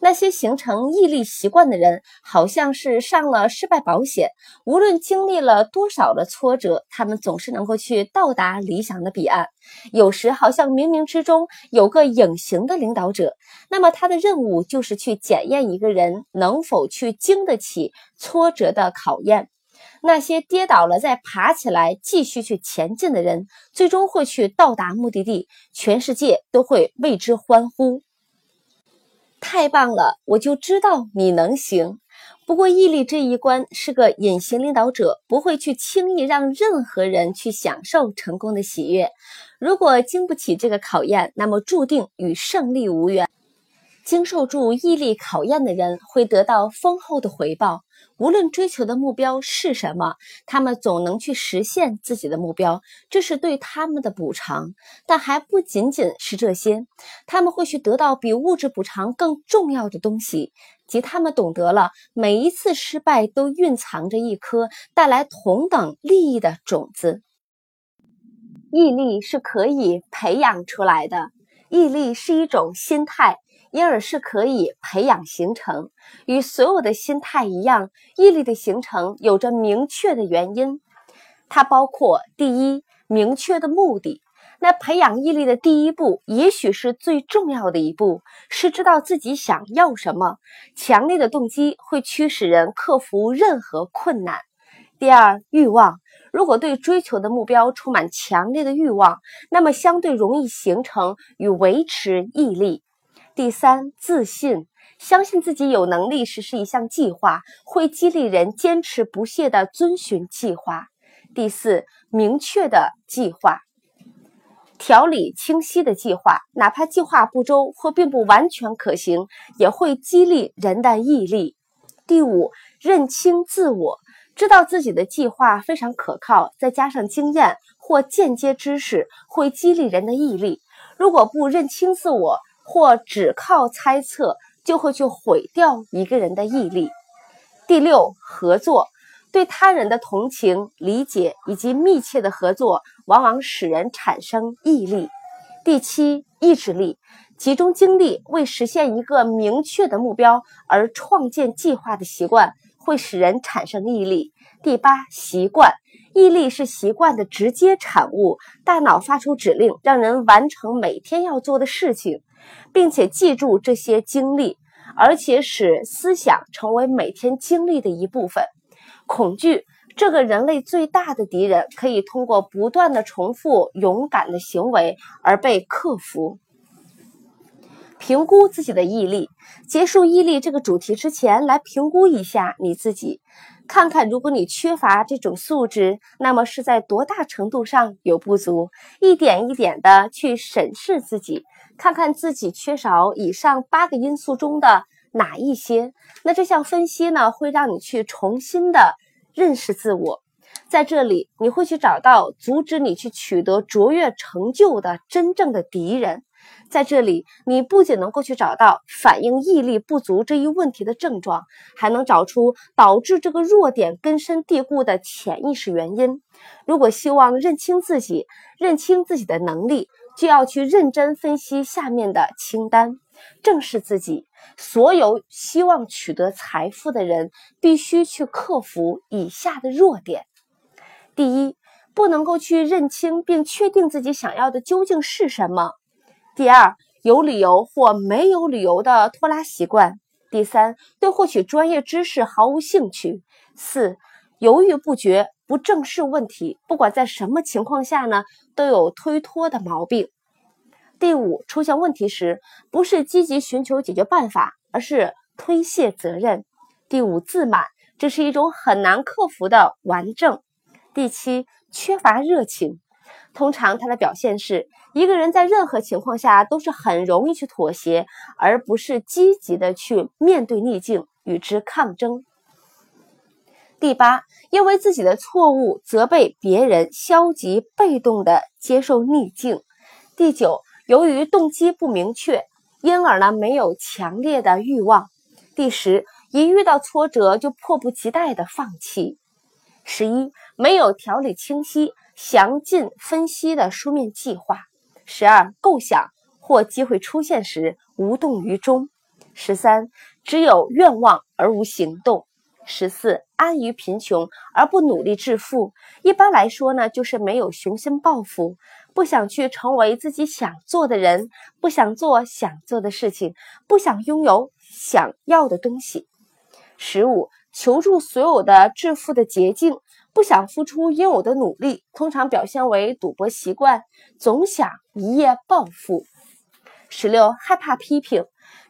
那些形成毅力习惯的人，好像是上了失败保险。无论经历了多少的挫折，他们总是能够去到达理想的彼岸。有时好像冥冥之中有个隐形的领导者，那么他的任务就是去检验一个人能否去经得起挫折的考验。那些跌倒了再爬起来继续去前进的人，最终会去到达目的地，全世界都会为之欢呼。太棒了，我就知道你能行。不过毅力这一关是个隐形领导者，不会去轻易让任何人去享受成功的喜悦。如果经不起这个考验，那么注定与胜利无缘。经受住毅力考验的人会得到丰厚的回报。无论追求的目标是什么，他们总能去实现自己的目标，这是对他们的补偿。但还不仅仅是这些，他们会去得到比物质补偿更重要的东西，即他们懂得了每一次失败都蕴藏着一颗带来同等利益的种子。毅力是可以培养出来的，毅力是一种心态。因而是可以培养形成，与所有的心态一样，毅力的形成有着明确的原因。它包括第一，明确的目的。那培养毅力的第一步，也许是最重要的一步，是知道自己想要什么。强烈的动机会驱使人克服任何困难。第二，欲望。如果对追求的目标充满强烈的欲望，那么相对容易形成与维持毅力。第三，自信，相信自己有能力实施一项计划，会激励人坚持不懈地遵循计划。第四，明确的计划，条理清晰的计划，哪怕计划不周或并不完全可行，也会激励人的毅力。第五，认清自我，知道自己的计划非常可靠，再加上经验或间接知识，会激励人的毅力。如果不认清自我，或只靠猜测，就会去毁掉一个人的毅力。第六，合作，对他人的同情、理解以及密切的合作，往往使人产生毅力。第七，意志力，集中精力为实现一个明确的目标而创建计划的习惯，会使人产生毅力。第八，习惯，毅力是习惯的直接产物，大脑发出指令，让人完成每天要做的事情，并且记住这些经历。而且使思想成为每天经历的一部分。恐惧这个人类最大的敌人，可以通过不断的重复勇敢的行为而被克服。评估自己的毅力。结束毅力这个主题之前，来评估一下你自己，看看如果你缺乏这种素质，那么是在多大程度上有不足。一点一点的去审视自己。看看自己缺少以上八个因素中的哪一些？那这项分析呢，会让你去重新的认识自我。在这里，你会去找到阻止你去取得卓越成就的真正的敌人。在这里，你不仅能够去找到反映毅力不足这一问题的症状，还能找出导致这个弱点根深蒂固的潜意识原因。如果希望认清自己，认清自己的能力。就要去认真分析下面的清单，正视自己。所有希望取得财富的人，必须去克服以下的弱点：第一，不能够去认清并确定自己想要的究竟是什么；第二，有理由或没有理由的拖拉习惯；第三，对获取专业知识毫无兴趣；四，犹豫不决。不正视问题，不管在什么情况下呢，都有推脱的毛病。第五，出现问题时，不是积极寻求解决办法，而是推卸责任。第五，自满，这是一种很难克服的顽症。第七，缺乏热情，通常它的表现是一个人在任何情况下都是很容易去妥协，而不是积极的去面对逆境，与之抗争。第八，因为自己的错误责备别人，消极被动的接受逆境。第九，由于动机不明确，因而呢没有强烈的欲望。第十，一遇到挫折就迫不及待的放弃。十一，没有条理清晰、详尽分析的书面计划。十二，构想或机会出现时无动于衷。十三，只有愿望而无行动。十四，安于贫穷而不努力致富。一般来说呢，就是没有雄心抱负，不想去成为自己想做的人，不想做想做的事情，不想拥有想要的东西。十五，求助所有的致富的捷径，不想付出应有的努力，通常表现为赌博习惯，总想一夜暴富。十六，害怕批评，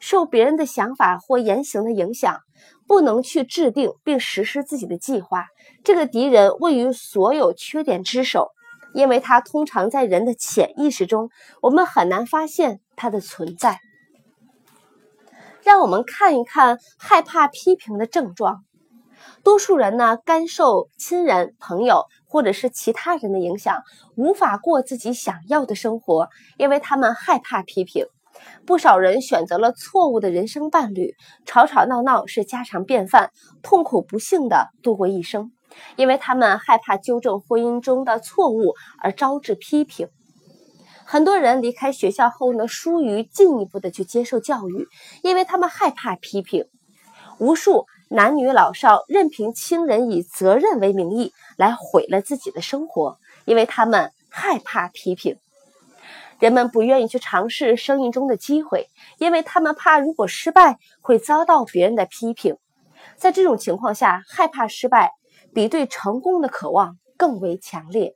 受别人的想法或言行的影响。不能去制定并实施自己的计划，这个敌人位于所有缺点之首，因为它通常在人的潜意识中，我们很难发现它的存在。让我们看一看害怕批评的症状。多数人呢，甘受亲人、朋友或者是其他人的影响，无法过自己想要的生活，因为他们害怕批评。不少人选择了错误的人生伴侣，吵吵闹闹是家常便饭，痛苦不幸的度过一生，因为他们害怕纠正婚姻中的错误而招致批评。很多人离开学校后呢，疏于进一步的去接受教育，因为他们害怕批评。无数男女老少任凭亲人以责任为名义来毁了自己的生活，因为他们害怕批评。人们不愿意去尝试生意中的机会，因为他们怕如果失败会遭到别人的批评。在这种情况下，害怕失败比对成功的渴望更为强烈。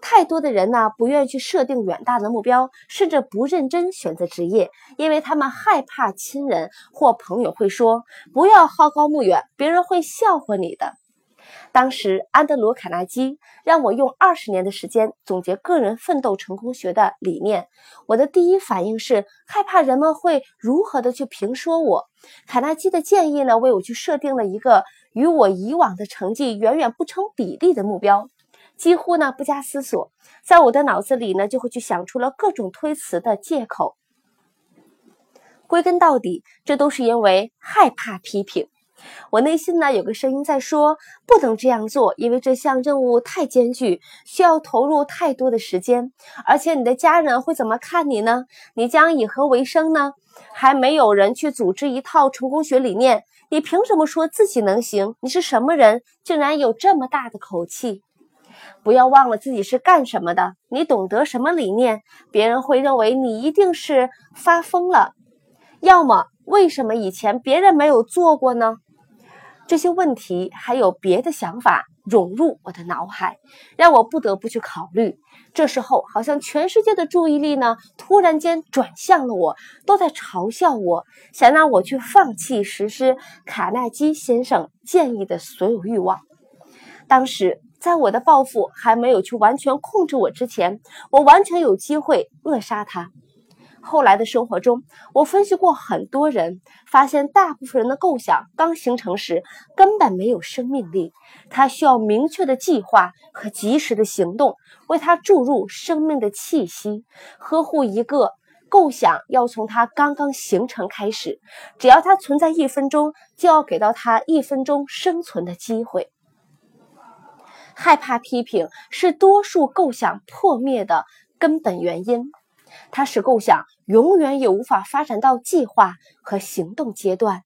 太多的人呢，不愿意去设定远大的目标，甚至不认真选择职业，因为他们害怕亲人或朋友会说：“不要好高骛远，别人会笑话你的。”当时，安德鲁·卡纳基让我用二十年的时间总结个人奋斗成功学的理念。我的第一反应是害怕人们会如何的去评说我。卡纳基的建议呢，为我去设定了一个与我以往的成绩远远不成比例的目标。几乎呢不加思索，在我的脑子里呢就会去想出了各种推辞的借口。归根到底，这都是因为害怕批评。我内心呢有个声音在说，不能这样做，因为这项任务太艰巨，需要投入太多的时间，而且你的家人会怎么看你呢？你将以何为生呢？还没有人去组织一套成功学理念，你凭什么说自己能行？你是什么人，竟然有这么大的口气？不要忘了自己是干什么的，你懂得什么理念，别人会认为你一定是发疯了。要么，为什么以前别人没有做过呢？这些问题还有别的想法涌入我的脑海，让我不得不去考虑。这时候，好像全世界的注意力呢，突然间转向了我，都在嘲笑我，想让我去放弃实施卡耐基先生建议的所有欲望。当时，在我的抱负还没有去完全控制我之前，我完全有机会扼杀它。后来的生活中，我分析过很多人，发现大部分人的构想刚形成时根本没有生命力，他需要明确的计划和及时的行动，为他注入生命的气息。呵护一个构想要从他刚刚形成开始，只要他存在一分钟，就要给到他一分钟生存的机会。害怕批评是多数构想破灭的根本原因。它使构想永远也无法发展到计划和行动阶段。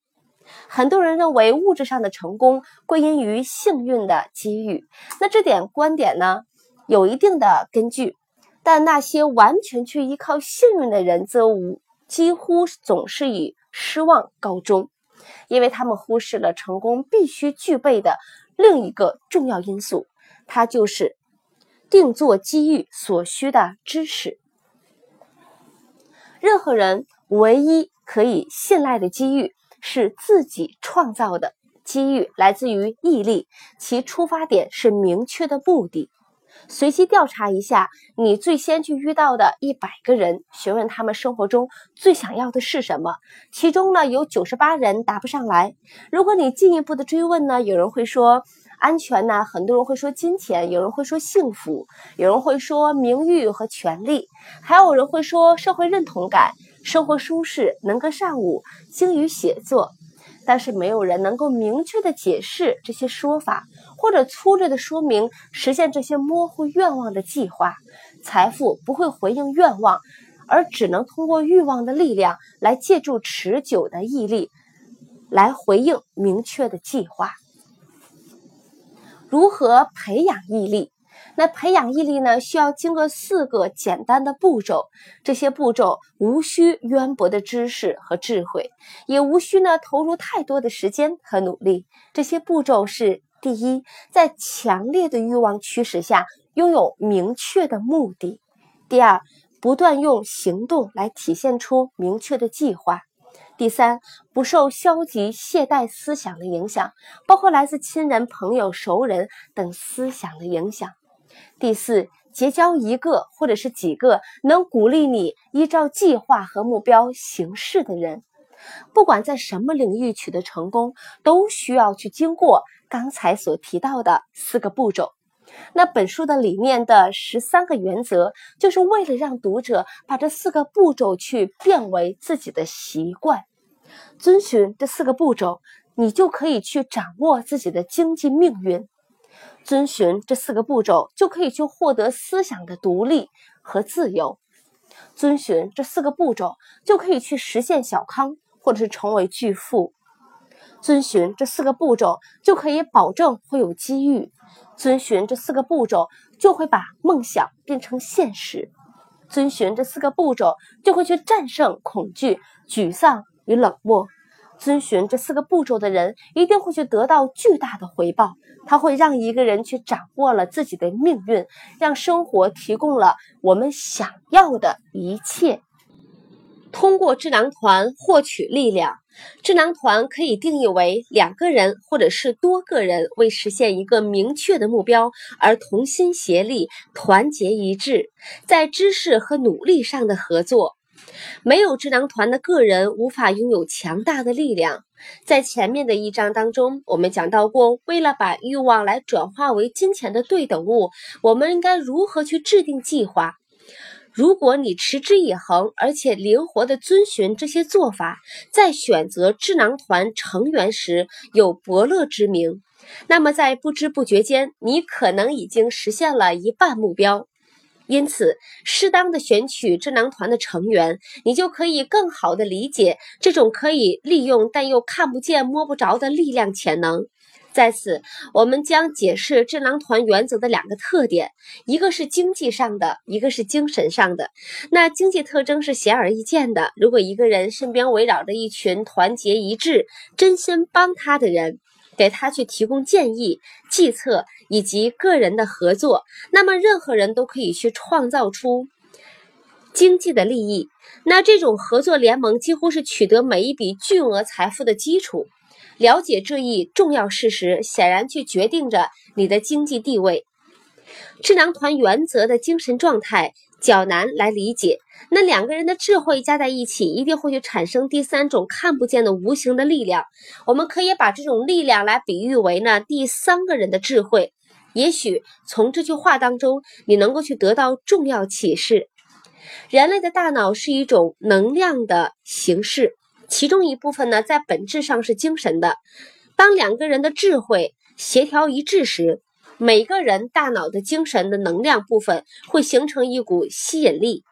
很多人认为物质上的成功归因于幸运的机遇，那这点观点呢有一定的根据。但那些完全去依靠幸运的人，则无几乎总是以失望告终，因为他们忽视了成功必须具备的另一个重要因素，它就是定做机遇所需的知识。任何人唯一可以信赖的机遇是自己创造的机遇，来自于毅力，其出发点是明确的目的。随机调查一下你最先去遇到的一百个人，询问他们生活中最想要的是什么，其中呢有九十八人答不上来。如果你进一步的追问呢，有人会说。安全呢？很多人会说金钱，有人会说幸福，有人会说名誉和权利，还有人会说社会认同感、生活舒适、能歌善舞、精于写作。但是没有人能够明确的解释这些说法，或者粗略的说明实现这些模糊愿望的计划。财富不会回应愿望，而只能通过欲望的力量来借助持久的毅力来回应明确的计划。如何培养毅力？那培养毅力呢？需要经过四个简单的步骤。这些步骤无需渊博的知识和智慧，也无需呢投入太多的时间和努力。这些步骤是：第一，在强烈的欲望驱使下，拥有明确的目的；第二，不断用行动来体现出明确的计划。第三，不受消极懈怠思想的影响，包括来自亲人、朋友、熟人等思想的影响。第四，结交一个或者是几个能鼓励你依照计划和目标行事的人。不管在什么领域取得成功，都需要去经过刚才所提到的四个步骤。那本书的理念的十三个原则，就是为了让读者把这四个步骤去变为自己的习惯。遵循这四个步骤，你就可以去掌握自己的经济命运；遵循这四个步骤，就可以去获得思想的独立和自由；遵循这四个步骤，就可以去实现小康，或者是成为巨富；遵循这四个步骤，就可以保证会有机遇；遵循这四个步骤，就会把梦想变成现实；遵循这四个步骤，就会去战胜恐惧、沮丧。与冷漠，遵循这四个步骤的人一定会去得到巨大的回报。他会让一个人去掌握了自己的命运，让生活提供了我们想要的一切。通过智囊团获取力量，智囊团可以定义为两个人或者是多个人为实现一个明确的目标而同心协力、团结一致，在知识和努力上的合作。没有智囊团的个人无法拥有强大的力量。在前面的一章当中，我们讲到过，为了把欲望来转化为金钱的对等物，我们应该如何去制定计划？如果你持之以恒，而且灵活的遵循这些做法，在选择智囊团成员时有伯乐之名，那么在不知不觉间，你可能已经实现了一半目标。因此，适当的选取智囊团的成员，你就可以更好的理解这种可以利用但又看不见摸不着的力量潜能。在此，我们将解释智囊团原则的两个特点，一个是经济上的，一个是精神上的。那经济特征是显而易见的，如果一个人身边围绕着一群团结一致、真心帮他的人。给他去提供建议、计策以及个人的合作，那么任何人都可以去创造出经济的利益。那这种合作联盟几乎是取得每一笔巨额财富的基础。了解这一重要事实，显然去决定着你的经济地位。智囊团原则的精神状态。较难来理解，那两个人的智慧加在一起，一定会去产生第三种看不见的无形的力量。我们可以把这种力量来比喻为呢第三个人的智慧。也许从这句话当中，你能够去得到重要启示。人类的大脑是一种能量的形式，其中一部分呢在本质上是精神的。当两个人的智慧协调一致时，每个人大脑的精神的能量部分会形成一股吸引力，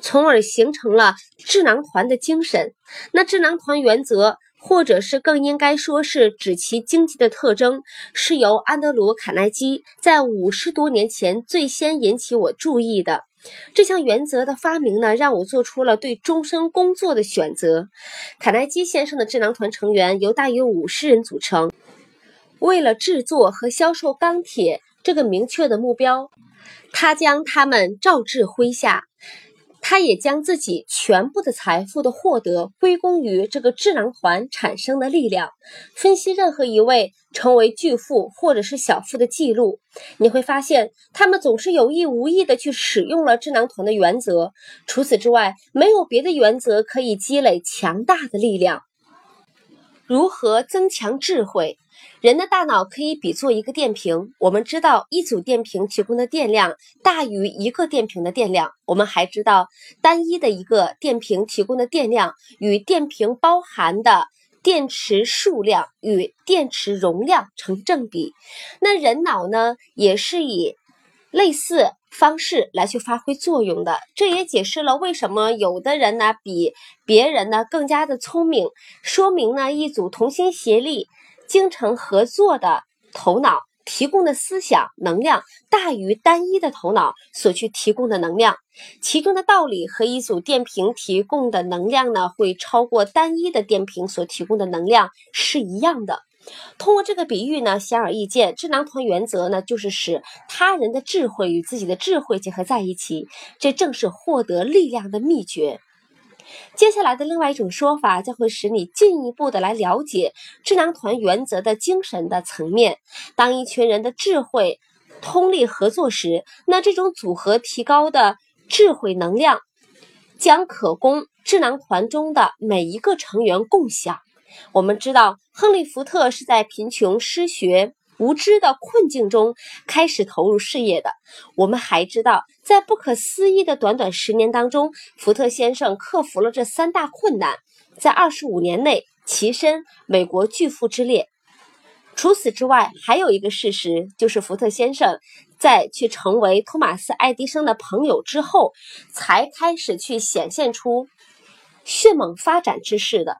从而形成了智囊团的精神。那智囊团原则，或者是更应该说是指其经济的特征，是由安德鲁·卡耐基在五十多年前最先引起我注意的。这项原则的发明呢，让我做出了对终身工作的选择。卡耐基先生的智囊团成员由大约五十人组成。为了制作和销售钢铁这个明确的目标，他将他们召至麾下。他也将自己全部的财富的获得归功于这个智囊团产生的力量。分析任何一位成为巨富或者是小富的记录，你会发现他们总是有意无意的去使用了智囊团的原则。除此之外，没有别的原则可以积累强大的力量。如何增强智慧？人的大脑可以比作一个电瓶，我们知道一组电瓶提供的电量大于一个电瓶的电量。我们还知道，单一的一个电瓶提供的电量与电瓶包含的电池数量与电池容量成正比。那人脑呢，也是以类似方式来去发挥作用的。这也解释了为什么有的人呢比别人呢更加的聪明，说明呢一组同心协力。精诚合作的头脑提供的思想能量大于单一的头脑所去提供的能量，其中的道理和一组电瓶提供的能量呢，会超过单一的电瓶所提供的能量是一样的。通过这个比喻呢，显而易见，智囊团原则呢，就是使他人的智慧与自己的智慧结合在一起，这正是获得力量的秘诀。接下来的另外一种说法，将会使你进一步的来了解智囊团原则的精神的层面。当一群人的智慧通力合作时，那这种组合提高的智慧能量，将可供智囊团中的每一个成员共享。我们知道，亨利·福特是在贫穷、失学。无知的困境中开始投入事业的，我们还知道，在不可思议的短短十年当中，福特先生克服了这三大困难，在二十五年内跻身美国巨富之列。除此之外，还有一个事实，就是福特先生在去成为托马斯·爱迪生的朋友之后，才开始去显现出迅猛发展之势的。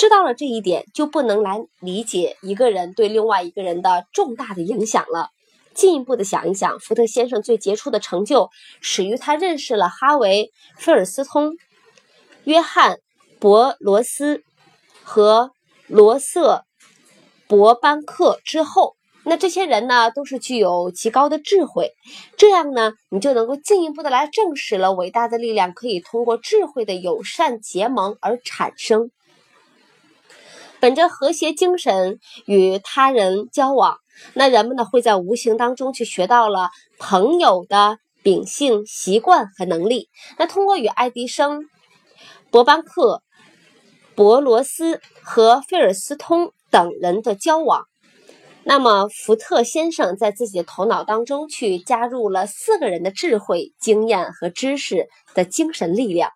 知道了这一点，就不能来理解一个人对另外一个人的重大的影响了。进一步的想一想，福特先生最杰出的成就始于他认识了哈维·菲尔斯通、约翰·伯罗斯和罗瑟·伯班克之后。那这些人呢，都是具有极高的智慧。这样呢，你就能够进一步的来证实了伟大的力量可以通过智慧的友善结盟而产生。本着和谐精神与他人交往，那人们呢会在无形当中去学到了朋友的秉性、习惯和能力。那通过与爱迪生、伯班克、伯罗斯和费尔斯通等人的交往。那么福特先生在自己的头脑当中去加入了四个人的智慧、经验和知识的精神力量。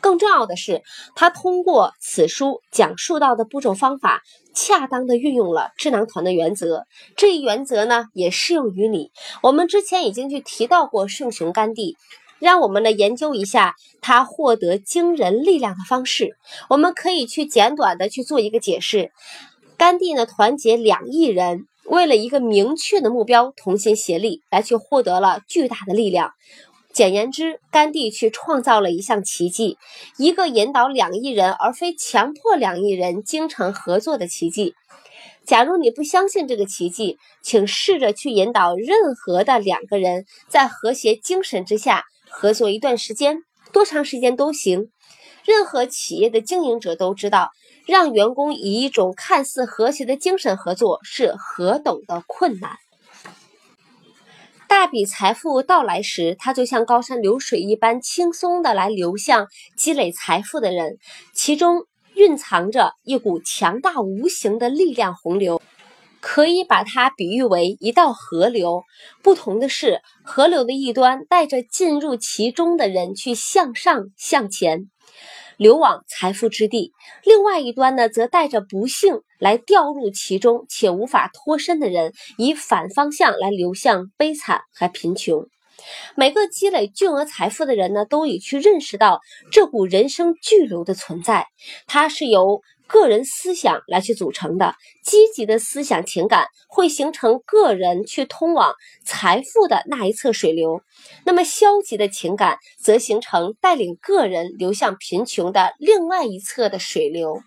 更重要的是，他通过此书讲述到的步骤方法，恰当的运用了智囊团的原则。这一原则呢，也适用于你。我们之前已经去提到过圣雄甘地，让我们来研究一下他获得惊人力量的方式。我们可以去简短的去做一个解释。甘地呢，团结两亿人，为了一个明确的目标，同心协力，来去获得了巨大的力量。简言之，甘地去创造了一项奇迹，一个引导两亿人，而非强迫两亿人精诚合作的奇迹。假如你不相信这个奇迹，请试着去引导任何的两个人，在和谐精神之下合作一段时间，多长时间都行。任何企业的经营者都知道，让员工以一种看似和谐的精神合作是何等的困难。大笔财富到来时，它就像高山流水一般轻松的来流向积累财富的人，其中蕴藏着一股强大无形的力量洪流，可以把它比喻为一道河流。不同的是，河流的一端带着进入其中的人去向上向前。流往财富之地，另外一端呢，则带着不幸来掉入其中且无法脱身的人，以反方向来流向悲惨和贫穷。每个积累巨额财富的人呢，都已去认识到这股人生巨流的存在，它是由。个人思想来去组成的积极的思想情感，会形成个人去通往财富的那一侧水流；那么消极的情感则形成带领个人流向贫穷的另外一侧的水流。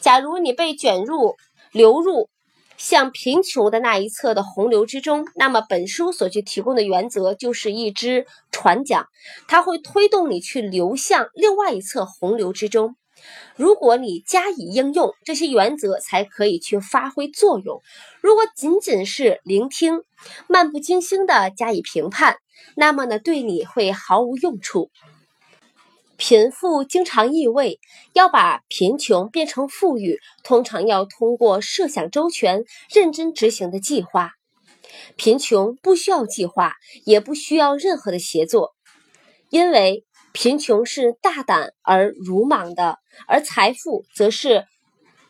假如你被卷入流入向贫穷的那一侧的洪流之中，那么本书所去提供的原则就是一只船桨，它会推动你去流向另外一侧洪流之中。如果你加以应用，这些原则才可以去发挥作用。如果仅仅是聆听，漫不经心的加以评判，那么呢，对你会毫无用处。贫富经常易位，要把贫穷变成富裕，通常要通过设想周全、认真执行的计划。贫穷不需要计划，也不需要任何的协作，因为。贫穷是大胆而鲁莽的，而财富则是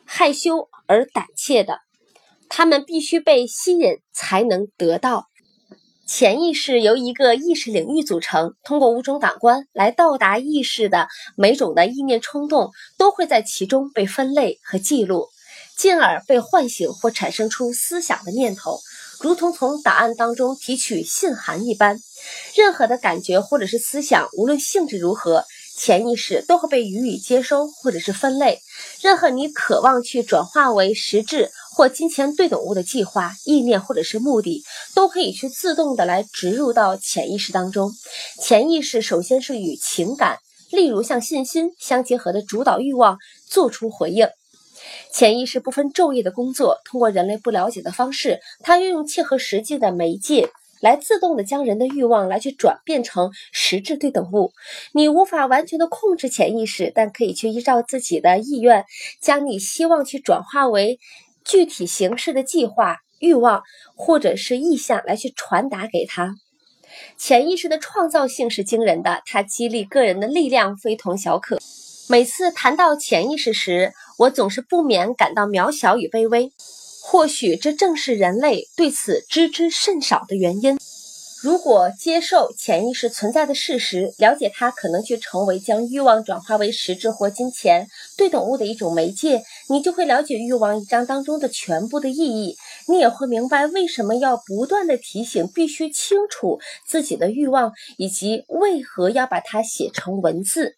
害羞而胆怯的。他们必须被吸引才能得到。潜意识由一个意识领域组成，通过五种感官来到达意识的每种的意念冲动，都会在其中被分类和记录，进而被唤醒或产生出思想的念头。如同从档案当中提取信函一般，任何的感觉或者是思想，无论性质如何，潜意识都会被予以接收或者是分类。任何你渴望去转化为实质或金钱对等物的计划、意念或者是目的，都可以去自动的来植入到潜意识当中。潜意识首先是与情感，例如像信心相结合的主导欲望做出回应。潜意识不分昼夜的工作，通过人类不了解的方式，它运用切合实际的媒介，来自动的将人的欲望来去转变成实质对等物。你无法完全的控制潜意识，但可以去依照自己的意愿，将你希望去转化为具体形式的计划、欲望或者是意向来去传达给他。潜意识的创造性是惊人的，它激励个人的力量非同小可。每次谈到潜意识时，我总是不免感到渺小与卑微，或许这正是人类对此知之甚少的原因。如果接受潜意识存在的事实，了解它可能去成为将欲望转化为实质或金钱对等物的一种媒介，你就会了解欲望一章当中的全部的意义。你也会明白为什么要不断的提醒，必须清楚自己的欲望，以及为何要把它写成文字。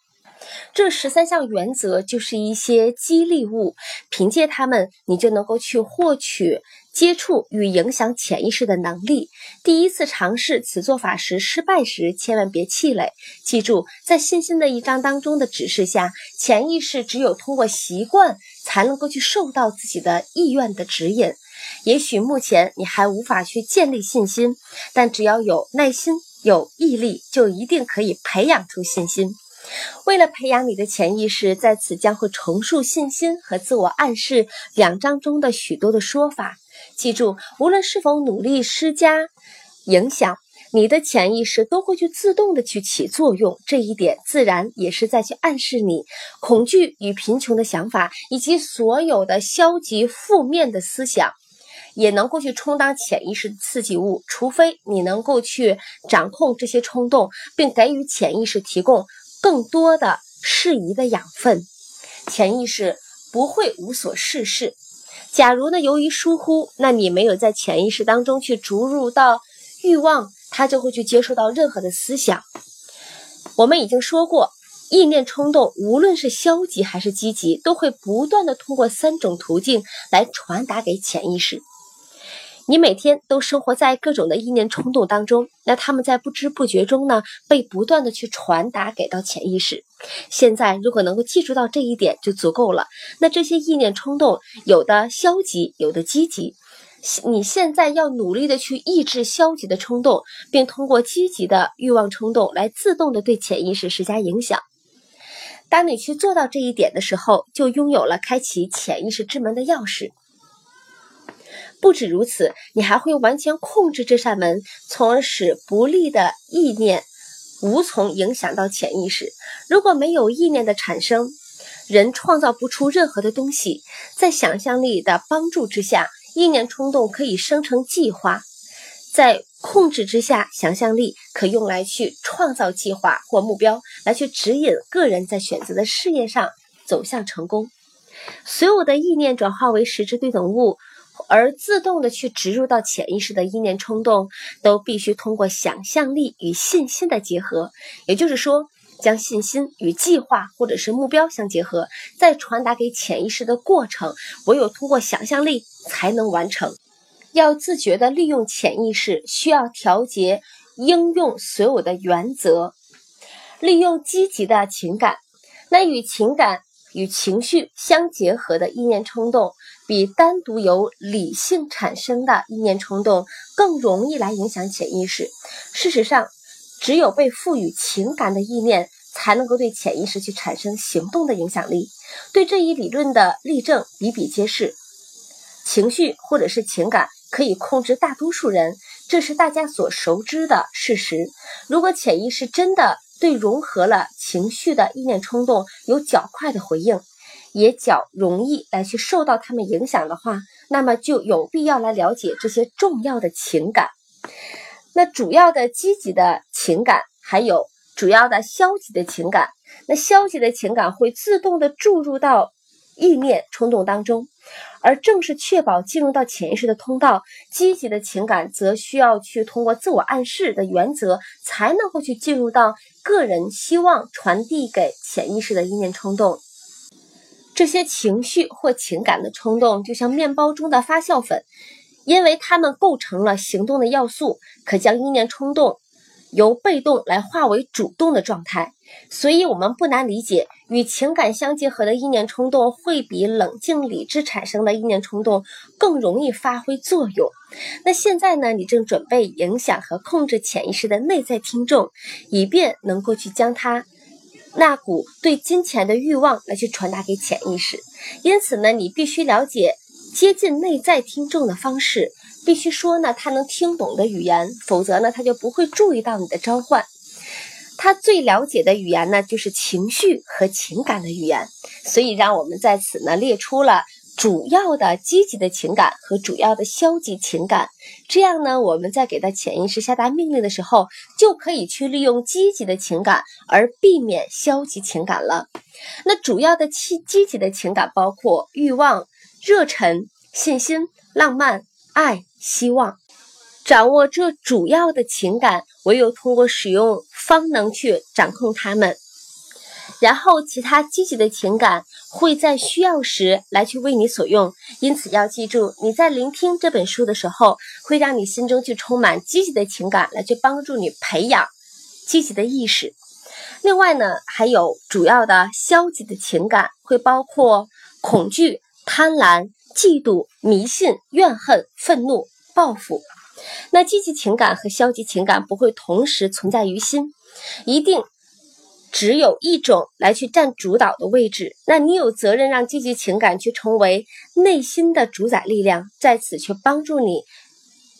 这十三项原则就是一些激励物，凭借它们，你就能够去获取、接触与影响潜意识的能力。第一次尝试此做法时失败时，千万别气馁。记住，在信心的一章当中的指示下，潜意识只有通过习惯，才能够去受到自己的意愿的指引。也许目前你还无法去建立信心，但只要有耐心、有毅力，就一定可以培养出信心。为了培养你的潜意识，在此将会重述信心和自我暗示两章中的许多的说法。记住，无论是否努力施加影响。你的潜意识都会去自动的去起作用，这一点自然也是在去暗示你，恐惧与贫穷的想法以及所有的消极负面的思想，也能够去充当潜意识的刺激物。除非你能够去掌控这些冲动，并给予潜意识提供更多的适宜的养分，潜意识不会无所事事。假如呢，由于疏忽，那你没有在潜意识当中去注入到欲望。他就会去接受到任何的思想。我们已经说过，意念冲动无论是消极还是积极，都会不断的通过三种途径来传达给潜意识。你每天都生活在各种的意念冲动当中，那他们在不知不觉中呢，被不断的去传达给到潜意识。现在如果能够记住到这一点就足够了。那这些意念冲动，有的消极，有的积极。你现在要努力的去抑制消极的冲动，并通过积极的欲望冲动来自动的对潜意识施加影响。当你去做到这一点的时候，就拥有了开启潜意识之门的钥匙。不止如此，你还会完全控制这扇门，从而使不利的意念无从影响到潜意识。如果没有意念的产生，人创造不出任何的东西。在想象力的帮助之下。意念冲动可以生成计划，在控制之下，想象力可用来去创造计划或目标，来去指引个人在选择的事业上走向成功。所有的意念转化为实质对等物，而自动的去植入到潜意识的意念冲动，都必须通过想象力与信心的结合，也就是说。将信心与计划或者是目标相结合，再传达给潜意识的过程，唯有通过想象力才能完成。要自觉的利用潜意识，需要调节应用所有的原则，利用积极的情感。那与情感与情绪相结合的意念冲动，比单独由理性产生的意念冲动更容易来影响潜意识。事实上。只有被赋予情感的意念，才能够对潜意识去产生行动的影响力。对这一理论的例证比比皆是。情绪或者是情感可以控制大多数人，这是大家所熟知的事实。如果潜意识真的对融合了情绪的意念冲动有较快的回应，也较容易来去受到他们影响的话，那么就有必要来了解这些重要的情感。那主要的积极的情感，还有主要的消极的情感。那消极的情感会自动的注入到意念冲动当中，而正是确保进入到潜意识的通道。积极的情感则需要去通过自我暗示的原则，才能够去进入到个人希望传递给潜意识的意念冲动。这些情绪或情感的冲动，就像面包中的发酵粉。因为它们构成了行动的要素，可将意念冲动由被动来化为主动的状态，所以我们不难理解，与情感相结合的意念冲动会比冷静理智产生的意念冲动更容易发挥作用。那现在呢？你正准备影响和控制潜意识的内在听众，以便能够去将它那股对金钱的欲望来去传达给潜意识。因此呢，你必须了解。接近内在听众的方式，必须说呢他能听懂的语言，否则呢他就不会注意到你的召唤。他最了解的语言呢，就是情绪和情感的语言。所以，让我们在此呢列出了主要的积极的情感和主要的消极情感。这样呢，我们在给他潜意识下达命令的时候，就可以去利用积极的情感，而避免消极情感了。那主要的积积极的情感包括欲望。热忱、信心、浪漫、爱、希望，掌握这主要的情感，唯有通过使用方能去掌控它们。然后，其他积极的情感会在需要时来去为你所用。因此，要记住，你在聆听这本书的时候，会让你心中去充满积极的情感，来去帮助你培养积极的意识。另外呢，还有主要的消极的情感，会包括恐惧。贪婪、嫉妒、迷信、怨恨、愤怒、报复，那积极情感和消极情感不会同时存在于心，一定只有一种来去占主导的位置，那你有责任让积极情感去成为内心的主宰力量，在此去帮助你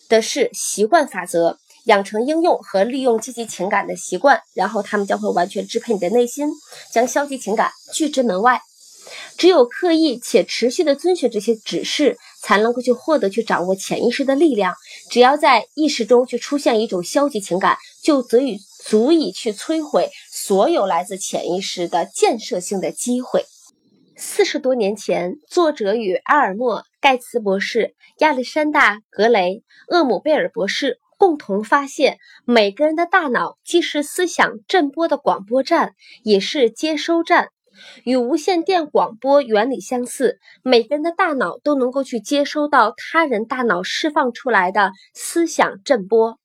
的是习惯法则，养成应用和利用积极情感的习惯，然后他们将会完全支配你的内心，将消极情感拒之门外。只有刻意且持续的遵循这些指示，才能够去获得去掌握潜意识的力量。只要在意识中去出现一种消极情感，就足以足以去摧毁所有来自潜意识的建设性的机会。四十多年前，作者与阿尔默·盖茨博士、亚历山大·格雷、厄姆贝尔博士共同发现，每个人的大脑既是思想振波的广播站，也是接收站。与无线电广播原理相似，每个人的大脑都能够去接收到他人大脑释放出来的思想振波。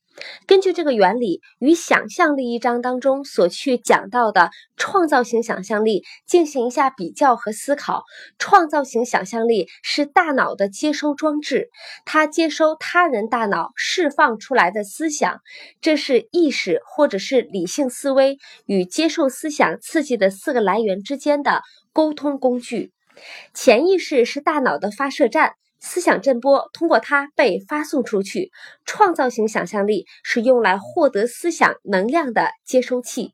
根据这个原理，与想象力一章当中所去讲到的创造性想象力进行一下比较和思考。创造性想象力是大脑的接收装置，它接收他人大脑释放出来的思想，这是意识或者是理性思维与接受思想刺激的四个来源之间的沟通工具。潜意识是大脑的发射站。思想振波通过它被发送出去，创造性想象力是用来获得思想能量的接收器。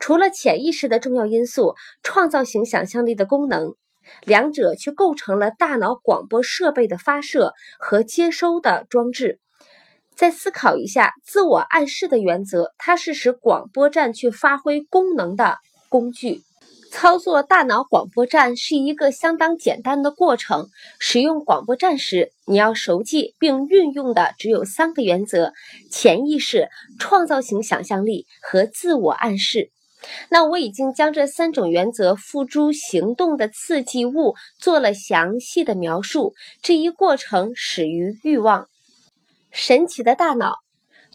除了潜意识的重要因素，创造性想象力的功能，两者却构成了大脑广播设备的发射和接收的装置。再思考一下自我暗示的原则，它是使广播站去发挥功能的工具。操作大脑广播站是一个相当简单的过程。使用广播站时，你要熟记并运用的只有三个原则：潜意识、创造型想象力和自我暗示。那我已经将这三种原则付诸行动的刺激物做了详细的描述。这一过程始于欲望。神奇的大脑。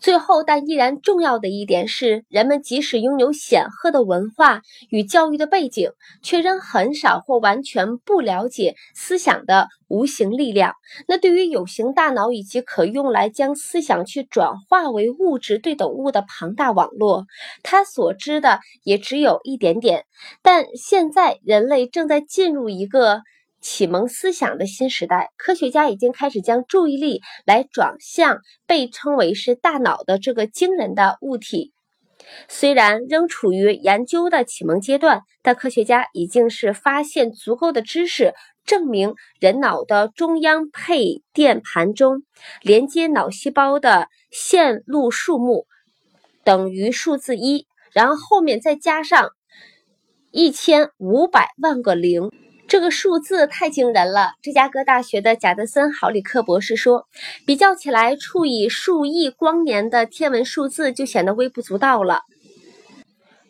最后，但依然重要的一点是，人们即使拥有显赫的文化与教育的背景，却仍很少或完全不了解思想的无形力量。那对于有形大脑以及可用来将思想去转化为物质对等物的庞大网络，他所知的也只有一点点。但现在，人类正在进入一个。启蒙思想的新时代，科学家已经开始将注意力来转向被称为是大脑的这个惊人的物体。虽然仍处于研究的启蒙阶段，但科学家已经是发现足够的知识，证明人脑的中央配电盘中连接脑细胞的线路数目等于数字一，然后后面再加上一千五百万个零。这个数字太惊人了！芝加哥大学的贾德森·豪里克博士说，比较起来，处以数亿光年的天文数字就显得微不足道了。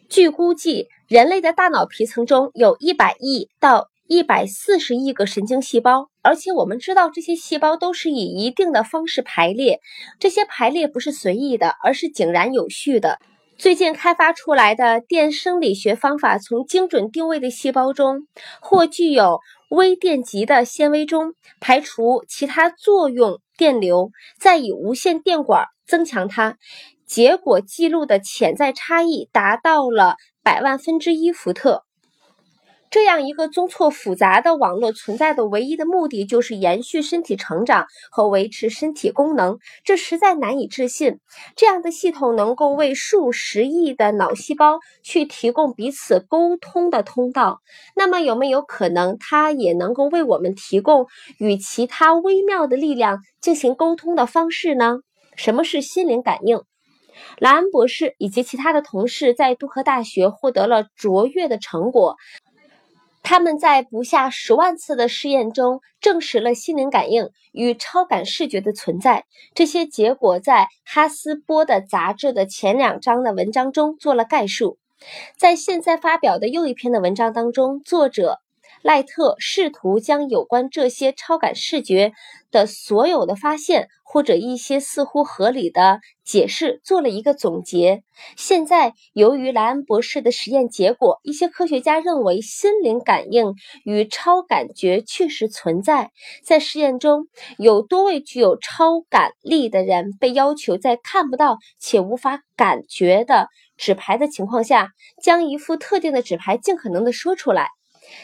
据估计，人类的大脑皮层中有一百亿到一百四十亿个神经细胞，而且我们知道这些细胞都是以一定的方式排列，这些排列不是随意的，而是井然有序的。最近开发出来的电生理学方法，从精准定位的细胞中或具有微电极的纤维中排除其他作用电流，再以无线电管增强它，结果记录的潜在差异达到了百万分之一伏特。这样一个综错复杂的网络存在的唯一的目的就是延续身体成长和维持身体功能，这实在难以置信。这样的系统能够为数十亿的脑细胞去提供彼此沟通的通道，那么有没有可能它也能够为我们提供与其他微妙的力量进行沟通的方式呢？什么是心灵感应？莱恩博士以及其他的同事在杜克大学获得了卓越的成果。他们在不下十万次的试验中证实了心灵感应与超感视觉的存在。这些结果在哈斯波的杂志的前两章的文章中做了概述。在现在发表的又一篇的文章当中，作者赖特试图将有关这些超感视觉的所有的发现，或者一些似乎合理的解释，做了一个总结。现在，由于莱恩博士的实验结果，一些科学家认为心灵感应与超感觉确实存在。在实验中，有多位具有超感力的人被要求在看不到且无法感觉的纸牌的情况下，将一副特定的纸牌尽可能的说出来。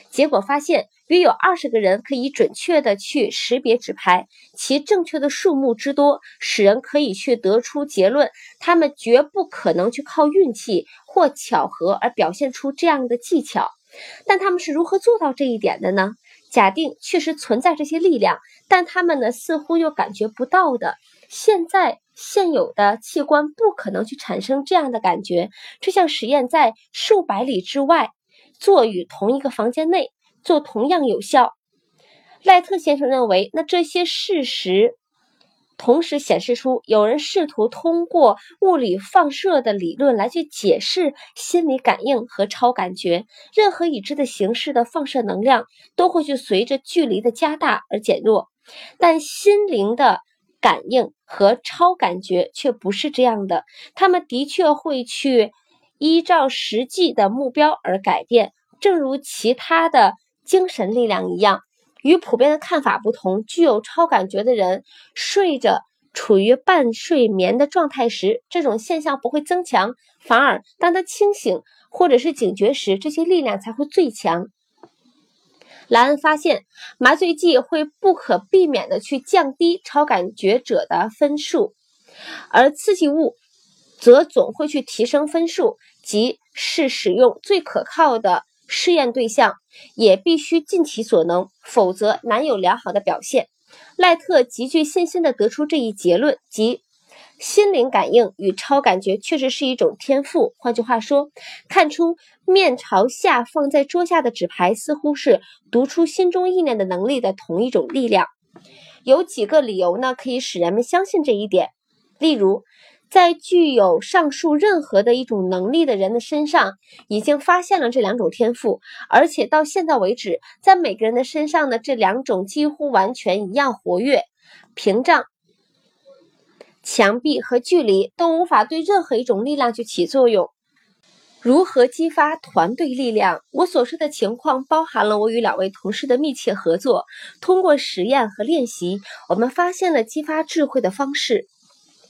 结果发现，约有二十个人可以准确的去识别纸牌，其正确的数目之多，使人可以去得出结论：他们绝不可能去靠运气或巧合而表现出这样的技巧。但他们是如何做到这一点的呢？假定确实存在这些力量，但他们呢似乎又感觉不到的。现在现有的器官不可能去产生这样的感觉。这项实验在数百里之外。做与同一个房间内做同样有效。赖特先生认为，那这些事实同时显示出，有人试图通过物理放射的理论来去解释心理感应和超感觉。任何已知的形式的放射能量都会去随着距离的加大而减弱，但心灵的感应和超感觉却不是这样的。他们的确会去。依照实际的目标而改变，正如其他的精神力量一样。与普遍的看法不同，具有超感觉的人睡着处于半睡眠的状态时，这种现象不会增强；反而当他清醒或者是警觉时，这些力量才会最强。莱恩发现，麻醉剂会不可避免地去降低超感觉者的分数，而刺激物。则总会去提升分数，即是使用最可靠的试验对象，也必须尽其所能，否则难有良好的表现。赖特极具信心地得出这一结论，即心灵感应与超感觉确实是一种天赋。换句话说，看出面朝下放在桌下的纸牌似乎是读出心中意念的能力的同一种力量。有几个理由呢，可以使人们相信这一点，例如。在具有上述任何的一种能力的人的身上，已经发现了这两种天赋，而且到现在为止，在每个人的身上呢，这两种几乎完全一样活跃。屏障、墙壁和距离都无法对任何一种力量去起作用。如何激发团队力量？我所说的情况包含了我与两位同事的密切合作。通过实验和练习，我们发现了激发智慧的方式。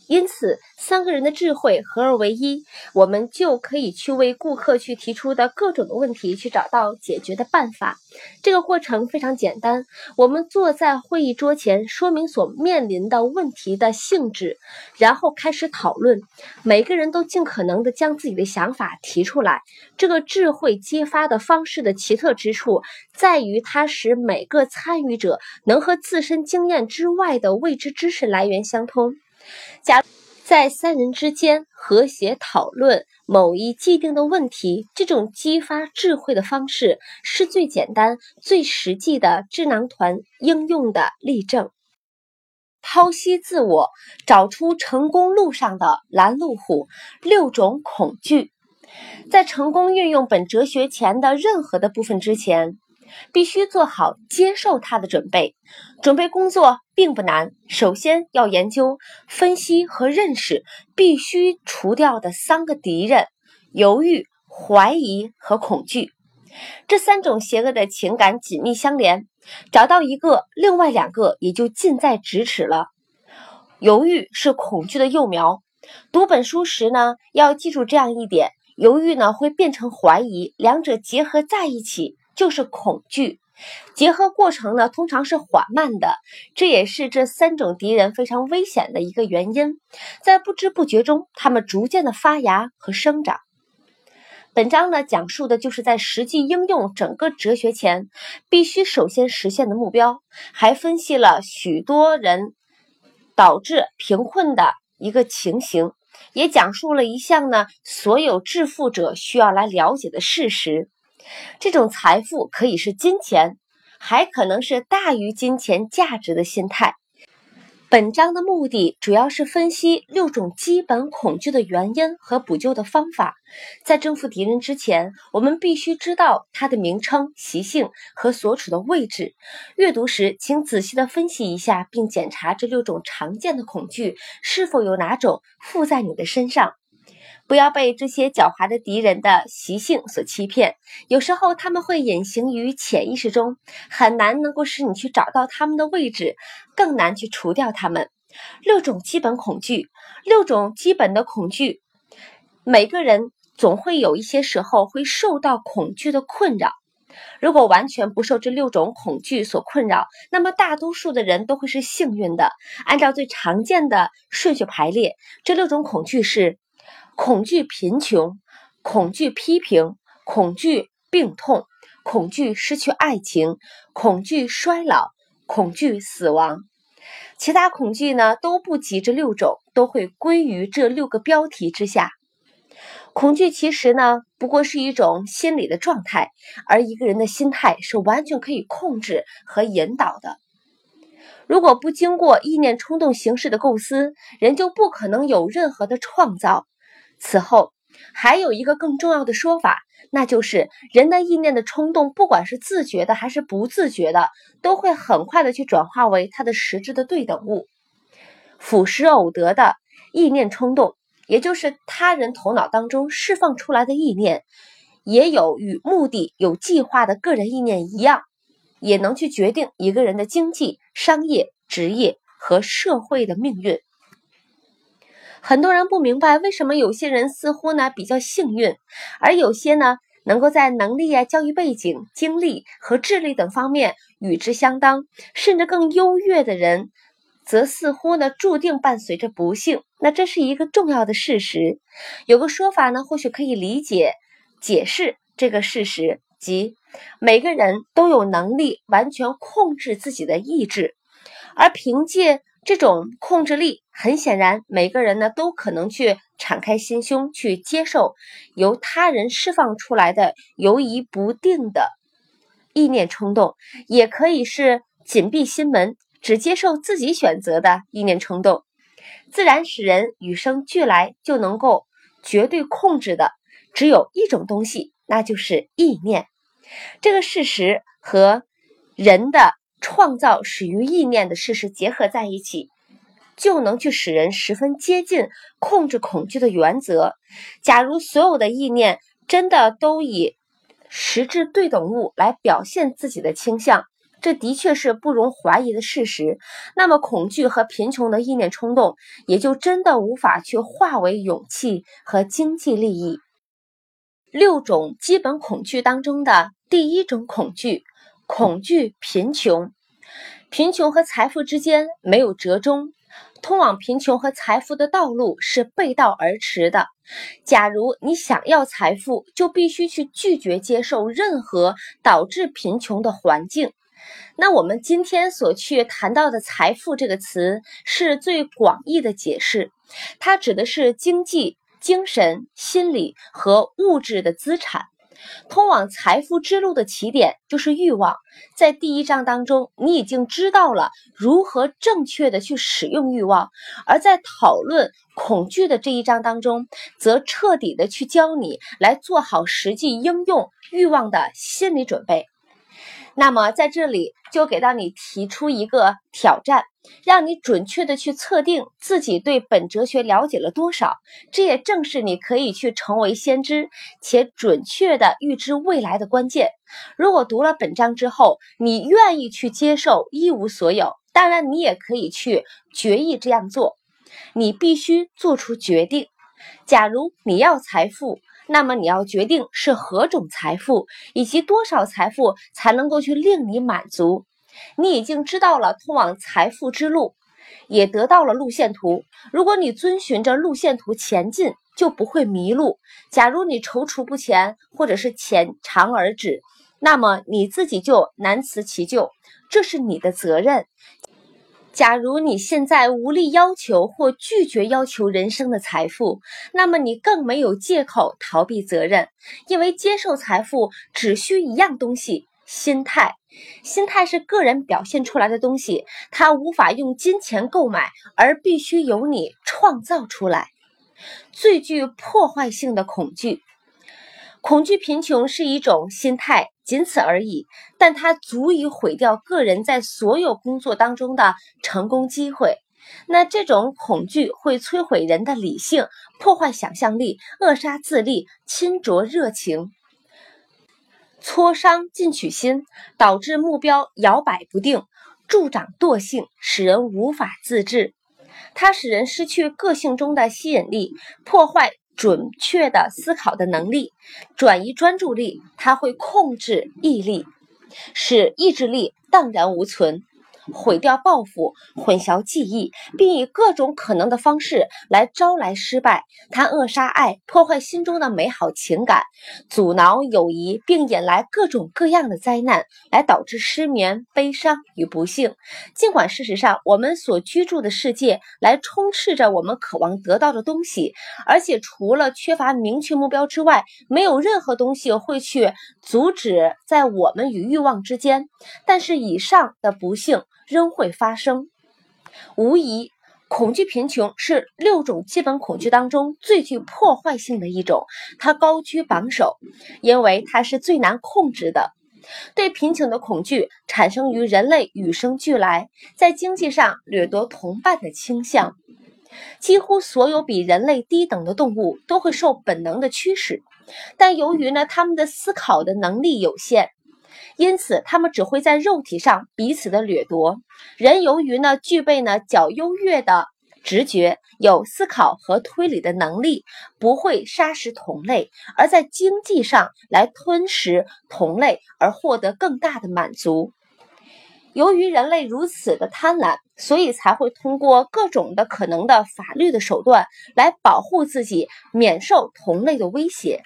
因此，三个人的智慧合二为一，我们就可以去为顾客去提出的各种的问题去找到解决的办法。这个过程非常简单，我们坐在会议桌前，说明所面临的问题的性质，然后开始讨论。每个人都尽可能的将自己的想法提出来。这个智慧揭发的方式的奇特之处在于，它使每个参与者能和自身经验之外的未知知识来源相通。假在三人之间和谐讨论某一既定的问题，这种激发智慧的方式是最简单、最实际的智囊团应用的例证。剖析自我，找出成功路上的拦路虎。六种恐惧，在成功运用本哲学前的任何的部分之前。必须做好接受它的准备。准备工作并不难，首先要研究、分析和认识必须除掉的三个敌人：犹豫、怀疑和恐惧。这三种邪恶的情感紧密相连，找到一个，另外两个也就近在咫尺了。犹豫是恐惧的幼苗。读本书时呢，要记住这样一点：犹豫呢会变成怀疑，两者结合在一起。就是恐惧，结合过程呢通常是缓慢的，这也是这三种敌人非常危险的一个原因。在不知不觉中，他们逐渐的发芽和生长。本章呢讲述的就是在实际应用整个哲学前，必须首先实现的目标，还分析了许多人导致贫困的一个情形，也讲述了一项呢所有致富者需要来了解的事实。这种财富可以是金钱，还可能是大于金钱价值的心态。本章的目的主要是分析六种基本恐惧的原因和补救的方法。在征服敌人之前，我们必须知道它的名称、习性和所处的位置。阅读时，请仔细的分析一下，并检查这六种常见的恐惧是否有哪种附在你的身上。不要被这些狡猾的敌人的习性所欺骗，有时候他们会隐形于潜意识中，很难能够使你去找到他们的位置，更难去除掉他们。六种基本恐惧，六种基本的恐惧，每个人总会有一些时候会受到恐惧的困扰。如果完全不受这六种恐惧所困扰，那么大多数的人都会是幸运的。按照最常见的顺序排列，这六种恐惧是。恐惧贫穷，恐惧批评，恐惧病痛，恐惧失去爱情，恐惧衰老，恐惧死亡。其他恐惧呢都不及这六种，都会归于这六个标题之下。恐惧其实呢不过是一种心理的状态，而一个人的心态是完全可以控制和引导的。如果不经过意念冲动形式的构思，人就不可能有任何的创造。此后，还有一个更重要的说法，那就是人的意念的冲动，不管是自觉的还是不自觉的，都会很快的去转化为它的实质的对等物。腐蚀偶得的意念冲动，也就是他人头脑当中释放出来的意念，也有与目的有计划的个人意念一样，也能去决定一个人的经济、商业、职业和社会的命运。很多人不明白，为什么有些人似乎呢比较幸运，而有些呢能够在能力啊、教育背景、经历和智力等方面与之相当，甚至更优越的人，则似乎呢注定伴随着不幸。那这是一个重要的事实。有个说法呢，或许可以理解解释这个事实，即每个人都有能力完全控制自己的意志，而凭借。这种控制力，很显然，每个人呢都可能去敞开心胸去接受由他人释放出来的犹疑不定的意念冲动，也可以是紧闭心门，只接受自己选择的意念冲动。自然使人与生俱来就能够绝对控制的，只有一种东西，那就是意念。这个事实和人的。创造始于意念的事实结合在一起，就能去使人十分接近控制恐惧的原则。假如所有的意念真的都以实质对等物来表现自己的倾向，这的确是不容怀疑的事实。那么，恐惧和贫穷的意念冲动也就真的无法去化为勇气和经济利益。六种基本恐惧当中的第一种恐惧。恐惧贫穷，贫穷和财富之间没有折中，通往贫穷和财富的道路是背道而驰的。假如你想要财富，就必须去拒绝接受任何导致贫穷的环境。那我们今天所去谈到的“财富”这个词，是最广义的解释，它指的是经济、精神、心理和物质的资产。通往财富之路的起点就是欲望。在第一章当中，你已经知道了如何正确的去使用欲望；而在讨论恐惧的这一章当中，则彻底的去教你来做好实际应用欲望的心理准备。那么在这里就给到你提出一个挑战，让你准确的去测定自己对本哲学了解了多少。这也正是你可以去成为先知且准确的预知未来的关键。如果读了本章之后，你愿意去接受一无所有，当然你也可以去决意这样做。你必须做出决定。假如你要财富。那么你要决定是何种财富，以及多少财富才能够去令你满足。你已经知道了通往财富之路，也得到了路线图。如果你遵循着路线图前进，就不会迷路。假如你踌躇不前，或者是浅尝而止，那么你自己就难辞其咎，这是你的责任。假如你现在无力要求或拒绝要求人生的财富，那么你更没有借口逃避责任，因为接受财富只需一样东西，心态。心态是个人表现出来的东西，它无法用金钱购买，而必须由你创造出来。最具破坏性的恐惧，恐惧贫穷是一种心态，仅此而已。但它足以毁掉个人在所有工作当中的成功机会。那这种恐惧会摧毁人的理性，破坏想象力，扼杀自立，侵灼热情。挫伤进取心，导致目标摇摆不定，助长惰性，使人无法自制。它使人失去个性中的吸引力，破坏准确的思考的能力，转移专注力。他会控制毅力，使意志力荡然无存。毁掉抱负，混淆记忆，并以各种可能的方式来招来失败。他扼杀爱，破坏心中的美好情感，阻挠友谊，并引来各种各样的灾难，来导致失眠、悲伤与不幸。尽管事实上，我们所居住的世界来充斥着我们渴望得到的东西，而且除了缺乏明确目标之外，没有任何东西会去阻止在我们与欲望之间。但是以上的不幸。仍会发生。无疑，恐惧贫穷是六种基本恐惧当中最具破坏性的一种，它高居榜首，因为它是最难控制的。对贫穷的恐惧产生于人类与生俱来，在经济上掠夺同伴的倾向。几乎所有比人类低等的动物都会受本能的驱使，但由于呢，他们的思考的能力有限。因此，他们只会在肉体上彼此的掠夺。人由于呢具备呢较优越的直觉，有思考和推理的能力，不会杀食同类，而在经济上来吞食同类而获得更大的满足。由于人类如此的贪婪，所以才会通过各种的可能的法律的手段来保护自己免受同类的威胁。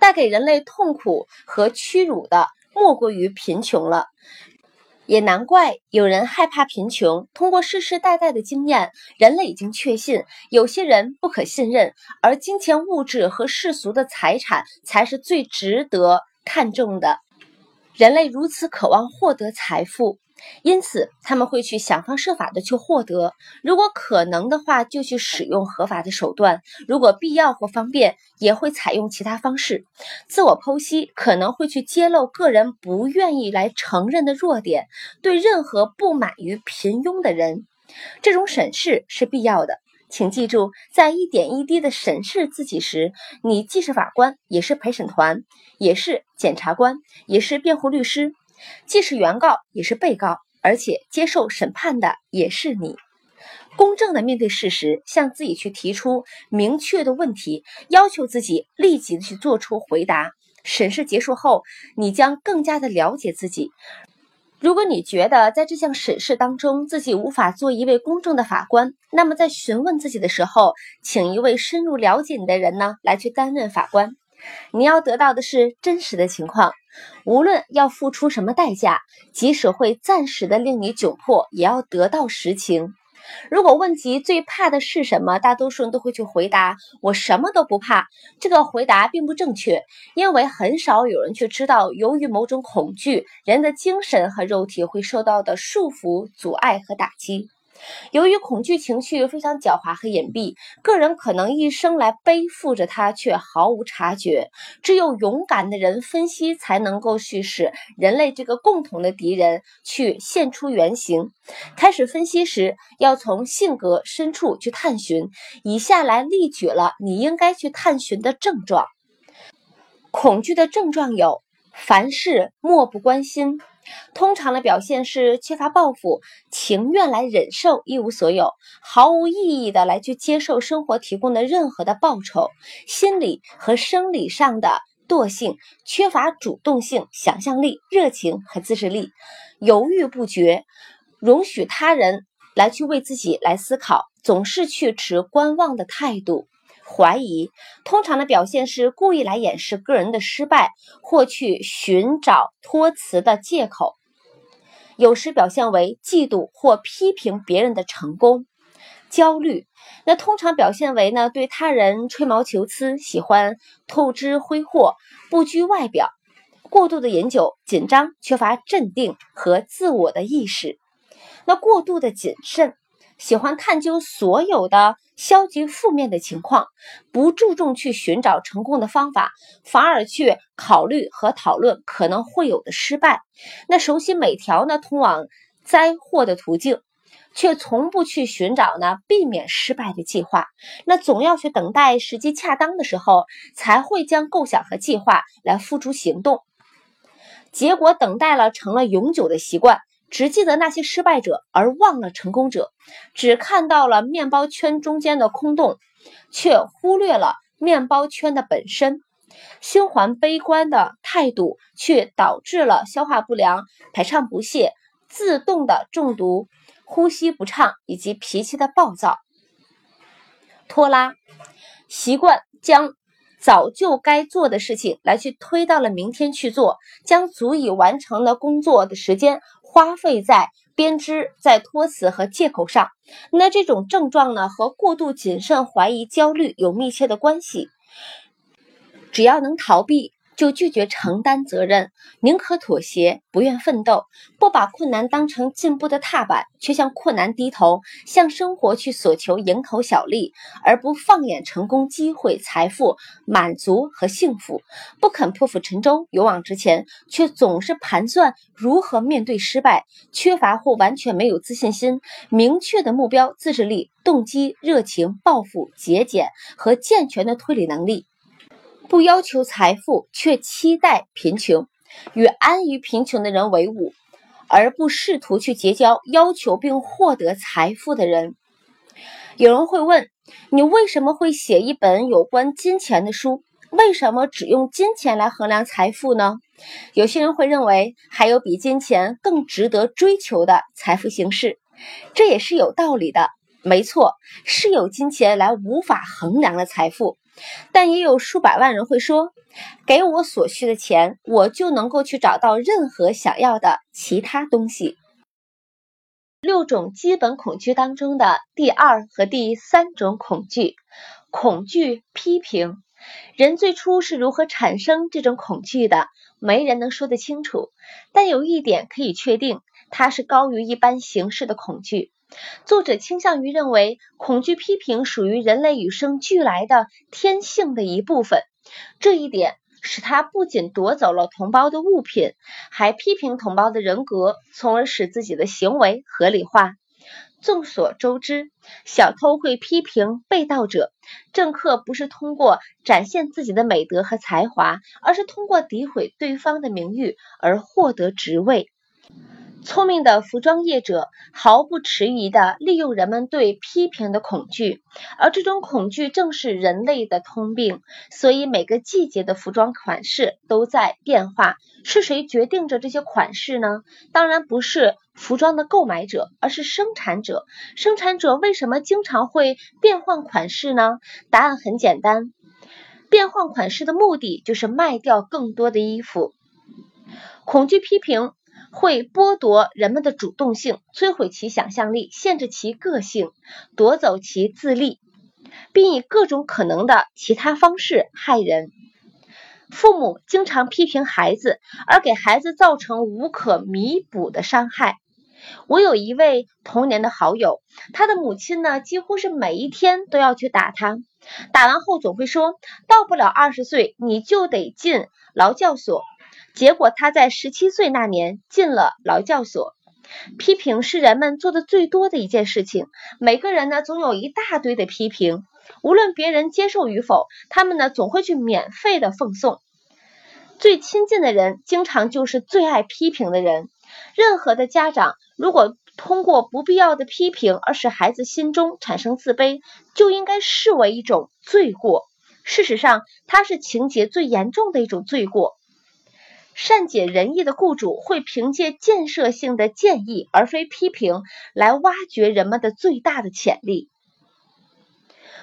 带给人类痛苦和屈辱的，莫过于贫穷了。也难怪有人害怕贫穷。通过世世代代的经验，人类已经确信，有些人不可信任，而金钱、物质和世俗的财产才是最值得看重的。人类如此渴望获得财富。因此，他们会去想方设法的去获得。如果可能的话，就去使用合法的手段；如果必要或方便，也会采用其他方式。自我剖析可能会去揭露个人不愿意来承认的弱点。对任何不满于平庸的人，这种审视是必要的。请记住，在一点一滴的审视自己时，你既是法官，也是陪审团，也是检察官，也是辩护律师。既是原告也是被告，而且接受审判的也是你。公正的面对事实，向自己去提出明确的问题，要求自己立即的去做出回答。审视结束后，你将更加的了解自己。如果你觉得在这项审视当中自己无法做一位公正的法官，那么在询问自己的时候，请一位深入了解你的人呢来去担任法官。你要得到的是真实的情况。无论要付出什么代价，即使会暂时的令你窘迫，也要得到实情。如果问及最怕的是什么，大多数人都会去回答：“我什么都不怕。”这个回答并不正确，因为很少有人去知道，由于某种恐惧，人的精神和肉体会受到的束缚、阻碍和打击。由于恐惧情绪非常狡猾和隐蔽，个人可能一生来背负着它，却毫无察觉。只有勇敢的人分析，才能够去使人类这个共同的敌人去现出原形。开始分析时，要从性格深处去探寻。以下来例举了你应该去探寻的症状。恐惧的症状有：凡事漠不关心。通常的表现是缺乏抱负，情愿来忍受一无所有，毫无意义的来去接受生活提供的任何的报酬，心理和生理上的惰性，缺乏主动性、想象力、热情和自制力，犹豫不决，容许他人来去为自己来思考，总是去持观望的态度。怀疑通常的表现是故意来掩饰个人的失败，或去寻找托辞的借口；有时表现为嫉妒或批评别人的成功。焦虑那通常表现为呢对他人吹毛求疵，喜欢透支挥霍，不拘外表。过度的饮酒、紧张、缺乏镇定和自我的意识。那过度的谨慎，喜欢探究所有的消极负面的情况，不注重去寻找成功的方法，反而去考虑和讨论可能会有的失败。那熟悉每条呢通往灾祸的途径。却从不去寻找呢避免失败的计划，那总要去等待时机恰当的时候，才会将构想和计划来付诸行动。结果等待了成了永久的习惯，只记得那些失败者，而忘了成功者，只看到了面包圈中间的空洞，却忽略了面包圈的本身。胸怀悲观的态度，却导致了消化不良、排畅不泄、自动的中毒。呼吸不畅以及脾气的暴躁、拖拉，习惯将早就该做的事情来去推到了明天去做，将足以完成的工作的时间花费在编织、在托词和借口上。那这种症状呢，和过度谨慎、怀疑、焦虑有密切的关系。只要能逃避。就拒绝承担责任，宁可妥协，不愿奋斗，不把困难当成进步的踏板，却向困难低头，向生活去索求蝇头小利，而不放眼成功机会、财富、满足和幸福，不肯破釜沉舟，勇往直前，却总是盘算如何面对失败，缺乏或完全没有自信心、明确的目标、自制力、动机、热情、抱负、节俭和健全的推理能力。不要求财富，却期待贫穷；与安于贫穷的人为伍，而不试图去结交要求并获得财富的人。有人会问：你为什么会写一本有关金钱的书？为什么只用金钱来衡量财富呢？有些人会认为，还有比金钱更值得追求的财富形式，这也是有道理的。没错，是有金钱来无法衡量的财富。但也有数百万人会说：“给我所需的钱，我就能够去找到任何想要的其他东西。”六种基本恐惧当中的第二和第三种恐惧，恐惧批评。人最初是如何产生这种恐惧的？没人能说得清楚。但有一点可以确定，它是高于一般形式的恐惧。作者倾向于认为，恐惧批评属于人类与生俱来的天性的一部分。这一点使他不仅夺走了同胞的物品，还批评同胞的人格，从而使自己的行为合理化。众所周知，小偷会批评被盗者，政客不是通过展现自己的美德和才华，而是通过诋毁对方的名誉而获得职位。聪明的服装业者毫不迟疑地利用人们对批评的恐惧，而这种恐惧正是人类的通病。所以每个季节的服装款式都在变化。是谁决定着这些款式呢？当然不是服装的购买者，而是生产者。生产者为什么经常会变换款式呢？答案很简单，变换款式的目的就是卖掉更多的衣服。恐惧批评。会剥夺人们的主动性，摧毁其想象力，限制其个性，夺走其自立，并以各种可能的其他方式害人。父母经常批评孩子，而给孩子造成无可弥补的伤害。我有一位童年的好友，他的母亲呢，几乎是每一天都要去打他，打完后总会说到不了二十岁你就得进劳教所。结果他在十七岁那年进了劳教所。批评是人们做的最多的一件事情。每个人呢，总有一大堆的批评，无论别人接受与否，他们呢总会去免费的奉送。最亲近的人，经常就是最爱批评的人。任何的家长，如果通过不必要的批评而使孩子心中产生自卑，就应该视为一种罪过。事实上，它是情节最严重的一种罪过。善解人意的雇主会凭借建设性的建议，而非批评，来挖掘人们的最大的潜力。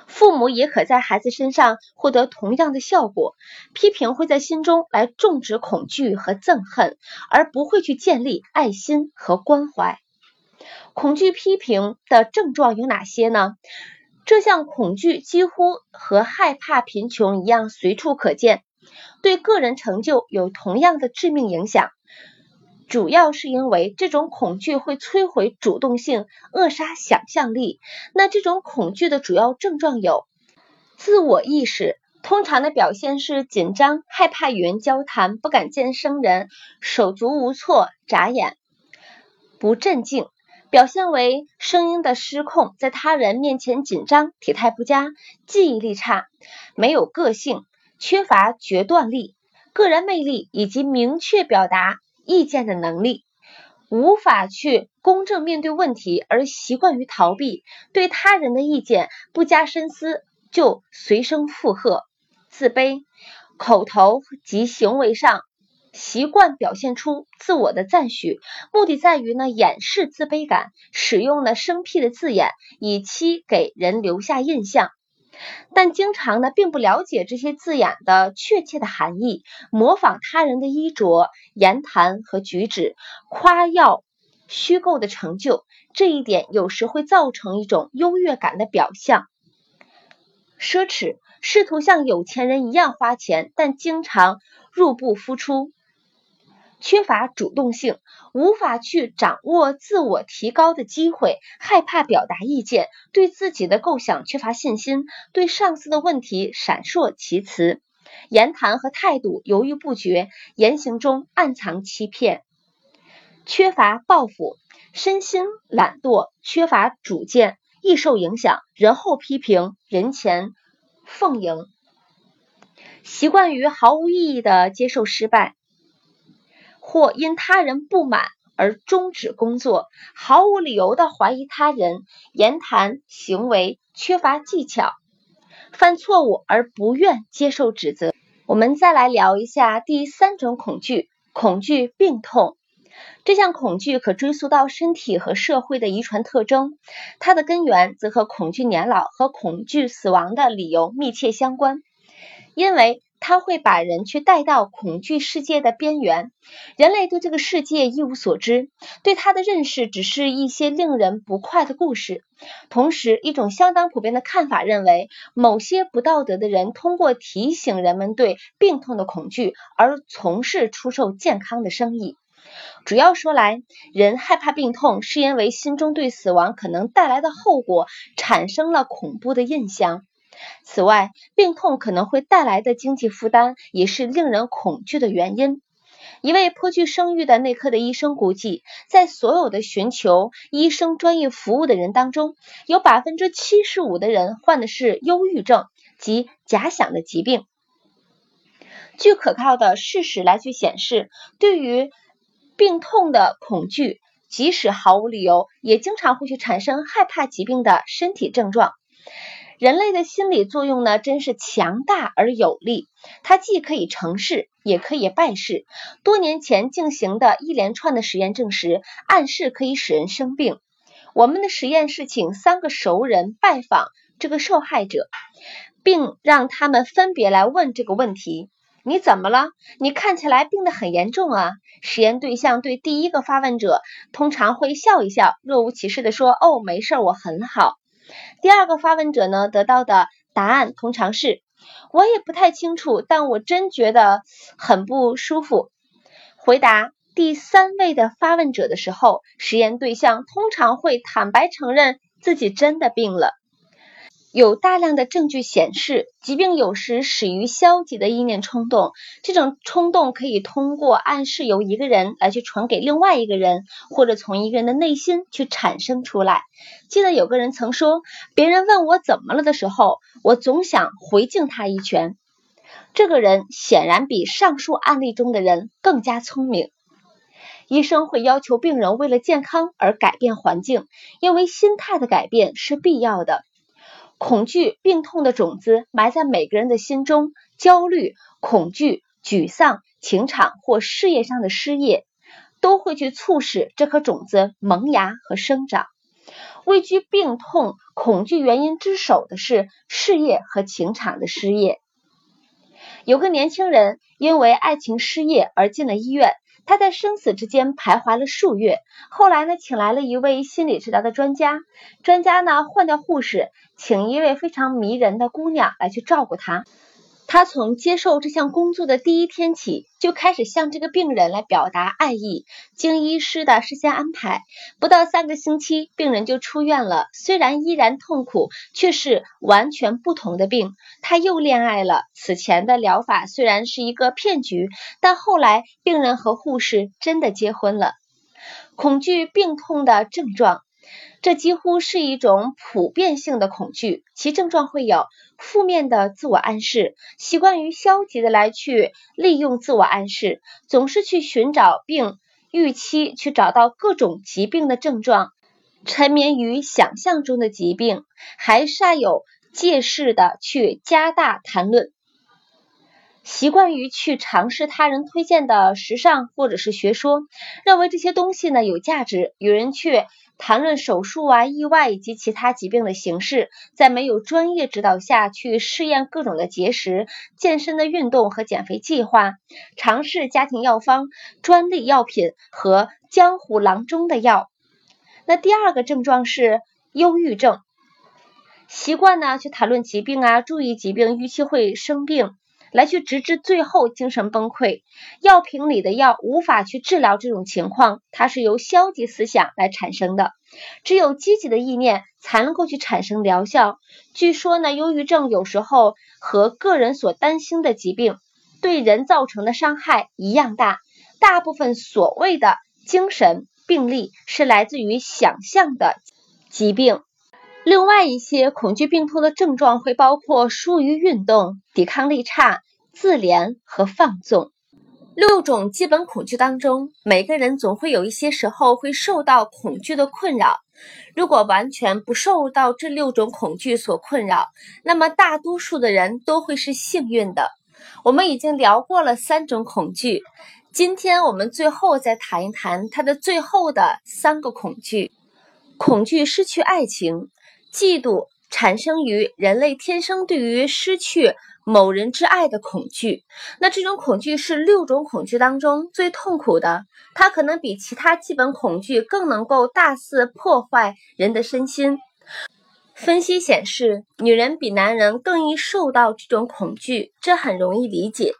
父母也可在孩子身上获得同样的效果。批评会在心中来种植恐惧和憎恨，而不会去建立爱心和关怀。恐惧批评的症状有哪些呢？这项恐惧几乎和害怕贫穷一样随处可见。对个人成就有同样的致命影响。主要是因为这种恐惧会摧毁主动性，扼杀想象力。那这种恐惧的主要症状有：自我意识，通常的表现是紧张、害怕与人交谈、不敢见生人、手足无措、眨眼；不镇静，表现为声音的失控，在他人面前紧张、体态不佳、记忆力差、没有个性、缺乏决断力、个人魅力以及明确表达。意见的能力，无法去公正面对问题，而习惯于逃避，对他人的意见不加深思就随声附和，自卑，口头及行为上习惯表现出自我的赞许，目的在于呢掩饰自卑感，使用了生僻的字眼，以期给人留下印象。但经常呢，并不了解这些字眼的确切的含义，模仿他人的衣着、言谈和举止，夸耀虚构的成就，这一点有时会造成一种优越感的表象。奢侈，试图像有钱人一样花钱，但经常入不敷出。缺乏主动性，无法去掌握自我提高的机会，害怕表达意见，对自己的构想缺乏信心，对上司的问题闪烁其词，言谈和态度犹豫不决，言行中暗藏欺骗，缺乏抱负，身心懒惰，缺乏主见，易受影响，人后批评，人前奉迎，习惯于毫无意义的接受失败。或因他人不满而终止工作，毫无理由的怀疑他人，言谈行为缺乏技巧，犯错误而不愿接受指责。我们再来聊一下第三种恐惧——恐惧病痛。这项恐惧可追溯到身体和社会的遗传特征，它的根源则和恐惧年老和恐惧死亡的理由密切相关，因为。它会把人去带到恐惧世界的边缘，人类对这个世界一无所知，对它的认识只是一些令人不快的故事。同时，一种相当普遍的看法认为，某些不道德的人通过提醒人们对病痛的恐惧而从事出售健康的生意。主要说来，人害怕病痛，是因为心中对死亡可能带来的后果产生了恐怖的印象。此外，病痛可能会带来的经济负担也是令人恐惧的原因。一位颇具声誉的内科的医生估计，在所有的寻求医生专业服务的人当中，有百分之七十五的人患的是忧郁症及假想的疾病。据可靠的事实来去显示，对于病痛的恐惧，即使毫无理由，也经常会去产生害怕疾病的身体症状。人类的心理作用呢，真是强大而有力。它既可以成事，也可以败事。多年前进行的一连串的实验证实，暗示可以使人生病。我们的实验是请三个熟人拜访这个受害者，并让他们分别来问这个问题：“你怎么了？你看起来病得很严重啊！”实验对象对第一个发问者通常会笑一笑，若无其事地说：“哦，没事，我很好。”第二个发问者呢，得到的答案通常是“我也不太清楚，但我真觉得很不舒服”。回答第三位的发问者的时候，实验对象通常会坦白承认自己真的病了。有大量的证据显示，疾病有时始于消极的意念冲动。这种冲动可以通过暗示由一个人来去传给另外一个人，或者从一个人的内心去产生出来。记得有个人曾说：“别人问我怎么了的时候，我总想回敬他一拳。”这个人显然比上述案例中的人更加聪明。医生会要求病人为了健康而改变环境，因为心态的改变是必要的。恐惧、病痛的种子埋在每个人的心中，焦虑、恐惧、沮丧、情场或事业上的失业，都会去促使这颗种子萌芽和生长。位居病痛、恐惧原因之首的是事业和情场的失业。有个年轻人因为爱情失业而进了医院。他在生死之间徘徊了数月，后来呢，请来了一位心理治疗的专家。专家呢，换掉护士，请一位非常迷人的姑娘来去照顾他。他从接受这项工作的第一天起，就开始向这个病人来表达爱意。经医师的事先安排，不到三个星期，病人就出院了。虽然依然痛苦，却是完全不同的病。他又恋爱了。此前的疗法虽然是一个骗局，但后来病人和护士真的结婚了。恐惧病痛的症状。这几乎是一种普遍性的恐惧，其症状会有负面的自我暗示，习惯于消极的来去利用自我暗示，总是去寻找并预期去找到各种疾病的症状，沉湎于想象中的疾病，还煞有介事的去加大谈论，习惯于去尝试他人推荐的时尚或者是学说，认为这些东西呢有价值，与人去。谈论手术啊、意外以及其他疾病的形式，在没有专业指导下去试验各种的节食、健身的运动和减肥计划，尝试家庭药方、专利药品和江湖郎中的药。那第二个症状是忧郁症，习惯呢去谈论疾病啊，注意疾病，预期会生病。来去直至最后精神崩溃，药瓶里的药无法去治疗这种情况，它是由消极思想来产生的，只有积极的意念才能够去产生疗效。据说呢，忧郁症有时候和个人所担心的疾病对人造成的伤害一样大。大部分所谓的精神病例是来自于想象的疾病。另外一些恐惧病痛的症状会包括疏于运动、抵抗力差、自怜和放纵。六种基本恐惧当中，每个人总会有一些时候会受到恐惧的困扰。如果完全不受到这六种恐惧所困扰，那么大多数的人都会是幸运的。我们已经聊过了三种恐惧，今天我们最后再谈一谈它的最后的三个恐惧：恐惧失去爱情。嫉妒产生于人类天生对于失去某人之爱的恐惧，那这种恐惧是六种恐惧当中最痛苦的，它可能比其他基本恐惧更能够大肆破坏人的身心。分析显示，女人比男人更易受到这种恐惧，这很容易理解。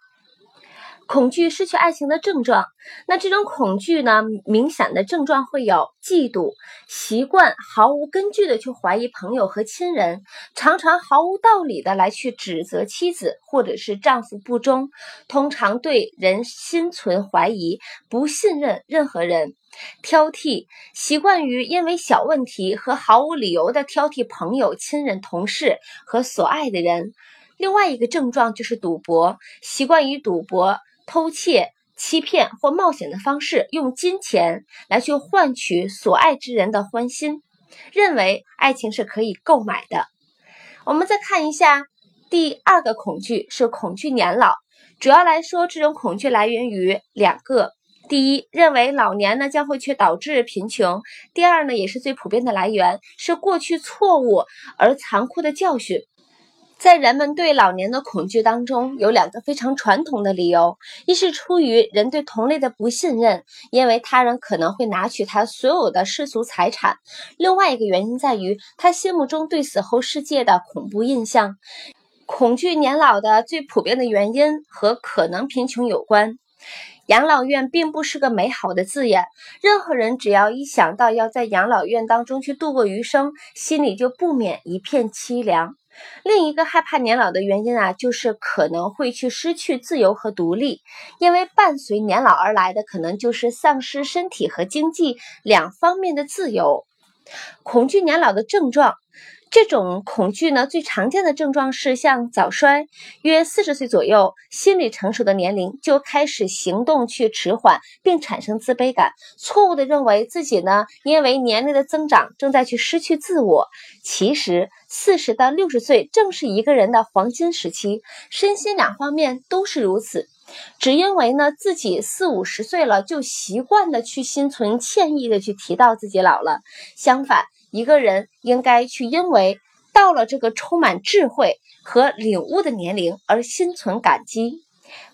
恐惧失去爱情的症状，那这种恐惧呢？明显的症状会有嫉妒，习惯毫无根据的去怀疑朋友和亲人，常常毫无道理的来去指责妻子或者是丈夫不忠，通常对人心存怀疑，不信任任何人，挑剔，习惯于因为小问题和毫无理由的挑剔朋友、亲人、同事和所爱的人。另外一个症状就是赌博，习惯于赌博。偷窃、欺骗或冒险的方式，用金钱来去换取所爱之人的欢心，认为爱情是可以购买的。我们再看一下第二个恐惧，是恐惧年老。主要来说，这种恐惧来源于两个：第一，认为老年呢将会去导致贫穷；第二呢，也是最普遍的来源，是过去错误而残酷的教训。在人们对老年的恐惧当中，有两个非常传统的理由：一是出于人对同类的不信任，因为他人可能会拿取他所有的世俗财产；另外一个原因在于他心目中对死后世界的恐怖印象。恐惧年老的最普遍的原因和可能贫穷有关。养老院并不是个美好的字眼，任何人只要一想到要在养老院当中去度过余生，心里就不免一片凄凉。另一个害怕年老的原因啊，就是可能会去失去自由和独立，因为伴随年老而来的可能就是丧失身体和经济两方面的自由。恐惧年老的症状。这种恐惧呢，最常见的症状是像早衰，约四十岁左右，心理成熟的年龄就开始行动去迟缓，并产生自卑感，错误的认为自己呢，因为年龄的增长正在去失去自我。其实，四十到六十岁正是一个人的黄金时期，身心两方面都是如此。只因为呢，自己四五十岁了，就习惯的去心存歉意的去提到自己老了。相反。一个人应该去因为到了这个充满智慧和领悟的年龄而心存感激，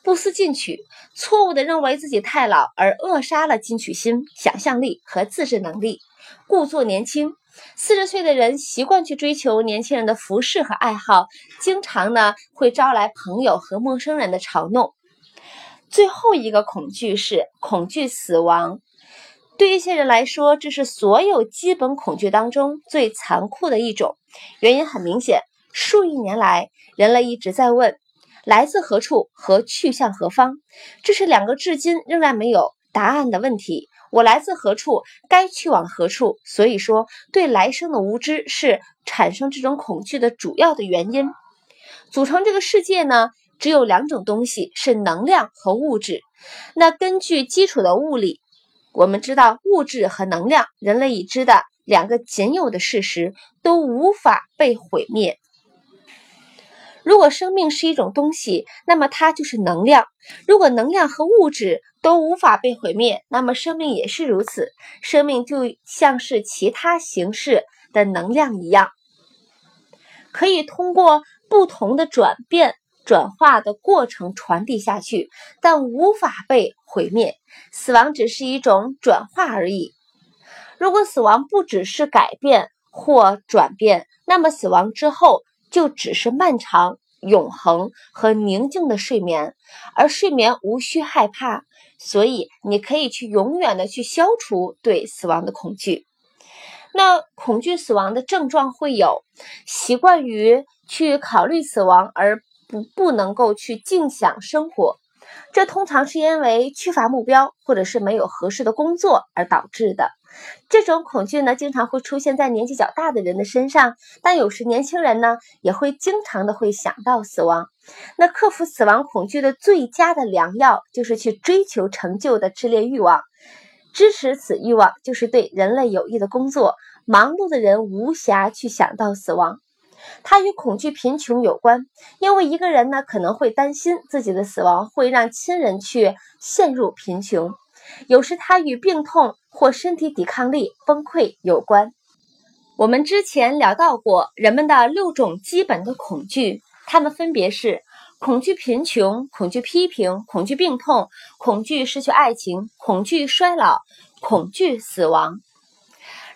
不思进取，错误的认为自己太老而扼杀了进取心、想象力和自制能力，故作年轻，四十岁的人习惯去追求年轻人的服饰和爱好，经常呢会招来朋友和陌生人的嘲弄。最后一个恐惧是恐惧死亡。对一些人来说，这是所有基本恐惧当中最残酷的一种。原因很明显，数亿年来，人类一直在问：来自何处和去向何方？这是两个至今仍然没有答案的问题。我来自何处？该去往何处？所以说，对来生的无知是产生这种恐惧的主要的原因。组成这个世界呢，只有两种东西，是能量和物质。那根据基础的物理。我们知道物质和能量，人类已知的两个仅有的事实都无法被毁灭。如果生命是一种东西，那么它就是能量；如果能量和物质都无法被毁灭，那么生命也是如此。生命就像是其他形式的能量一样，可以通过不同的转变。转化的过程传递下去，但无法被毁灭。死亡只是一种转化而已。如果死亡不只是改变或转变，那么死亡之后就只是漫长、永恒和宁静的睡眠。而睡眠无需害怕，所以你可以去永远的去消除对死亡的恐惧。那恐惧死亡的症状会有：习惯于去考虑死亡而。不不能够去尽享生活，这通常是因为缺乏目标或者是没有合适的工作而导致的。这种恐惧呢，经常会出现在年纪较大的人的身上，但有时年轻人呢，也会经常的会想到死亡。那克服死亡恐惧的最佳的良药，就是去追求成就的炽烈欲望。支持此欲望，就是对人类有益的工作。忙碌的人无暇去想到死亡。它与恐惧贫穷有关，因为一个人呢可能会担心自己的死亡会让亲人去陷入贫穷。有时它与病痛或身体抵抗力崩溃有关。我们之前聊到过人们的六种基本的恐惧，它们分别是恐惧贫穷、恐惧批评、恐惧病痛、恐惧失去爱情、恐惧衰老、恐惧死亡。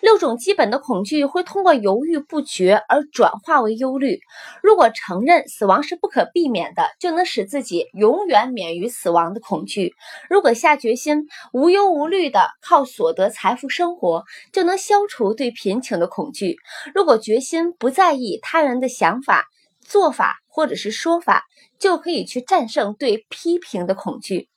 六种基本的恐惧会通过犹豫不决而转化为忧虑。如果承认死亡是不可避免的，就能使自己永远免于死亡的恐惧。如果下决心无忧无虑的靠所得财富生活，就能消除对贫穷的恐惧。如果决心不在意他人的想法、做法或者是说法，就可以去战胜对批评的恐惧。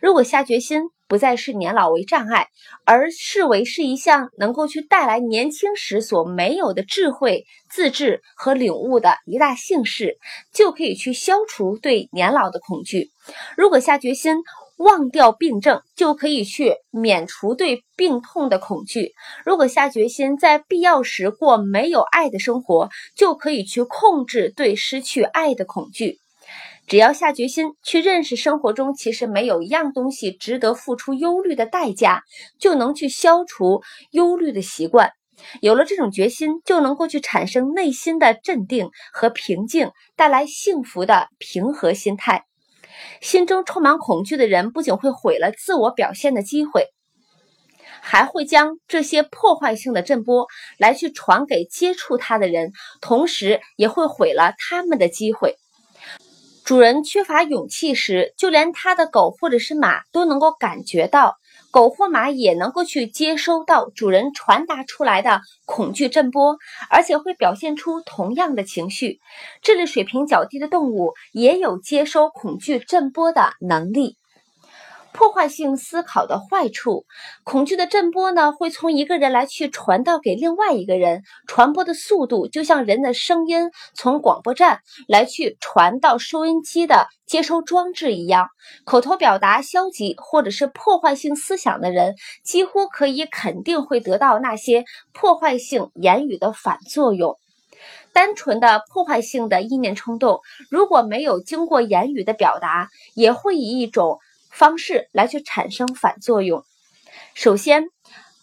如果下决心。不再是年老为障碍，而视为是一项能够去带来年轻时所没有的智慧、自制和领悟的一大幸事，就可以去消除对年老的恐惧。如果下决心忘掉病症，就可以去免除对病痛的恐惧。如果下决心在必要时过没有爱的生活，就可以去控制对失去爱的恐惧。只要下决心去认识生活中其实没有一样东西值得付出忧虑的代价，就能去消除忧虑的习惯。有了这种决心，就能够去产生内心的镇定和平静，带来幸福的平和心态。心中充满恐惧的人，不仅会毁了自我表现的机会，还会将这些破坏性的震波来去传给接触他的人，同时也会毁了他们的机会。主人缺乏勇气时，就连他的狗或者是马都能够感觉到，狗或马也能够去接收到主人传达出来的恐惧震波，而且会表现出同样的情绪。智力水平较低的动物也有接收恐惧震波的能力。破坏性思考的坏处，恐惧的震波呢，会从一个人来去传到给另外一个人，传播的速度就像人的声音从广播站来去传到收音机的接收装置一样。口头表达消极或者是破坏性思想的人，几乎可以肯定会得到那些破坏性言语的反作用。单纯的破坏性的意念冲动，如果没有经过言语的表达，也会以一种。方式来去产生反作用。首先，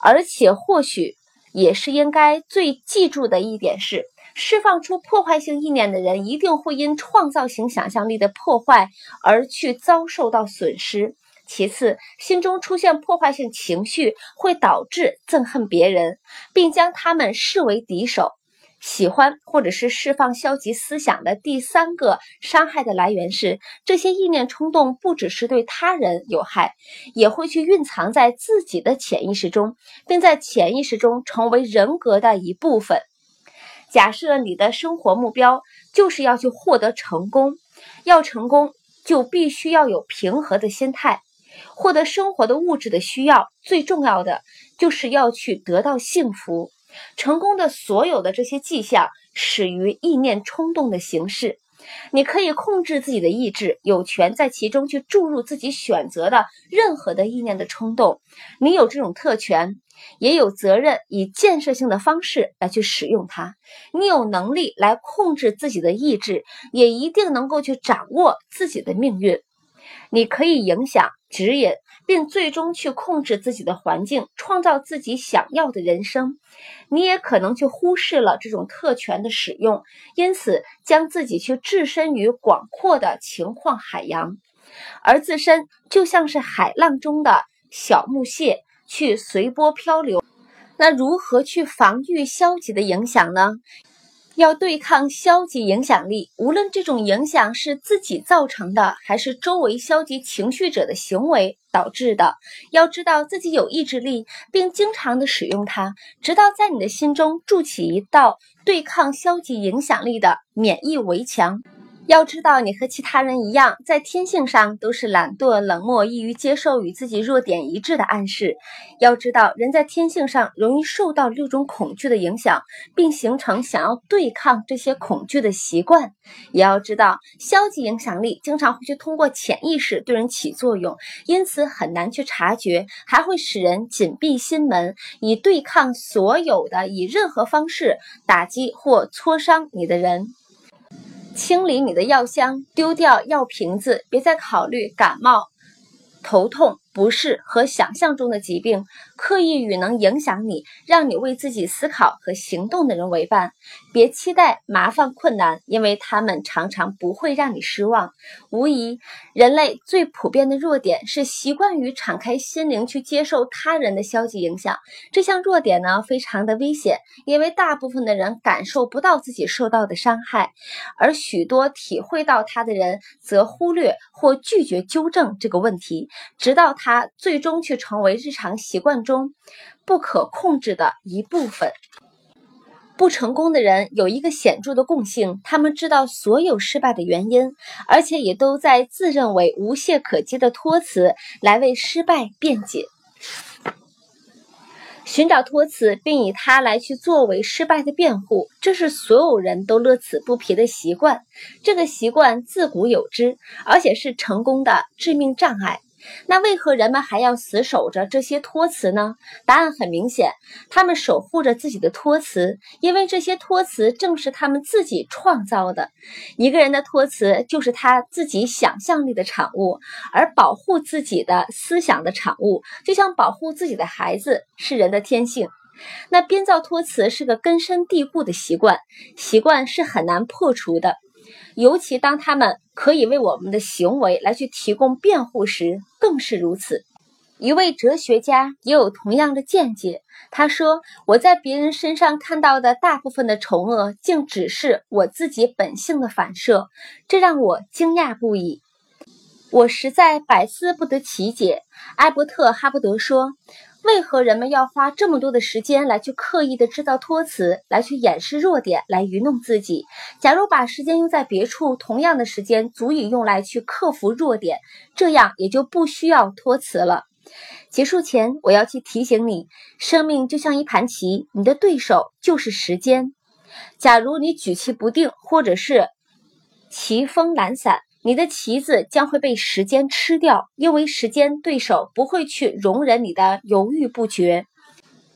而且或许也是应该最记住的一点是，释放出破坏性意念的人一定会因创造型想象力的破坏而去遭受到损失。其次，心中出现破坏性情绪会导致憎恨别人，并将他们视为敌手。喜欢或者是释放消极思想的第三个伤害的来源是，这些意念冲动不只是对他人有害，也会去蕴藏在自己的潜意识中，并在潜意识中成为人格的一部分。假设你的生活目标就是要去获得成功，要成功就必须要有平和的心态，获得生活的物质的需要，最重要的就是要去得到幸福。成功的所有的这些迹象始于意念冲动的形式。你可以控制自己的意志，有权在其中去注入自己选择的任何的意念的冲动。你有这种特权，也有责任以建设性的方式来去使用它。你有能力来控制自己的意志，也一定能够去掌握自己的命运。你可以影响、指引，并最终去控制自己的环境，创造自己想要的人生。你也可能去忽视了这种特权的使用，因此将自己去置身于广阔的情况海洋，而自身就像是海浪中的小木屑，去随波漂流。那如何去防御消极的影响呢？要对抗消极影响力，无论这种影响是自己造成的，还是周围消极情绪者的行为导致的，要知道自己有意志力，并经常的使用它，直到在你的心中筑起一道对抗消极影响力的免疫围墙。要知道，你和其他人一样，在天性上都是懒惰、冷漠、易于接受与自己弱点一致的暗示。要知道，人在天性上容易受到六种恐惧的影响，并形成想要对抗这些恐惧的习惯。也要知道，消极影响力经常会去通过潜意识对人起作用，因此很难去察觉，还会使人紧闭心门，以对抗所有的以任何方式打击或挫伤你的人。清理你的药箱，丢掉药瓶子，别再考虑感冒、头痛。不是和想象中的疾病，刻意与能影响你、让你为自己思考和行动的人为伴。别期待麻烦困难，因为他们常常不会让你失望。无疑，人类最普遍的弱点是习惯于敞开心灵去接受他人的消极影响。这项弱点呢，非常的危险，因为大部分的人感受不到自己受到的伤害，而许多体会到它的人则忽略或拒绝纠正这个问题，直到他。它最终却成为日常习惯中不可控制的一部分。不成功的人有一个显著的共性，他们知道所有失败的原因，而且也都在自认为无懈可击的托词来为失败辩解。寻找托词，并以它来去作为失败的辩护，这是所有人都乐此不疲的习惯。这个习惯自古有之，而且是成功的致命障碍。那为何人们还要死守着这些托词呢？答案很明显，他们守护着自己的托词，因为这些托词正是他们自己创造的。一个人的托词就是他自己想象力的产物，而保护自己的思想的产物，就像保护自己的孩子，是人的天性。那编造托词是个根深蒂固的习惯，习惯是很难破除的。尤其当他们可以为我们的行为来去提供辩护时，更是如此。一位哲学家也有同样的见解。他说：“我在别人身上看到的大部分的丑恶，竟只是我自己本性的反射，这让我惊讶不已。我实在百思不得其解。”艾伯特·哈伯德说。为何人们要花这么多的时间来去刻意的制造托词，来去掩饰弱点，来愚弄自己？假如把时间用在别处，同样的时间足以用来去克服弱点，这样也就不需要托词了。结束前，我要去提醒你：生命就像一盘棋，你的对手就是时间。假如你举棋不定，或者是棋风懒散。你的棋子将会被时间吃掉，因为时间对手不会去容忍你的犹豫不决。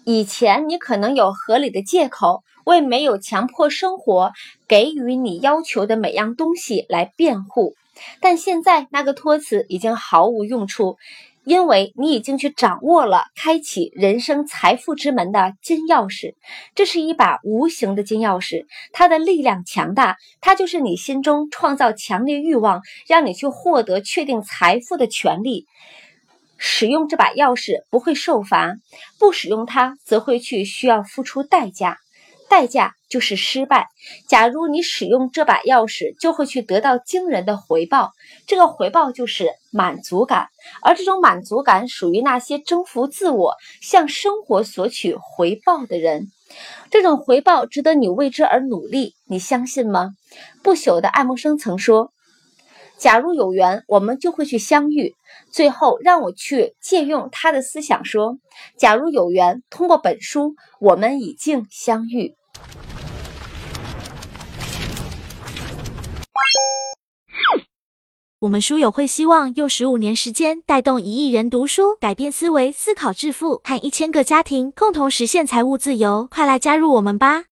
以前你可能有合理的借口，为没有强迫生活给予你要求的每样东西来辩护，但现在那个托词已经毫无用处。因为你已经去掌握了开启人生财富之门的金钥匙，这是一把无形的金钥匙，它的力量强大，它就是你心中创造强烈欲望，让你去获得确定财富的权利。使用这把钥匙不会受罚，不使用它则会去需要付出代价。代价就是失败。假如你使用这把钥匙，就会去得到惊人的回报，这个回报就是满足感。而这种满足感属于那些征服自我、向生活索取回报的人。这种回报值得你为之而努力，你相信吗？不朽的爱默生曾说：“假如有缘，我们就会去相遇。”最后，让我去借用他的思想说：“假如有缘，通过本书，我们已经相遇。”我们书友会希望用十五年时间带动一亿人读书，改变思维，思考致富，和一千个家庭共同实现财务自由。快来加入我们吧！